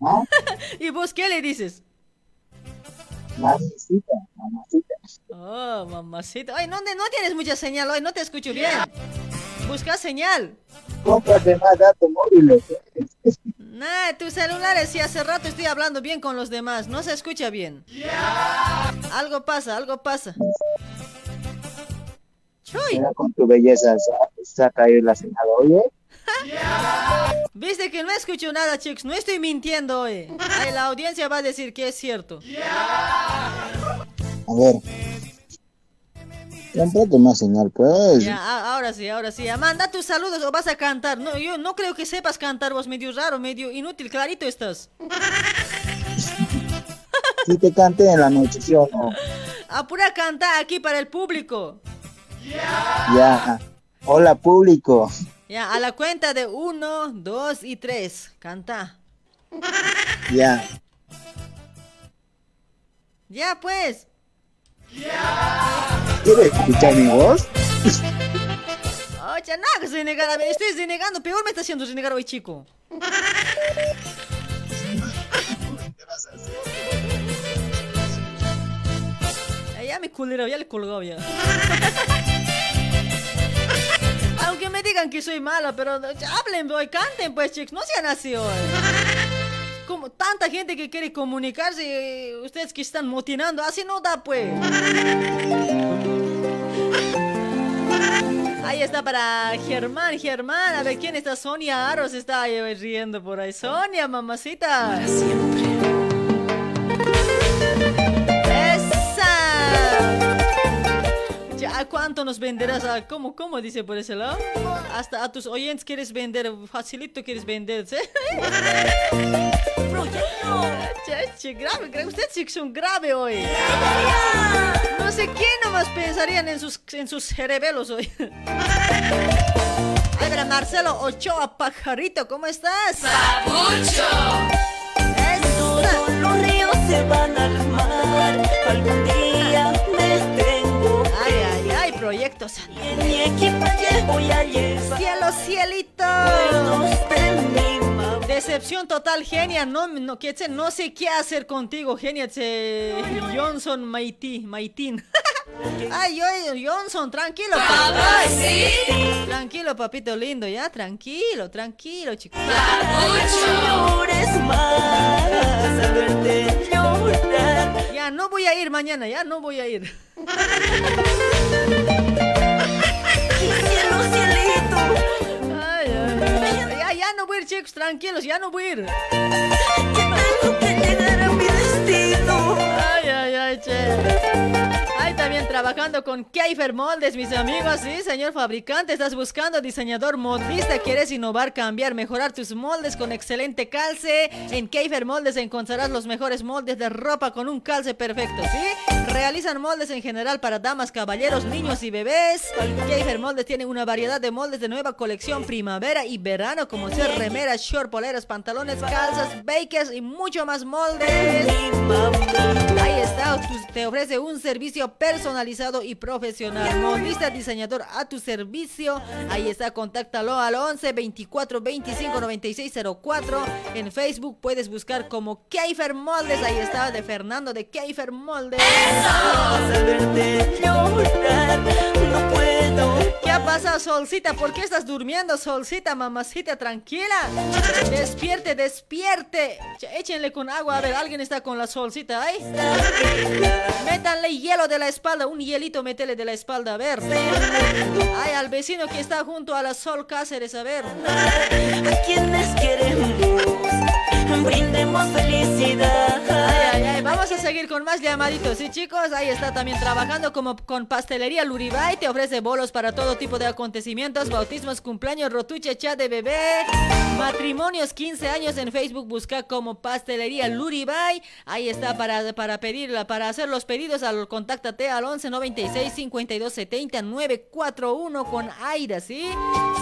¿Ah? [laughs] ¿Y vos qué le dices? Mamacita, mamacita. Oh, mamacita. Ay, no, no tienes mucha señal hoy, no te escucho bien. Busca señal. Cómprate más datos móviles. Nah, tu celular es si hace rato estoy hablando bien con los demás, no se escucha bien. Algo pasa, algo pasa. Chuy, Mira con tu belleza, ha caído la señal, oye. viste que no escucho nada, chicos, no estoy mintiendo hoy. Ay, la audiencia va a decir que es cierto. A ver. Cómprate más señal, pues. Ya, ahora sí, ahora sí. Ya, Manda tus saludos o vas a cantar. No, yo no creo que sepas cantar vos, medio raro, medio inútil, clarito estás. Si te canté en la noche, ¿sí o no? Apura cantar aquí para el público. Ya. Hola, público. Ya, a la cuenta de uno, dos y tres. Canta. Ya. Ya, pues. ¿Quieres escuchar mi voz? Oye, que se negara. Estoy renegando. Peor me está haciendo renegar hoy, chico. Ya me culero, ya le colgó ya. Aunque me digan que soy mala, pero hablen hoy, canten pues chicos, no sean así hoy. Como tanta gente que quiere comunicarse, eh, ustedes que están motinando, así no da pues. Ahí está para Germán, Germán, a ver quién está, Sonia Aros está ahí riendo por ahí. Sonia, mamacita. ¡Esa! Ya, ¿a ¿cuánto nos venderás? Ah, ¿Cómo, cómo dice por ese lado? Hasta a tus oyentes quieres vender, facilito quieres vender, ¿sí? Che, grave, grave. Ustedes sí que son grave hoy. No sé quién nomás pensarían en sus, en sus cerebelos hoy. Ay, verá, Marcelo Ochoa, pajarito, ¿cómo estás? Papucho. Todos los ríos se van al mar. Algún día me detengo. Ay, ay, ay, proyectos. En mi equipaje voy a llevar. Cielo, cielito. Recuerdos de mi. Decepción total, genia. No, no, no sé qué hacer contigo, genia. Johnson Maiti, Maitín. [laughs] Ay, yo, Johnson, tranquilo. Papacito. Tranquilo, papito lindo, ya, tranquilo, tranquilo, chico. No llores más. A verte llorar. Ya, no voy a ir mañana, ya, no voy a ir. [laughs] no voy a ir, chicos, tranquilos, ya no voy a ir. Tengo que llegar a mi destino. Ay, ay, ay, che. También trabajando con Keifer Moldes, mis amigos. Sí, señor fabricante, estás buscando diseñador modista. ¿Quieres innovar, cambiar, mejorar tus moldes con excelente calce? En Keifer Moldes encontrarás los mejores moldes de ropa con un calce perfecto, ¿sí? Realizan moldes en general para damas, caballeros, niños y bebés. Keifer Moldes tiene una variedad de moldes de nueva colección primavera y verano, como ser remeras, short, poleras, pantalones, calzas, bakers y mucho más moldes. Ahí está, te ofrece un servicio personalizado y profesional. Modista diseñador a tu servicio. Ahí está, contáctalo al 11 24 25 96 04. En Facebook puedes buscar como Keifer Moldes. Ahí está, de Fernando de Keifer Moldes. No ¿Qué ha pasado, Solcita? ¿Por qué estás durmiendo, Solcita, mamacita? Tranquila. Despierte, despierte. Ch- Échenle con agua. A ver, alguien está con la Solcita ahí. Métanle hielo de la espalda. Un hielito, métele de la espalda. A ver. Ay, al vecino que está junto a la Sol Cáceres. A ver. A quienes queremos, brindemos felicidad. Ay, ay, ay, vamos a seguir con más llamaditos, ¿sí chicos? Ahí está también trabajando como con pastelería Luribay, te ofrece bolos para todo tipo de acontecimientos, bautismos, cumpleaños, rotuche, chat de bebé, matrimonios, 15 años en Facebook, busca como pastelería Luribay, ahí está para, para pedirla, para hacer los pedidos, al, contáctate al 11 96 52 70 941 con Aida, ¿sí?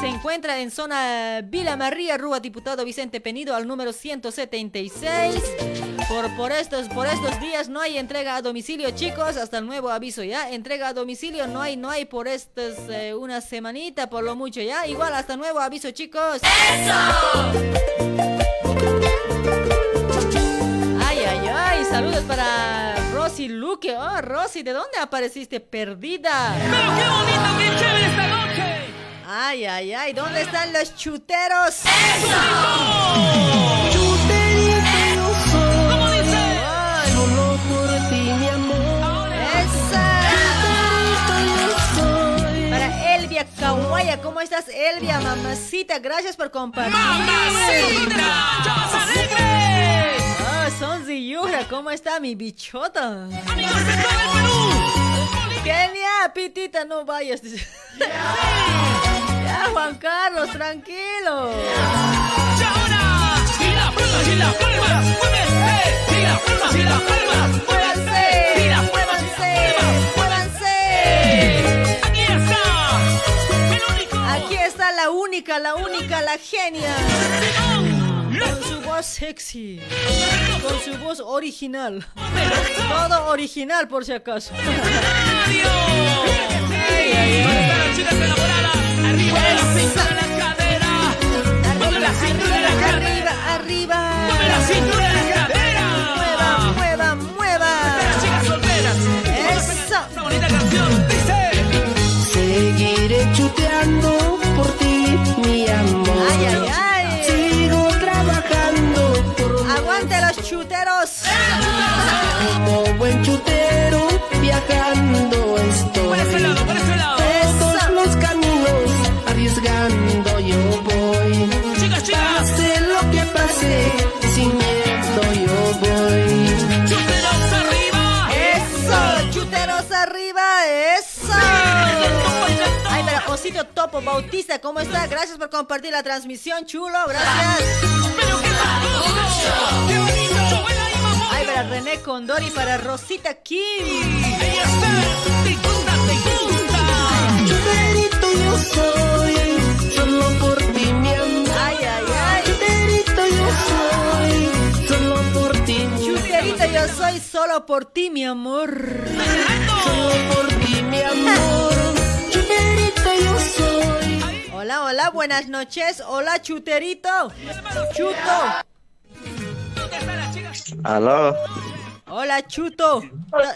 Se encuentra en zona Vila María, Rúa Diputado Vicente Penido al número 176. Por, por, estos, por estos días no hay entrega a domicilio, chicos. Hasta el nuevo aviso, ¿ya? Entrega a domicilio no hay, no hay por estas eh, una semanita, por lo mucho, ¿ya? Igual hasta nuevo aviso, chicos. Ay, ay, ay. Saludos para Rosy Luque. Oh, Rosy, ¿de dónde apareciste? Perdida. Pero qué bonito, qué chévere esta noche. Ay, ay, ay. ¿Dónde están los chuteros? Solo Kawaya, ¿cómo estás, Elvia, mamacita? Gracias por compartir. Ah, Sonzi Yura, ¿cómo está mi bichota? Kenia, pitita, no vayas. Ya, Juan Carlos, tranquilo. ¡Muévanse! ¡Muévanse! ¡Muévanse! ¡Aquí está! La única, la única, la genia. Con su voz sexy. Con su voz original. Todo original por si acaso. Ay, ay, ay. Arriba, arriba, arriba, arriba. Mueva, mueva, mueva. Eso. Seguiré chuteando chuteros. como buen chutero, viajando estoy. Todos Topo Bautista, ¿cómo está? Gracias por compartir la transmisión, chulo. Gracias. Ay, para René Condori, para Rosita Kim. Chuterito yo soy, solo por ti mi amor. Ay, ay, ay. Chuterito yo soy, solo por ti mi Chuterito, yo soy solo por ti, mi amor. Solo por ti mi amor. Chuterito yo soy. Hola, hola, buenas noches. Hola, Chuterito. Chuto. Aló. Hola, Chuto.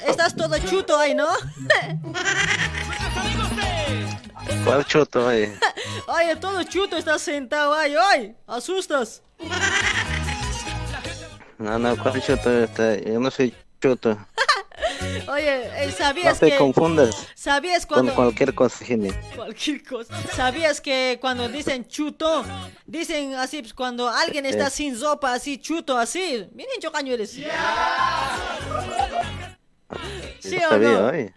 Estás todo chuto ahí, ¿no? ¿Cuál chuto ahí? Oye, [laughs] todo chuto estás sentado ahí, hoy. Asustas. No, no, ¿cuál chuto? Este, yo no soy chuto. [laughs] Oye, eh, No ¿sabías te que... confundas ¿Sabías con cuando... cualquier cosa. Cualquier cosa. ¿Sabías que cuando dicen chuto, dicen así, pues, cuando alguien está Sí. sin sopa, así, chuto, así? Miren, chocaño eres. ¿Sí No o sabía, no? oye.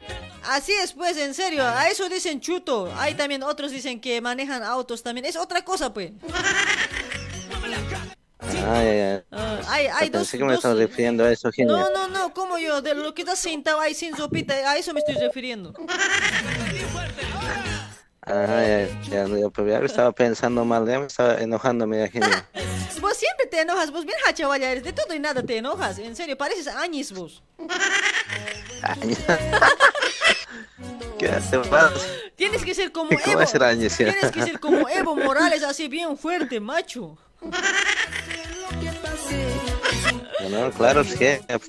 Así es, pues, en serio. A eso dicen chuto. Hay también otros dicen que manejan autos también. Es otra cosa, pues. Ay, ay, ay. Ah, hay, hay dos, Pensé que me dos- estaba refiriendo a eso, genia. No, no, no, como yo, de lo que está sentado ahí sin sopita, a eso me estoy refiriendo. Ay, ay, ya, ya, pues ya estaba pensando mal, ya me estaba enojando, mira, genia. [laughs] Vos siempre te enojas, vos bien hachavalla eres, de todo y nada te enojas, en serio, pareces Añis vos. [laughs] ¿Qué pasa? Tienes que ser como ¿Cómo Evo. ya? Tienes que ser como Evo Morales, así bien fuerte, macho. [laughs] No, claro, pues,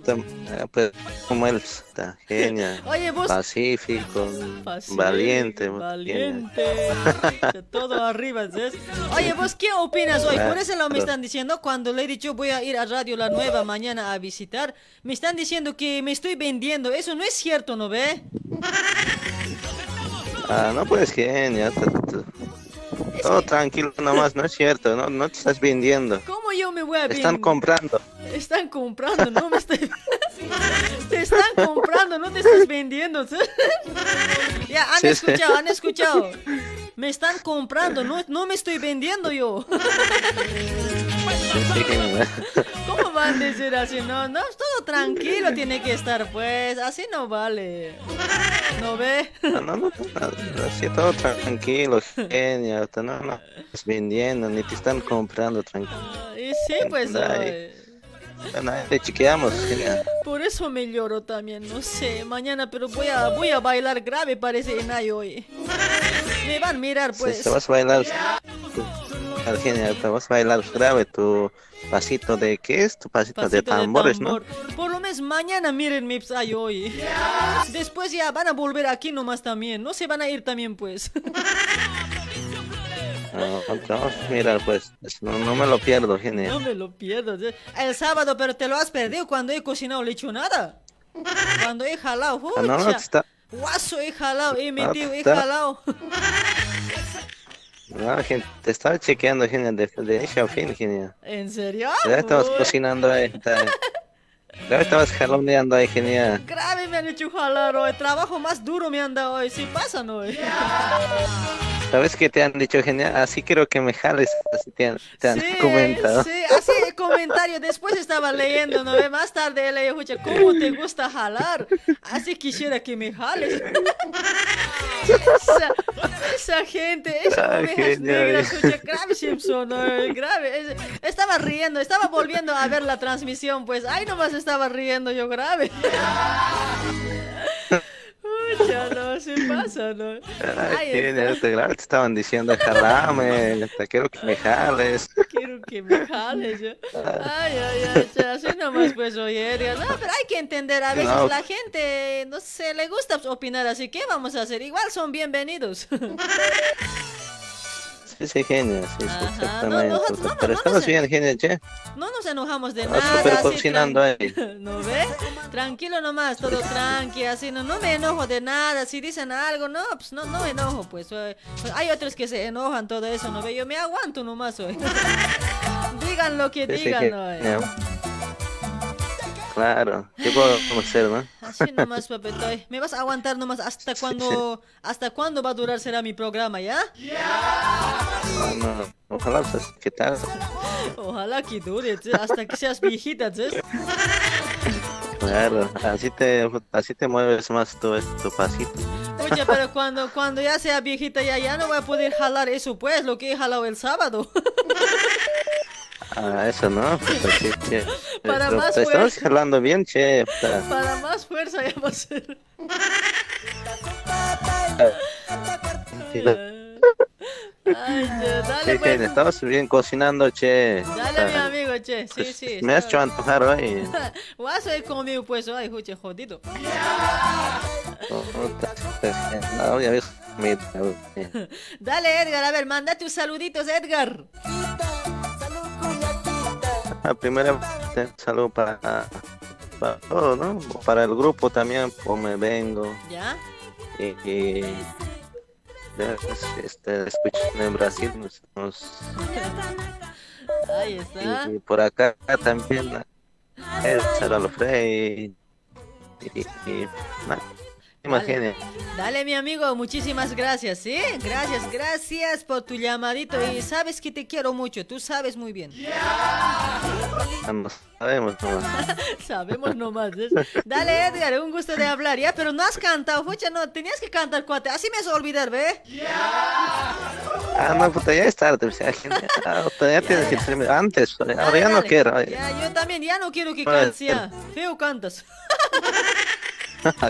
tam- eh, pues, como él está genia, [laughs] Oye, vos- pacífico, Pacífico, valiente, Valiente. De todo [laughs] arriba, ¿sabes? Oye, ¿vos qué opinas hoy? Por eso lo me están diciendo cuando le he dicho voy a ir a Radio La Nueva mañana a visitar. Me están diciendo que me estoy vendiendo. Eso no es cierto, ¿no ve? Ah, no puedes genia, todo tranquilo nomás, no es cierto, no, no te estás vendiendo. ¿Cómo yo me voy a Están vender? comprando. Están comprando, no me estoy. [laughs] Te están comprando, no te estás vendiendo. [laughs] ya, han Sí, sí. escuchado, han escuchado. [laughs] Me están comprando, no, no me estoy vendiendo yo. Sí. ¿Cómo van a decir así? No, no, todo tranquilo tiene que estar, pues. Así no vale. ¿No ve? No, no, no, así todo tranquilo, genia. ahorita No, no, estás vendiendo, ni te están comprando, tranquilo. Y sí, pues. Bueno, te chequeamos, genia. Por eso me lloro también, no sé, mañana, pero voy a, voy a bailar grave, parece Enay hoy. Me van a mirar, Sí, pues. te vas a bailar, tu- genia, te vas a bailar grave tu pasito de, ¿qué es? Tu pasito, de Pasito de tambores, tambor. Por lo menos mañana miren mi Psy hoy. Después ya van a volver aquí nomás también. No se van a ir también, pues. ¿no? No, vamos a mirar, pues, no, no me lo pierdo, genia. No me lo pierdo. El sábado, pero te lo has perdido cuando he cocinado lechonada. Cuando he jalado, Ah, no, no, está- Guaso he jalado, he metido, he jalado. No, gente, te estaba chequeando, genia, de, de inicio a fin, genia. ¿En serio? Ya estabas Uy, cocinando ahí, ya estabas jaloneando ahí, genia. Grave me han hecho jalar hoy. Trabajo más duro me han dado hoy. Sí pasa, ¿no? ¿Sabes qué te han dicho, genia? Así quiero que me jales, así te han, te han Sí, comentado. sí, así el comentario. Después estaba leyendo, ¿no? Más tarde le dije, ¿cómo te gusta jalar? Así quisiera que me jales. esa, esa gente, esas Ay, ovejas genial. negras, escucha, grave Simpson, ¿no? grave. Es- Estaba riendo, estaba volviendo a ver la transmisión, pues, ahí nomás estaba riendo yo grave. [laughs] Uy, no, se pasa, ¿no? Ay, Ahí genia, está. te, claro, te estaban diciendo, jalame, te quiero que me jales. Quiero que me jales. yo. Ay, ay, ay, así nomás pues oye. No, pero hay que entender, a veces No. la gente, no sé, le gusta opinar, así que vamos a hacer? Igual son bienvenidos. [laughs] Sí, genia, sí, exactamente. no, Pero no, estamos no, bien, genia, che. No nos enojamos de Estás nada. súper así cocinando ahí. [laughs] ¿No ve? Tranquilo nomás, todo [laughs] tranqui, así, no, no me enojo de nada. Si dicen algo, no, pues no, no me enojo, pues. Hay otros que se enojan, todo eso, ¿no ve? Yo me aguanto nomás hoy. [laughs] digan lo que digan. Claro, ¿qué podemos hacer, no? Así nomás, papetoy. Me vas a aguantar nomás hasta cuando, hasta cuándo va a durar será mi programa, ¿ya? No, no, ojalá, pues, ¿qué tal? Ojalá que dure, ¿sí? hasta que seas viejita, ¿sí? Claro, así te, así te mueves más tu, tu pasito. Oye, pero cuando, cuando ya sea viejita ya, ya no voy a poder jalar eso, pues, lo que he jalado el sábado. [laughs] Ah, eso no, pues che. [laughs] Para Pero más te estamos fuerza. jalando bien, che. Para más fuerza ya va a ser. Sí, Ay, Sí, dale, que pues. estabas bien cocinando, che. Dale, mi amigo, che. Sí, Pues, sí. Me has hecho antojar hoy. [laughs] Guaso he comido, pues, ay, juche, jodido. Oh, puta, No, ya ves. mi- [laughs] Dale, Edgar, a ver, manda tus saluditos, Edgar. Primero, te- saludo para, para todo, ¿no? Para el grupo también, pues me vengo. ¿Ya? Y, y este, escuchan en Brasil, nos, nos- Ahí está. y, y por acá también, el Saralo Frey. Y, y, y, nada, imagínate. Dale, mi amigo, muchísimas gracias, ¿sí? Gracias, gracias por tu llamadito. Y sabes que te quiero mucho, tú sabes muy bien. No sabemos, no. Sabemos nomás. [laughs] Dale, Edgar, un gusto de hablar, ¿ya? Pero no has cantado, fucha, no, tenías que cantar, cuate. Así me vas a olvidar, ¿ve? Ah, no, puta, ya es tarde. O sea, [laughs] ya tienes que decirme antes. Ahora ya no quiero. Ya, yo también, ya no quiero que cantes, ya. Feo cantas. [laughs] [laughs]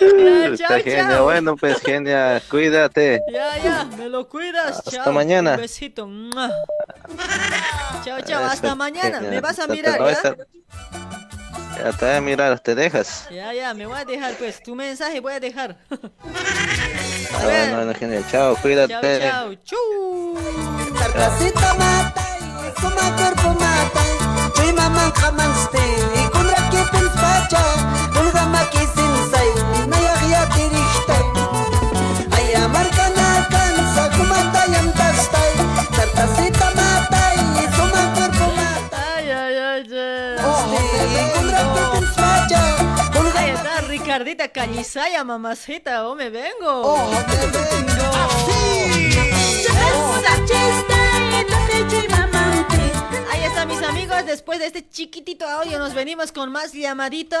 Chao, Está genia. chao. Bueno, pues genia, cuídate. Ya, ya, me lo cuidas. Hasta chao. mañana. Un besito. ¡mua! Chao, chao, Eso, hasta mañana. genia. Me vas a mirar, ¿ya? te voy a mirar, te dejas. Ya, ya, me voy a dejar, pues. Tu mensaje voy a dejar. Ah, bueno, [laughs] bueno, genia. Chao, cuídate. Chao, chao. Mata, cuerpo mata, pacha Ulgama oh, Ricardita Cañizaya, mamacita, oh, me vengo. Oh, me vengo. Ah, Así. Esa chiste, y mamante. Ahí están mis amigos, después de este chiquitito audio nos venimos con más llamaditos.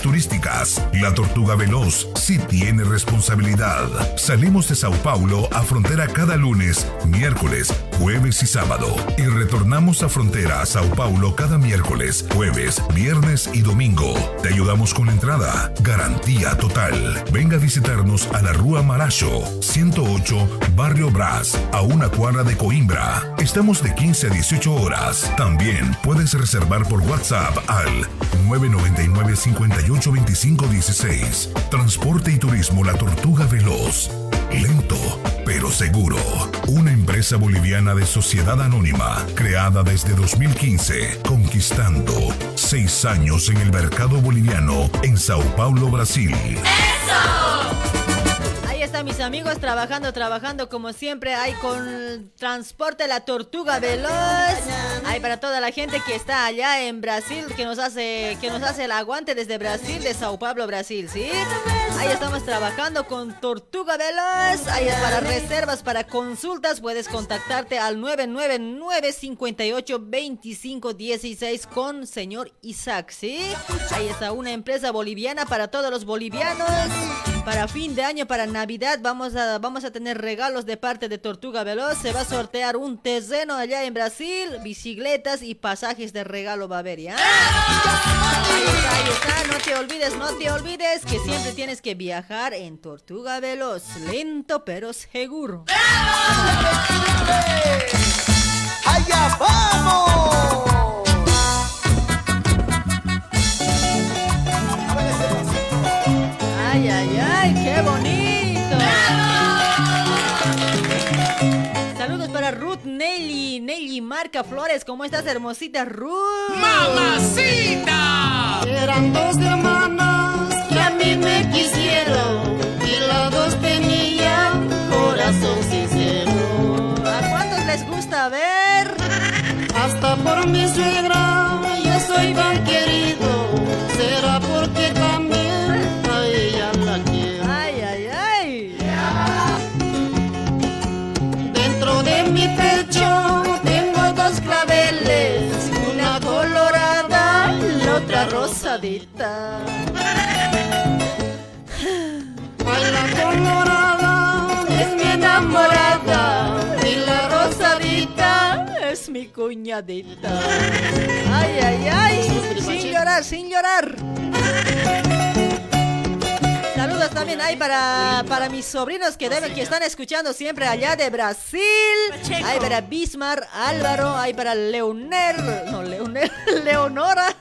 turísticas. La Tortuga Veloz sí tiene responsabilidad. Salimos de Sao Paulo a frontera cada lunes, miércoles, jueves y sábado. Y retornamos a frontera Sao Paulo cada miércoles, jueves, viernes y domingo. Te ayudamos con la entrada. Garantía total. Venga a visitarnos a la Rúa Maracho, 108, Barrio Brás, a una cuadra de Coimbra. Estamos de 15 a 18 horas. También puedes reservar por WhatsApp al 999 58 25 16. Transporte y turismo La Tortuga Veloz. Lento, pero seguro. Una empresa boliviana de sociedad anónima, creada desde 2015, conquistando seis años en el mercado boliviano en Sao Paulo, Brasil. Ahí están mis amigos trabajando, trabajando como siempre. Hay con transporte la tortuga veloz. Hay para toda la gente que está allá en Brasil, que nos hace, que nos hace el aguante desde Brasil, de Sao Paulo, Brasil, ¿sí? Ahí estamos trabajando con Tortuga Veloz. Ahí es para reservas, para consultas. Puedes contactarte al 999 58 25 16 con señor Isaac, ¿sí? Ahí está una empresa boliviana para todos los bolivianos. Para fin de año, para Navidad, vamos a, vamos a tener regalos de parte de Tortuga Veloz. Se va a sortear un terreno allá en Brasil, bicicletas y pasajes de regalo va a haber, ¿ya? Ahí está, ahí está. No te olvides, no te olvides que siempre tienes que viajar en Tortuga Veloz. Lento pero seguro. ¡Allá vamos! Ay, ay, ay, qué bonito. Saludos para Ruth Nelly, Nelly Marca Flores. ¿Cómo estás, hermosita Ruth? ¡Mamacita! Eran dos hermanas que a mí me quisieron y las dos tenían corazón sincero. ¿A cuántos les gusta ver? Hasta por mi suegra yo soy tan querido. Otra rosadita. Ay, la colorada es mi enamorada y la rosadita Es mi cuñadita. Ay, ay, ay. Sin llorar, sin llorar. Saludos también hay para, para mis sobrinos que deben, que están escuchando siempre allá de Brasil. Hay para Bismar, Álvaro, hay para Leonel, no Leonel, [laughs] Leonora.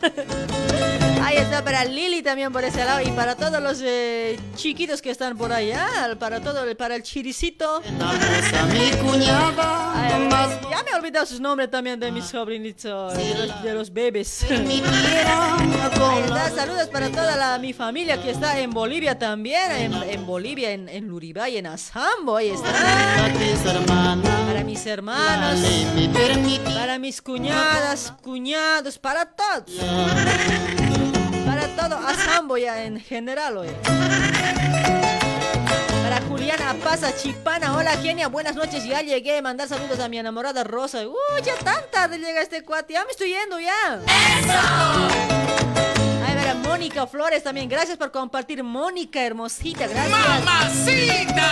Ahí está para Lili también por ese lado y para todos los eh, chiquitos que están por allá, para todo, el- para el chiricito. a mi cuñada. Ay, ya me he olvidado sus nombres también de mis sobrinitos, de los, de los bebés. [laughs] Ahí está, saludos para toda la, mi familia que está en Bolivia también, en, en Bolivia, en, en Luribay, en Azambo, ahí está. Para mis hermanos, para mis cuñadas, cuñados, para todos. Para todo Azambo ya en general, oye. Para Juliana Paza Chipana, hola genia, buenas noches, ya llegué, mandar saludos a mi enamorada Rosa. Uy, ya tan tarde llega este cuate, ya me estoy yendo ya. Mónica Flores también, gracias por compartir, Mónica, hermosita, gracias. ¡Mamacita!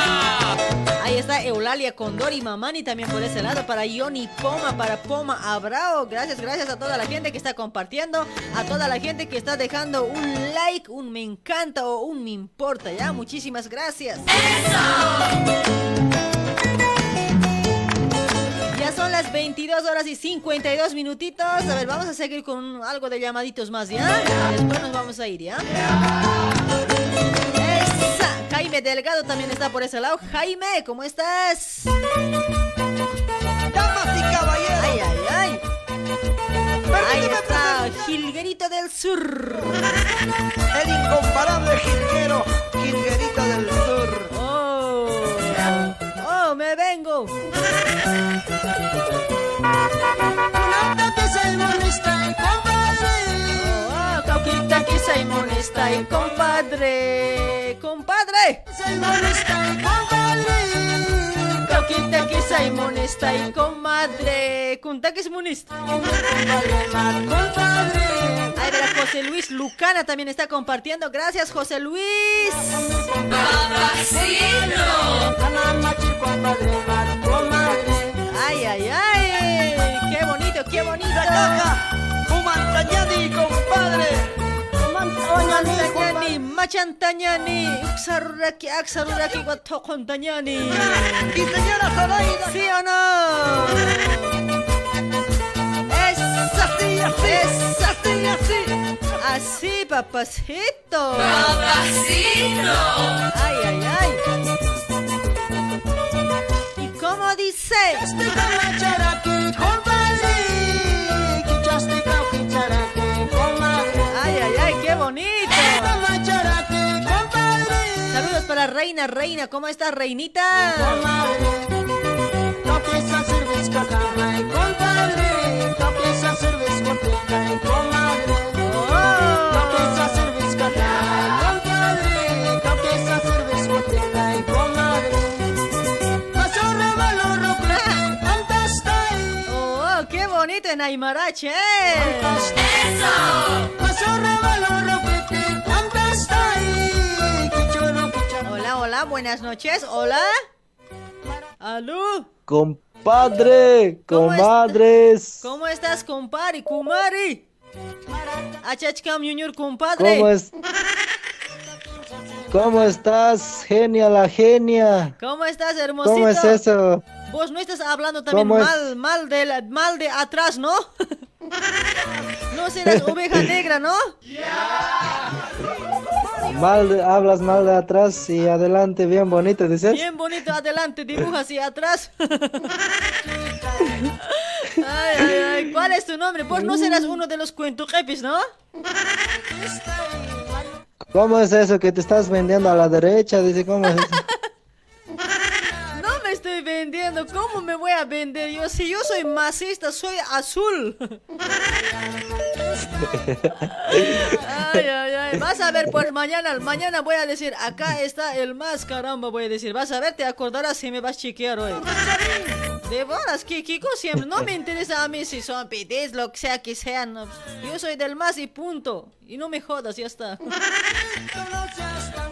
Ahí está Eulalia Condori Mamani también por ese lado. Para Yoni Poma, para Poma Abrao. Gracias, gracias a toda la gente que está compartiendo. A toda la gente que está dejando un like, un me encanta o un me importa. Ya, muchísimas gracias. Y Ya son las 22 horas y 52 minutitos. A ver, vamos a seguir con algo de llamaditos más, ¿ya? Después nos vamos a ir, ¿ya? Esa. Jaime Delgado también está por ese lado. Jaime, ¿cómo estás? Damas y caballeros. Ay, ay, ay. Ahí está, Gilguerito del Sur. El incomparable jilguero, jilguerito del sur. Oh, oh, me vengo. Oh, se molesta y compadre, compadre. Cauquita que y comadre, Kunta que es monesta. Ay, verá, José Luis Lucana también está compartiendo. Gracias, José Luis. Ay, ay, ay. Qué bonito, qué bonito. Humantañani, compadre. Humantañani, machantañani, uxaruraki, axaruraki, guatocontañani. Y señora Zoraida. ¿Sí o no? Esa, Así, así, esa, así, así. Así, papacito. Papacito. Ay, ay, ay. ¿Y cómo dice? Ay, ay, ay, qué bonito. Saludos para Reina, Reina. ¿Cómo estás, Reinita? Aymarache. Hola, hola, buenas noches. Hola. Aló. Compadre, ¿Cómo es- comadres. ¿Cómo estás, compadre? Kumari. Achachkam Junior, compadre. ¿Cómo es? ¿Cómo estás, genia la genia? ¿Cómo estás, hermosito? ¿Cómo es eso? Vos no estás hablando también mal, mal de la- mal de atrás, ¿no? no serás [laughs] oveja negra, ¿no? [laughs] Mal, de- hablas mal de atrás y adelante, bien bonito, dices. Bien bonito adelante, dibuja hacia atrás. [laughs] ay, ay, ay. ¿Cuál es tu nombre? Vos no serás uno de los cuentuquepis, ¿no? ¿Cómo es eso que te estás vendiendo a la derecha? Dice, ¿cómo es eso? Vendiendo. ¿Cómo me voy a vender yo? Si yo soy masista, soy azul. Ay, ay, ay. Vas a ver, pues mañana, mañana voy a decir, acá está el más caramba, voy a decir. Vas a ver, te acordarás si me vas a chequear hoy. De bolas, Kiko siempre. No me interesa a mí si son PDs, lo que sea que sean. Yo soy del más y punto. Y no me jodas, ya está.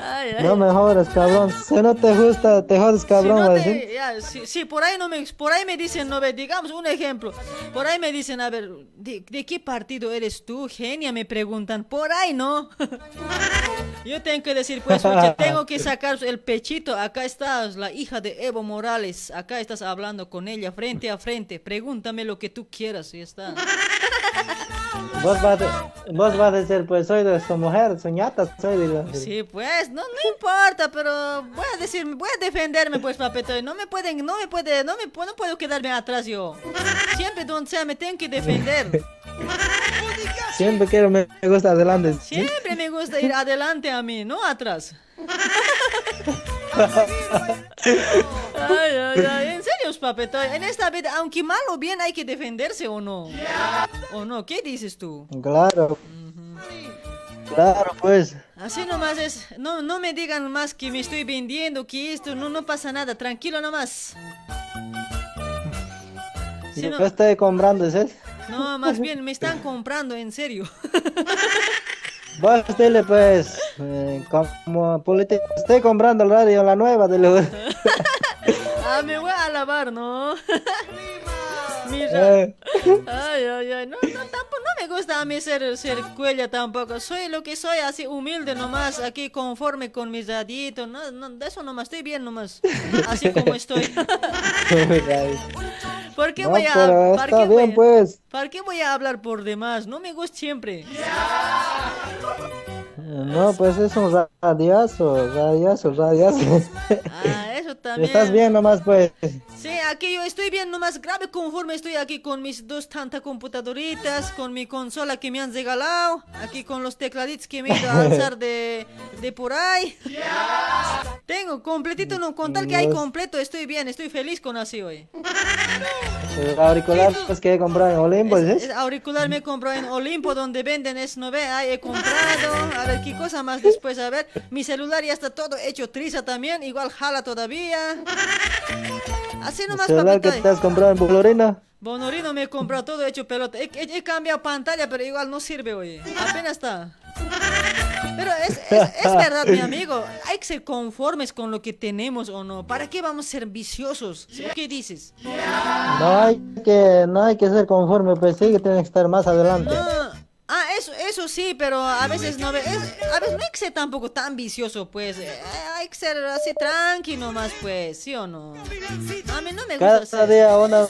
Ay, ay. No me jodas, cabrón. Si no te gusta, te jodes, Si cabrón. no va a te- ya, si, si por ahí no me, por ahí me dicen, no ve, digamos un ejemplo, por ahí me dicen, a ver, ¿de, de qué partido eres tú, genia? Me preguntan, por ahí no. [laughs] Yo tengo que decir, pues, oye, [laughs] tengo que sacar el pechito, acá estás, la hija de Evo Morales, acá estás hablando con ella frente a frente, pregúntame lo que tú quieras, y está. [laughs] Vos vas a, vos vas a decir, pues soy de su mujer, su ñata, soy de la- Sí, pues, no, no importa, pero voy a decir, voy a defenderme, pues, papito. No me pueden, no me puede, no me no puedo quedarme atrás yo. Siempre donde sea me tengo que defender. Siempre quiero, me me gusta adelante. Siempre me gusta ir adelante a mí, no atrás. [laughs] Ay, ay, ay, en serio, papito. En esta vida, aunque mal o bien, hay que defenderse o no. ¿O no? ¿Qué dices tú? Claro. Claro, pues. Así nomás es, no, no me digan más que me estoy vendiendo, que esto, no, no pasa nada, tranquilo nomás. [laughs] Sí, Yo no. estoy comprando, ¿sí? No, más [laughs] bien me están comprando, en serio. [laughs] Vos dile, pues, eh, como político, estoy comprando el radio, la nueva de los... [laughs] Ah, me voy a lavar, ¿no? [laughs] Mira. Eh. Ay, ay, ay. No, no, tampoco, no me gusta a mí ser, ser cuella tampoco. Soy lo que soy, así humilde nomás, aquí conforme con mis daditos. No, no, de eso nomás, estoy bien nomás. Así como estoy. [laughs] ¿Por qué No, voy a ¿para qué voy bien, a- pues. ¿Para qué voy a hablar por demás? No me gusta siempre. No, pues es un radiazo, radiazo, radiazo. Ah, eso [laughs] también. Estás bien nomás, pues. Sí, aquí yo estoy bien nomás grave conforme estoy aquí con mis dos tantas computadoritas, con mi consola que me han regalado, aquí con los tecladitos que me he ido a [laughs] alzar de, de por ahí. Tengo completito, no, con tal que hay completo, estoy bien, estoy feliz con así hoy. El auricular pues, que he comprado en Olimpo, ¿dices? Es auricular me compró en Olimpo donde venden es no ve, ahí he comprado. A ver qué cosa más después, a ver. Mi celular ya está todo hecho triza también, igual jala todavía. Así El nomás, celular que papito. te has comprado en Bolorina. Bonorino me he comprado todo hecho pelota. He, he- he cambiado pantalla, pero igual no sirve, oye. Apenas está. Pero es, es, es verdad, mi amigo. Hay que ser conformes con lo que tenemos o no. ¿Para qué vamos a ser viciosos? ¿Qué dices? No hay que, no hay que ser conforme, pues sí que tienes que estar más adelante. Ah, eso, eso sí, pero a veces no ve- es- a veces no hay que ser tampoco tan vicioso, pues. Eh, hay que ser así tranqui nomás, pues, ¿sí o no? A mí no me gusta Cada ser- día una,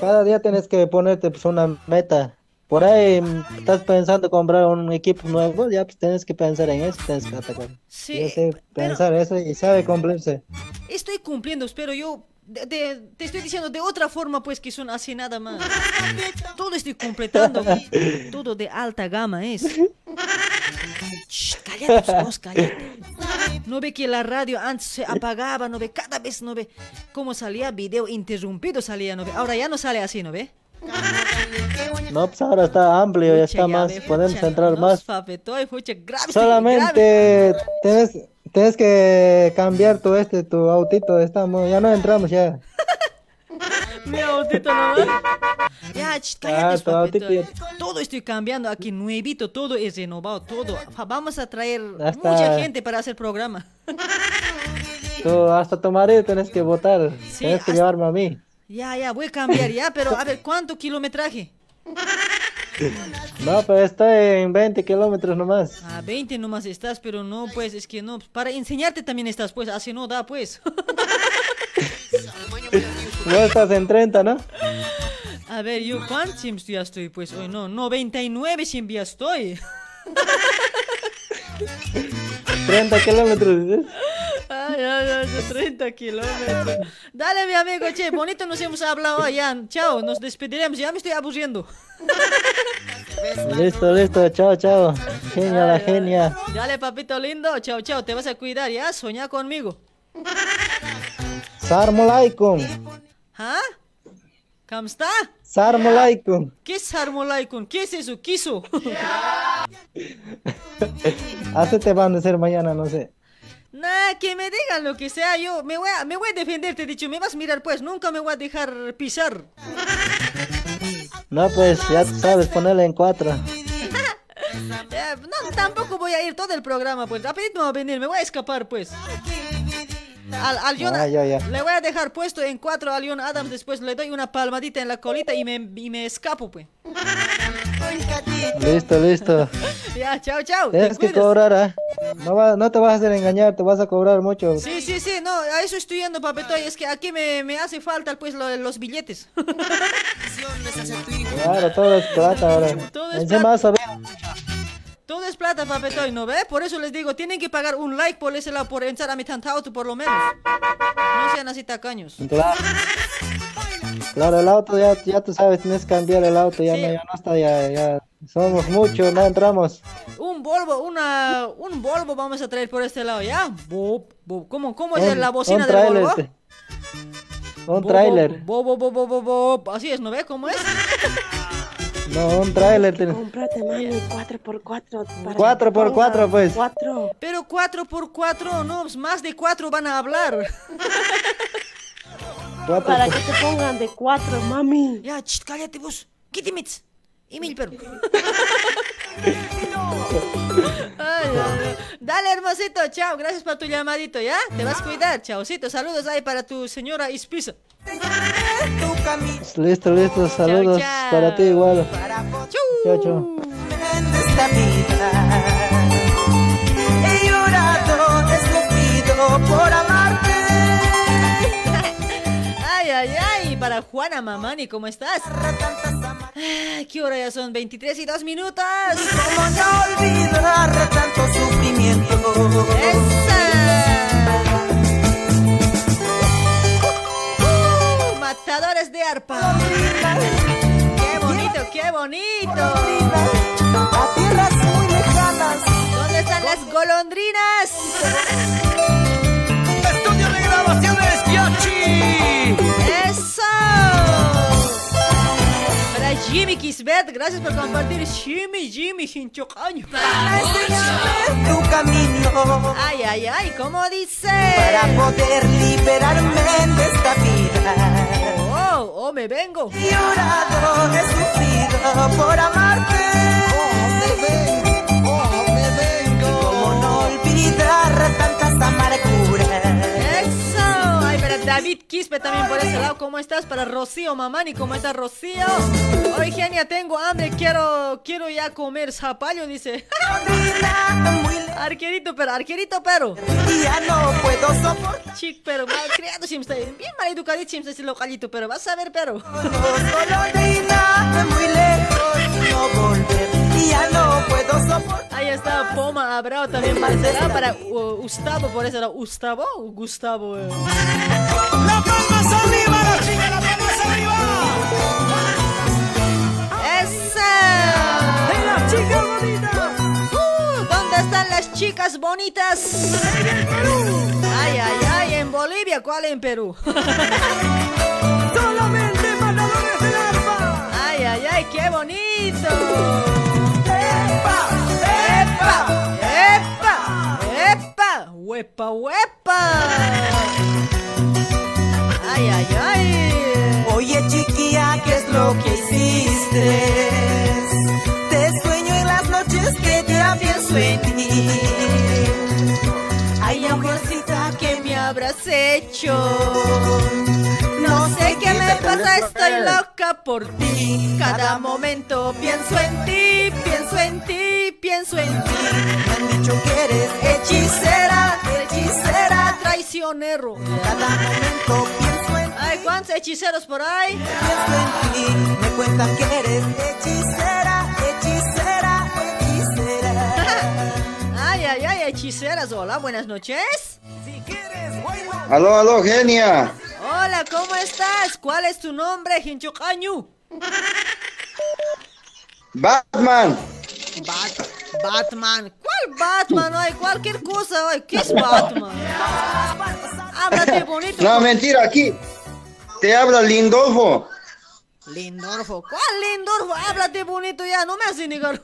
cada día tienes que ponerte pues una meta. Por ahí estás pensando comprar un equipo nuevo, ya pues tienes que pensar en eso, tienes que atacar. Sí, sé pensar eso y sabe cumplirse. Estoy cumpliendo, pero yo de- de- te estoy diciendo de otra forma, pues que son así nada más. [laughs] Todo estoy completando. Todo de alta gama es. Shh, cállate, vos, cállate. No ve que la radio antes se apagaba, no ve cada vez, no ve cómo salía video interrumpido, salía, no ve. Ahora ya no sale así, ¿no ve? No, pues ahora está amplio, ya está más, podemos entrar más. grave. Solamente tienes, tienes que cambiar tu este, tu autito, estamos, ya no entramos ya. [laughs] Mi autito nomás. Ya, ch, cállate, Ah, tu papito. autito Todo estoy cambiando aquí, nuevito, todo es renovado, todo. Vamos a traer Hasta- mucha gente para hacer programa. Tú, hasta tu marido tienes que votar, Sí, tienes que hasta- llevarme a mí. Ya, ya, voy a cambiar ya, pero a ver, ¿cuánto kilometraje? [laughs] No, pero estoy en 20 kilómetros nomás. A 20 nomás estás, pero no, pues, es que no, para enseñarte también estás, pues, así no da, pues. [laughs] Vos estás en 30, ¿no? A ver, yo, ¿cuántos sims ya estoy? Pues, hoy no, 99 sims ya estoy. [laughs] 30 kilómetros. Ay, ay, ay, de 30 kilómetros. Dale, mi amigo, che, bonito nos hemos hablado ya. Chao, nos despediremos, ya me estoy aburriendo. Listo, listo, chao, chao. Genia, la genia. Dale, papito lindo, chao, chao, te vas a cuidar, ya, soñá conmigo. Sarmolaikum. ¿Ah? ¿Cómo está? Sarmolaikum. ¿Qué es Harmolaikun? ¿Qué es eso? ¿Quiso? [laughs] Así te van a decir mañana, no sé. Nah, que me digan lo que sea, yo me voy a, me voy a defender, te he dicho, me vas a mirar pues, nunca me voy a dejar pisar. No, pues ya sabes, ponerle en cuatro. [laughs] Eh, no, tampoco voy a ir todo el programa, pues, rapidito me voy a venir, me voy a escapar, pues. Al, al John- Ah, ya, ya. le voy a dejar puesto en cuatro a Leon Adams, después le doy una palmadita en la colita y me, y me escapo, pues. Listo, listo. [laughs] Ya, chao, chao. Tienes que cobrar, ¿ah? No, va- no te vas a hacer engañar, te vas a cobrar mucho. Sí, sí, sí, no, a eso estoy yendo, papetoy, es que aquí me, me hace falta, pues, lo- los billetes. Claro, todo es plata ahora. Todo es Encima. Todo es plata, papetoy, ¿no ve? Por eso les digo, tienen que pagar un like por ese lado, por entrar a mi tantauto, por lo menos. No sean así tacaños. Claro. Claro, el auto ya, ya tú sabes, tienes que cambiar el auto, ya, no, ya no está, ya, ya. Somos muchos, no entramos. Un Volvo, una, un Volvo vamos a traer por este lado, ¿ya? ¿Cómo, cómo es Un- la bocina del Volvo? este. Un tráiler. Así es, ¿no ve cómo es? No, un tráiler. tiene- Cómprate, mami, 4x4. para Cuatro que por ponga cuatro, pues. Cuatro. Pero 4 por 4 no, más de 4 van a hablar. [laughs] Cuatro Para que te pongan de cuatro, mami. Ya, ch, cállate vos. Pero. Ay, ay, ay. Dale, hermosito, chao. Gracias por tu llamadito, ¿ya? Te vas a cuidar, chaucito. Saludos ahí para tu señora Ispisa. Listo, listo. Saludos chao. para ti igual. Chao, chao. de esta vida. He llorado, he sufrido por amarte. Para Juana Mamani, ¿cómo estás? Ay, ¿Qué hora ya son? 23 y 2 minutos. ¿Cómo no olvidar tanto sufrimiento? Uh, matadores de arpa. Qué bonito, qué bonito. A tierras muy lejanas. ¿Dónde están las golondrinas? Para Jimmy Kisbet, gracias por compartir. Jimmy, Jimmy, Hinchocaño. Tu camino. Ay, ay, ay, ¿cómo dice? Para poder liberarme de esta vida. Oh, oh, me vengo. Llorado, he sufrido por amarte. ¿Cómo no olvidar tantas amarguras? David Quispe también por ese lado. ¿Cómo estás? Para Rocío Mamani, ¿cómo está Rocío? Hoy, genia, tengo hambre. Quiero, quiero ya comer zapallo, dice. arquerito, pero, arquerito, pero. Ya no puedo soportar. Chic, pero mal criado, siempre está bien mal educadito, siempre ese localito, pero vas a ver, pero. Solo muy lejos, no volver. Ya no puedo soportar. Ahí está Poma Abrao también lado, para uh, Gustavo por ese lado. ¿Gustavo o Gustavo? eh? ¡La palmas arriba, la chica, la palmas arriba! ¡Esa! ¡La chica bonita! Uh, ¿Dónde están las chicas bonitas? Ay, ay, ay, en Bolivia, ¿cuál en Perú? [laughs] ¡Solamente matadores del arpa! Ay, ay, ay, qué bonito. ¡Huepa, huepa! ¡Ay, ay, ay! Oye chiquilla, ¿qué es lo que hiciste? Te sueño en las noches que ya pienso en ti. Ay, amorcita, ¿qué me habrás hecho? Sé qué me pasa, estoy loca por ti. Cada momento pienso en ti, pienso en ti, pienso en ti. Me han dicho que eres hechicera, hechicera. Traicionero. Cada momento pienso en Ay, ¿cuántos hechiceros por ahí? pienso en ti. Me cuentan que eres hechicera, hechicera, hechicera. Ay, ay, ay, hechiceras. Hola, buenas noches. Aló, aló, genia. Hola, ¿cómo estás? ¿Cuál es tu nombre, Hinchocañu? Batman. Bat Batman. ¿Cuál Batman? Ay, cualquier cosa. Ay, ¿qué es Batman? Háblate bonito. No, mentira, aquí. Te habla Lindolfo. Lindorfo. ¿Cuál Lindorfo? Háblate bonito ya, no me haces negar.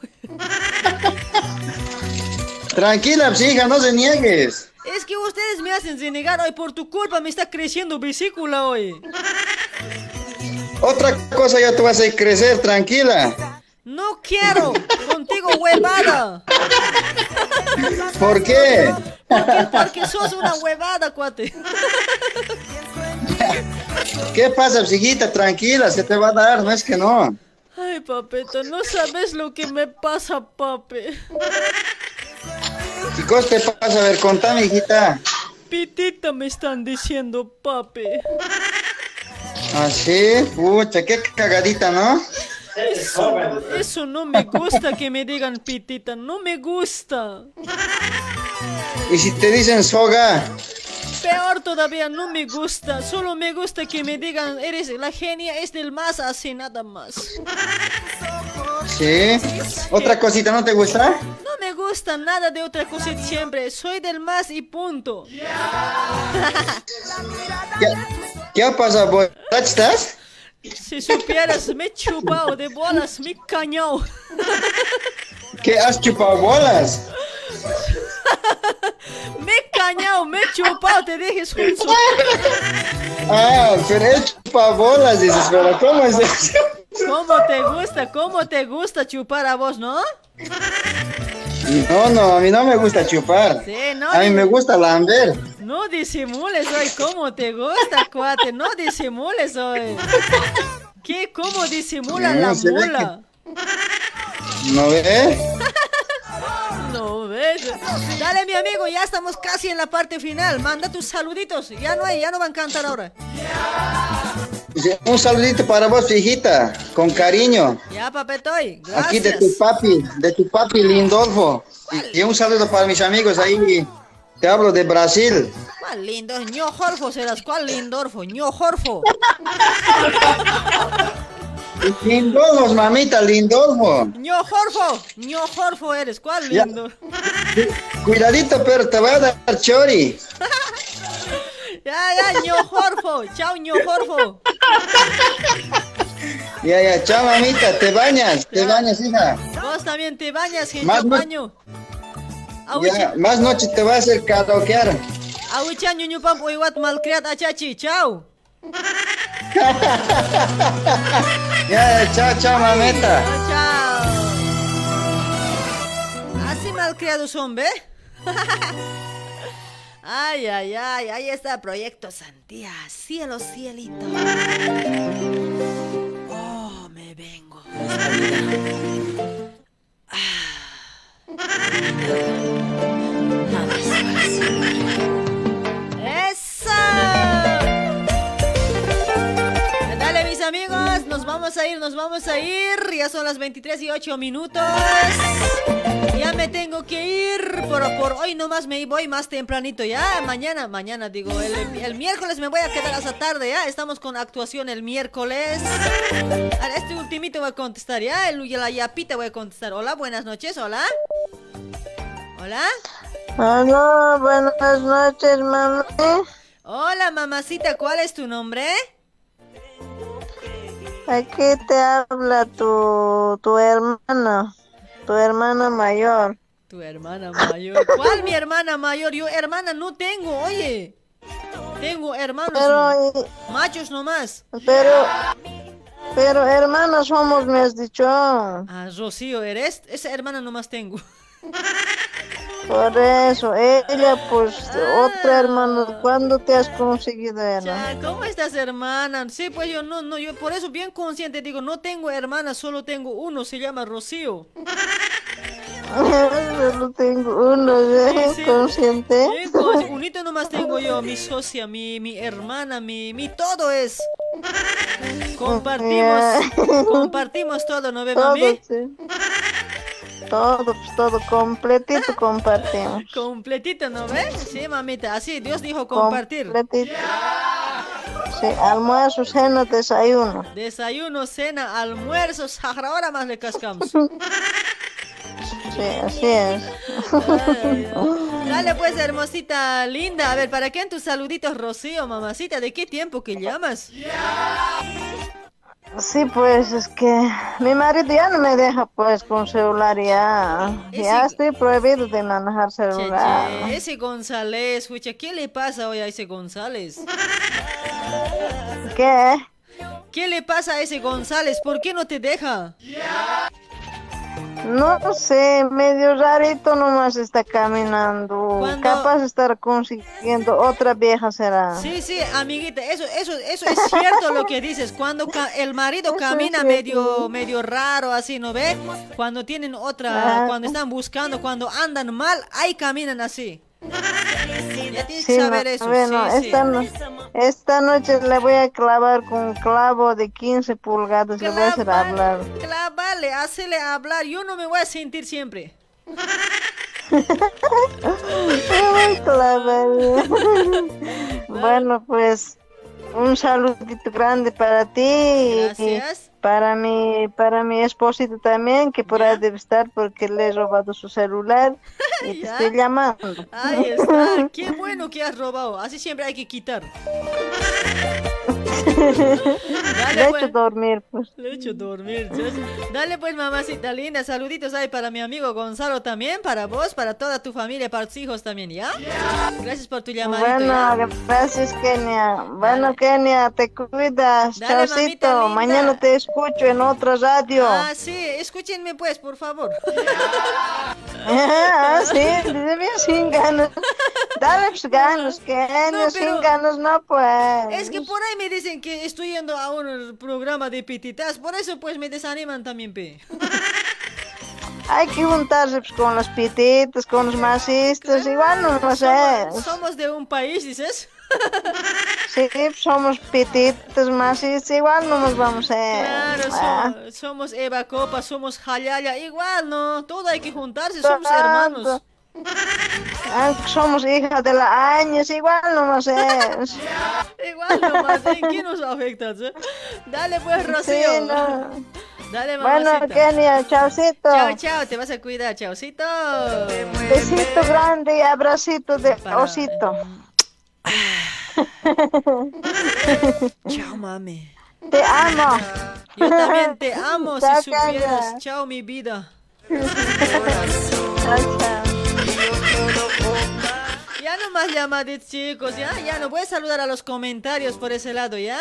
Tranquila, hija, no se niegues. Que ustedes me hacen negar hoy por tu culpa me está creciendo vesícula hoy. Otra cosa ya te vas a crecer, tranquila. No quiero contigo huevada. ¿Por qué? Porque, porque sos una huevada, cuate. ¿Qué pasa, hijita? Tranquila, se te va a dar, no es que no. Ay, papito, no sabes lo que me pasa, papi. ¿Qué pasa? A ver, contame, hijita. Pitita me están diciendo, papi. ¿Ah, sí? Pucha, qué cagadita, ¿no? Eso, eso no me gusta que me digan pitita, no me gusta. ¿Y si te dicen soga? Peor todavía, no me gusta. Solo me gusta que me digan, eres la genia, es del más, así nada más. ¿Sí? ¿Otra cosita no te gusta? No gusta nada de otra cosa siempre. Soy del más y punto. ¿Qué, qué pasa, borracha estás? Si supieras, me he chupado de bolas, me cañado. ¿Qué has chupado bolas? Me he cañado, me he chupado, te dije. soy- Ah, pero he chupado bolas, dices, pero ¿cómo es eso? ¿Cómo te gusta? ¿Cómo te gusta chupar a vos, no? No, no, a mí no me gusta chupar. Sí, no, a mí me gusta lamber. No disimules hoy, ¿cómo te gusta, [laughs] cuate? No disimules hoy. ¿Qué? ¿Cómo disimula No, la mula? ¿No ves? [laughs] No ves. Dale, mi amigo, ya estamos casi en la parte final. Manda tus saluditos. Ya no hay, ya no van a cantar ahora. Un saludito para vos, hijita, con cariño. Ya, papetoy. Gracias. Aquí de tu papi, de tu papi Lindolfo. Y, y un saludo para mis amigos ahí. Te hablo de Brasil. ¿Cuál lindo? ño Jorfo serás. ¿Cuál lindorfo? ño Jorfo. Lindolfo, mamita, Lindolfo. ño Jorfo. ño Jorfo eres. ¿Cuál Ya. lindo? Cuidadito, pero te voy a dar chori. [laughs] Ya, ya, ño Jorfo. Chao, ño Jorfo. Ya, ya, chao, mamita, te bañas, te bañas, hija. Vos también te bañas, gente. Más no- baño. Ya, más noche te va a hacer karaokear. Awicha ñuñu pam uiwat malcriat achachi. Chao. [laughs] Ya, chao, chao, mamita. Chao. Así malcriados son, ¿ve? [laughs] Ay, ay, ay, ahí está Proyecto Santía, cielo, cielito. Oh, me vengo. ¡Eso! Vamos a ir, nos vamos a ir. Ya son las 23 y 8 minutos. Ya me tengo que ir. Por, por hoy nomás me voy más tempranito. Ya, mañana, mañana digo, el, el miércoles me voy a quedar hasta tarde. Ya, estamos con actuación el miércoles. A este ultimito voy a contestar, ya. El, la yapita voy a contestar. Hola, buenas noches, hola. Hola. Hola, buenas noches, mamá. Hola, mamacita, ¿cuál es tu nombre? Aquí te habla tu, tu hermana, tu hermana mayor. Tu hermana mayor. ¿Cuál mi hermana mayor? Yo hermana no tengo, oye. Tengo hermanos Pero, machos nomás. Pero, pero hermanas somos, me has dicho. Ah, Rocío, ¿eres? Esa hermana nomás tengo. [laughs] Por eso, ella, pues, otra hermana, ¿cuándo te has conseguido ella? ¿Cómo estás, hermana? Sí, pues yo no, no, yo por eso bien consciente digo, no tengo hermana, solo tengo uno, se llama Rocío. [laughs] Solo tengo uno, ¿eh? Sí, sí. Consciente. Consci- [laughs] unito nomás tengo yo, mi socia, mi, mi hermana, mi, mi todo es. [laughs] Compartimos, compartimos todo, ¿no ve, Todo, mami? sí. Todo, pues todo, completito [laughs] compartimos. Completito, ¿no ves? Sí, mamita, así Dios dijo compartir. Completito. Sí, almuerzo, cena, desayuno. Desayuno, cena, almuerzo, ahora más le cascamos. [laughs] Sí, así es. Dale pues, hermosita linda. A ver, ¿para qué en tus saluditos, Rocío, mamacita? ¿De qué tiempo que llamas? Sí, pues es que mi marido ya no me deja pues con celular ya. Ya estoy prohibido de manejar celular. Che, ese González, escucha, ¿qué le pasa hoy a ese González? ¿Qué? ¿Qué le pasa a ese González? ¿Por qué no te deja? No sé, medio rarito nomás está caminando. Cuando- Capaz de estar consiguiendo otra vieja será. Sí, sí, amiguita, eso, eso, eso es cierto lo que dices. Cuando el marido camina medio, medio raro, así, ¿no ve? Cuando tienen otra, Ah. cuando están buscando, cuando andan mal, ahí caminan así. Ya tienes Sí, que saber no, eso. bueno, sí, esta, no- esta noche le voy a clavar con un clavo de 15 pulgadas, le voy a hacer hablar. Clávale, hazle hablar. Yo no me voy a sentir siempre. [laughs] [laughs] Bueno, pues un saludito grande para ti y Gracias. para mi para mi esposito también que por ahí debe estar porque le he robado su celular [laughs] y te estoy llamando. Ahí está. [laughs] Qué bueno que has robado. Así siempre hay que quitar. [laughs] Le he pues. dormir, pues. Le dormir. Dale pues, mamacita linda. Saluditos ahí para mi amigo Gonzalo también, para vos, para toda tu familia, para tus hijos también, ¿ya? Gracias por tu llamadito. Bueno, gracias Kenia. Bueno, Kenia, te cuidas. Dale, Chaucito. Mañana te escucho en otra radio. Ah, sí, escúchenme pues, por favor. [laughs] Ah, sí, bien sin ganas. Dale ganas, que no, sin ganas no pues. Es que por ahí me dicen que estoy yendo a un programa de pititas, por eso pues me desaniman también, pe. [laughs] Hay que juntarse pues, con los pititos, con los masistas, igual no lo sé. Somos, somos de un país, dices. [laughs] Sí, pues, somos pititos, masistas, igual no nos vamos a... Claro, Ah, so- somos Eva Copa, somos Jalaya, igual, ¿no? Todo hay que juntarse, somos hermanos. Aunque somos hijas de la años, igual no sé. Igual nomás, ¿en qué nos afecta? eh? Dale pues, Rocío. Sí, no. Dale, Bueno, mamacita. Kenia, chaucito. Chao, chao, te vas a cuidar, chaucito. Besito grande y abracito de osito. [laughs] Chao, mami. Te amo. Yo también te amo, Chao, si supieras. Chao, mi vida. [laughs] Chao, chao. Más chicos, ya, ya no voy a saludar a los comentarios por ese lado, ¿ya?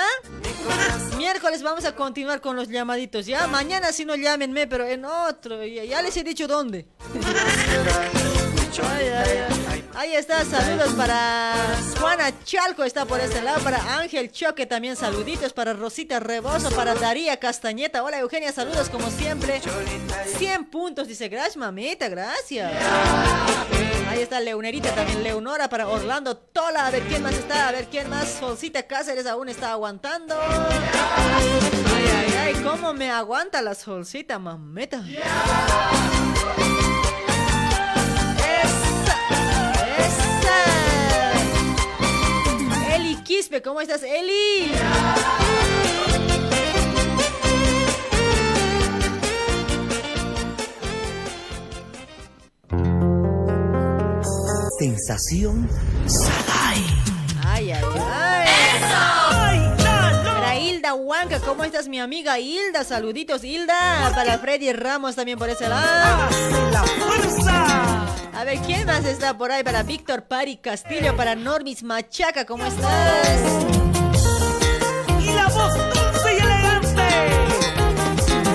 Miércoles vamos a continuar con los llamaditos, ¿ya? Mañana si no llámenme, pero en otro, ya, ya les he dicho dónde. Ahí está, saludos para Juana Chalco, está por ese lado, para Ángel Choque también saluditos, para Rosita Rebozo, para Daría Castañeta, hola Eugenia, saludos como siempre. 100 puntos, dice, gracias mamita, gracias. Ahí está Leonerita también, Leonora para Orlando Tola, a ver quién más está, a ver quién más, Solcita Cáceres aún está aguantando. Ay, ay, ay, cómo me aguanta la Solcita, mameta. Quispe, ¿cómo estás, Eli? Sensación Sagai. Ay, ay, ay. Para Hilda Huanca, ¿cómo estás, mi amiga Hilda? Saluditos, Hilda. Para Freddy Ramos también por ese lado. A ver, ¿quién más está por ahí? Para Víctor Pari Castillo, para Normis Machaca, ¿cómo estás? Y la voz dulce y elegante.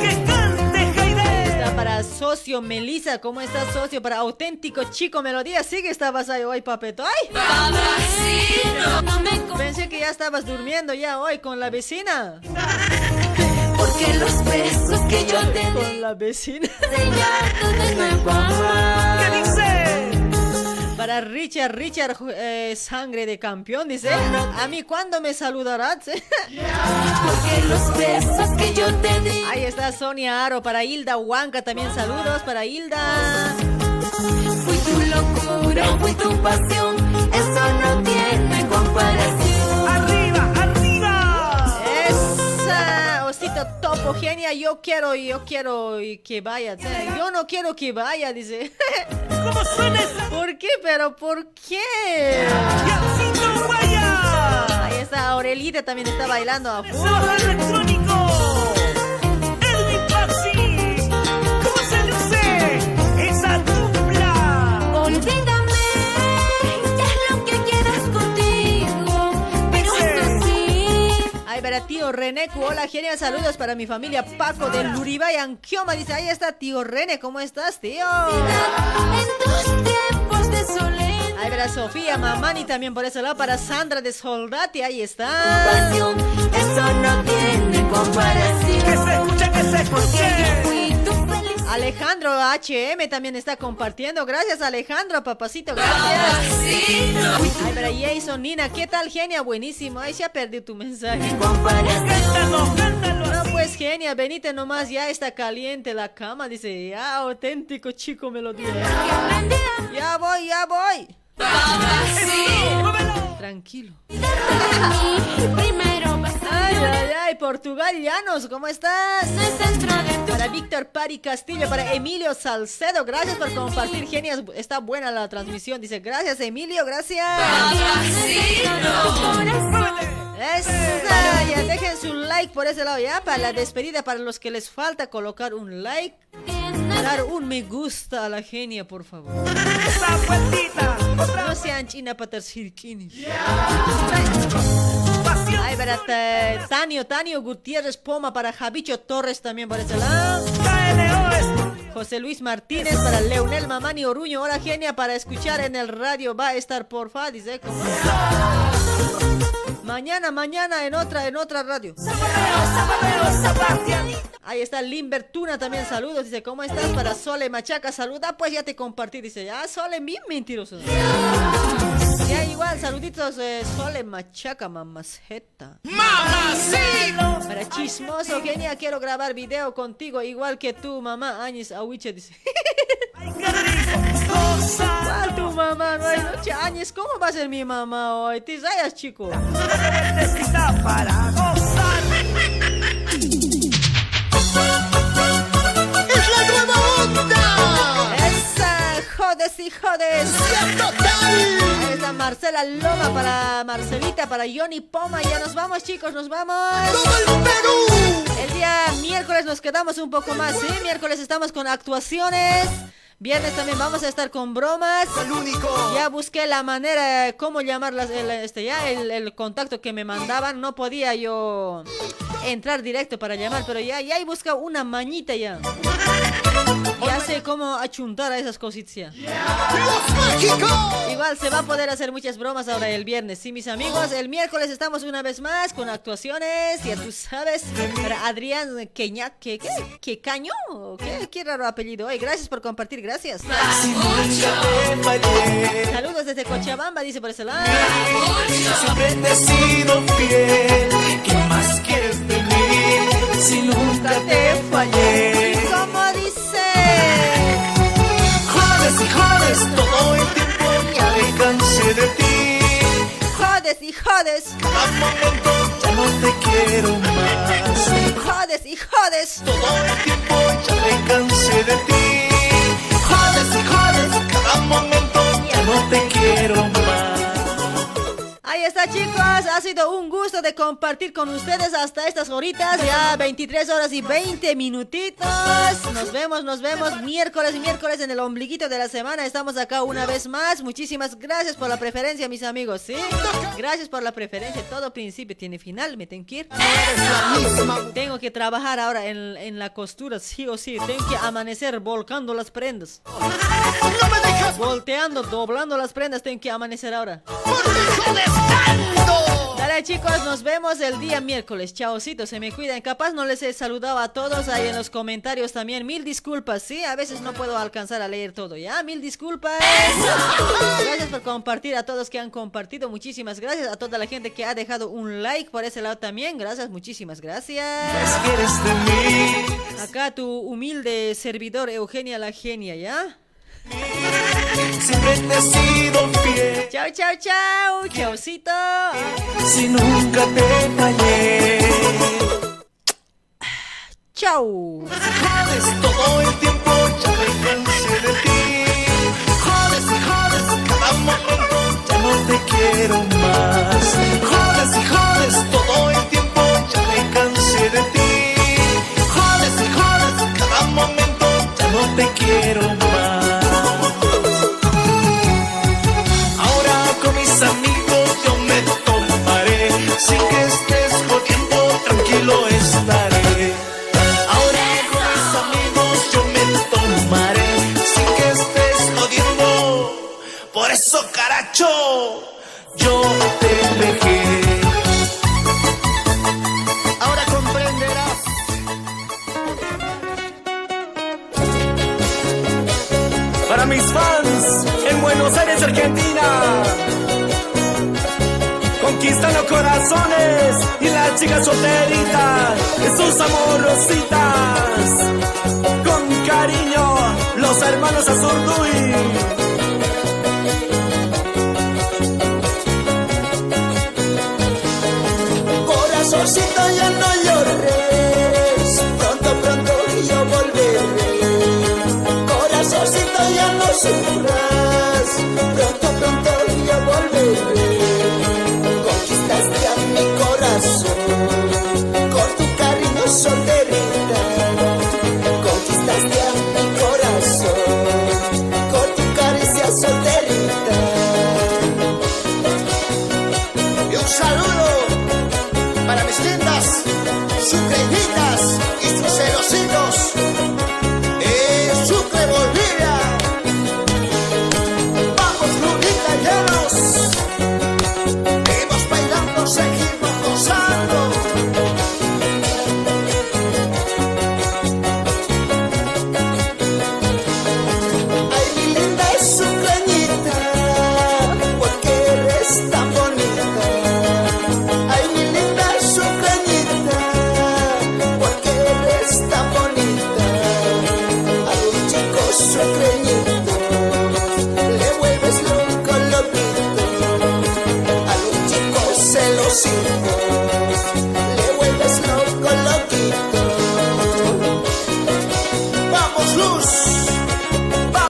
Que cante Jaide. Está para Socio Melissa, ¿cómo estás, Socio? Para Auténtico Chico Melodía, sí que estabas ahí hoy, papeto. ¡Ay! Pensé que ya estabas durmiendo ya hoy con la vecina. Porque los besos que yo te di Con la vecina. Para Richard, Richard, eh, sangre de campeón, dice. A mí, ¿cuándo me saludarás? [laughs] Porque los besos que yo te di Ahí está Sonia Aro, para Hilda Huanca también saludos, para Hilda. fui tu locura, fui tu pasión. Eso no tiene comparación. Topo, genia, yo quiero, yo quiero que vaya. Yo no quiero que vaya, dice. [laughs] ¿Cómo suena esa? ¿Por qué? ¿Pero por qué? Y así no vaya. Ahí está Aurelita también está bailando a full. Para tío René, hola, genial, saludos para mi familia Paco del Luribay, Anquioma, dice, ahí está tío René, ¿cómo estás, tío? en tus tiempos de soledad. Ahí para Sofía Mamani también por ese lado, para Sandra de Soldati, ahí está. pasión, eso no tiene comparación. Que se escuche, que se escuche. Alejandro HM también está compartiendo, gracias Alejandro, papacito, gracias. Ay, para Jason, Nina, ¿qué tal, genia? Buenísimo, ay, se ha perdido tu mensaje. Cántalo, cántalo. No, pues genia, venite nomás, ya está caliente la cama, dice, ya, auténtico chico melodía. Ya voy, ya voy. Tranquilo. Ay, ay, ay, Portugal Llanos, ¿cómo estás? Para Víctor Pari Castillo, para Emilio Salcedo, gracias por compartir, genias, está buena la transmisión, dice, gracias Emilio, gracias. Esa, ya dejen su like por ese lado, ya, para la despedida, para los que les falta colocar un like, dar un me gusta a la genia, por favor. Esa vueltita. Otra No sean china patas jirquinis. pasión. Ay, para Ta- Tanio, Tanio Gutiérrez Poma, para Javicho Torres también por ese lado. José Luis Martínez, para Leonel Mamani Oruño, hora genia para escuchar en el radio. Va a estar porfa, dice. ¿cómo? Mañana, mañana en otra, en otra radio. Ahí está Limber Tuna también, saludos. Dice, ¿cómo estás? Para Sole Machaca, saluda. Pues ya te compartí. Dice, ya Sole, bien mentiroso. Ya igual, saluditos eh, Sole Machaca, mamaceta. ¡Mamacita! Para chismoso, genia, quiero grabar video contigo, igual que tu mamá, Añez Awiche, dice. ¿Cuál tu mamá? No hay noche, Añez, ¿cómo va a ser mi mamá hoy? Te sayas, chico. para ¡Esa! ¡Jodes y jodes! Ahí está Marcela Loma para Marcelita, para Johnny Poma. Ya nos vamos, chicos, nos vamos. El día miércoles nos quedamos un poco más, ¿sí? Miércoles estamos con actuaciones. Viernes también vamos a estar con bromas. Ya busqué la manera, eh, cómo llamarlas, el, este, ya el, el contacto que me mandaban. No podía yo entrar directo para llamar, pero ya, ya he buscado una mañita ya. Ya sé cómo achuntar a esas cositas. Igual se va a poder hacer muchas bromas ahora el viernes, sí, mis amigos. El miércoles estamos una vez más con actuaciones, ya tú sabes. Para Adrián Queña, ¿qué, qué, qué caño? ¿Qué, qué raro apellido. Oye, gracias por compartir, gracias. Saludos desde Cochabamba, dice por ese lado. Siempre te he sido fiel. ¿Qué más quieres de mí? Si nunca te fallé. Jodes y jodes todo el tiempo. Ya me cansé de ti. Jodes y jodes. Cada momento ya no te quiero más. Jodes y jodes. Todo el tiempo ya me cansé de ti. Jodes y jodes. Cada momento ya no te quiero más. Está chicos, ha sido un gusto de compartir con ustedes hasta estas horitas, ya 23 horas y 20 minutitos. Nos vemos, nos vemos miércoles miércoles en el ombliguito de la semana. Estamos acá una vez más. Muchísimas gracias por la preferencia, mis amigos, ¿sí? Gracias por la preferencia. Todo principio tiene final, me tengo que ir. Tengo que trabajar ahora en, en la costura, sí o sí. Tengo que amanecer volcando las prendas. Volteando, doblando las prendas, tengo que amanecer ahora. Dale chicos, nos vemos el día miércoles. Chaocito, se me cuidan. Capaz no les he saludado a todos ahí en los comentarios también. Mil disculpas, sí, a veces no puedo alcanzar a leer todo, ¿ya? Mil disculpas. Gracias por compartir a todos que han compartido. Muchísimas gracias a toda la gente que ha dejado un like por ese lado también. Gracias, muchísimas gracias. Acá tu humilde servidor Eugenia la genia, ¿ya? Siempre te he sido fiel. Chao, chao, chao. Chaucito. Si nunca te fallé. Chau. Jodes todo el tiempo, ya me cansé de ti. Jodes jodes, cada momento ya no te quiero más. Yo te dejé. Ahora comprenderás. Para mis fans en Buenos Aires, Argentina. Conquistando corazones y las chicas solteritas, sus amorositas. Con cariño, los hermanos Azurduy. Conquistaste a mi corazón tu cariño solterita.